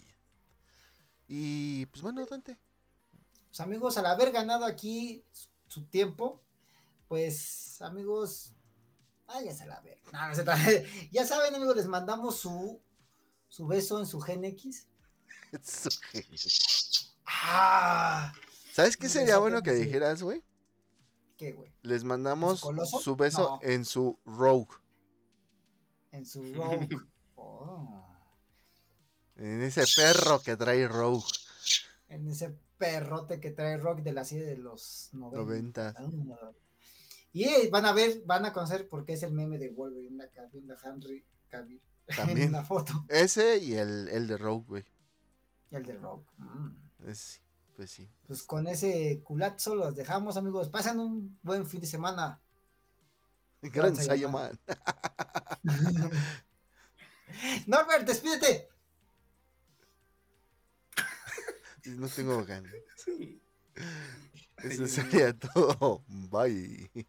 Y pues bueno, Dante. Pues amigos, al haber ganado aquí su, su tiempo, pues amigos, váyanse a la verga. No, no se trata- ya saben, amigos, les mandamos su, su beso en su Gen X. Su. Ah, ¿Sabes qué sería bueno que dijeras, güey? ¿Qué, güey? Les mandamos su beso No. en su Rogue. En su Rogue. Oh, En ese perro que trae Rogue. en ese perrote que trae Rock de la serie de los 90. 90. Ah, Y eh, van a ver, van a conocer por qué es el meme de Wolverine, la Henry Cavill en una foto. Ese y el, el de Rogue, güey. El de Rock. Mm. Es- pues sí. Pues con ese culazo los dejamos, amigos. Pasen un buen fin de semana. Gran Gran Saiyaman. Norbert, despídete. No tengo ganas. Sí. Eso sería todo. Bye.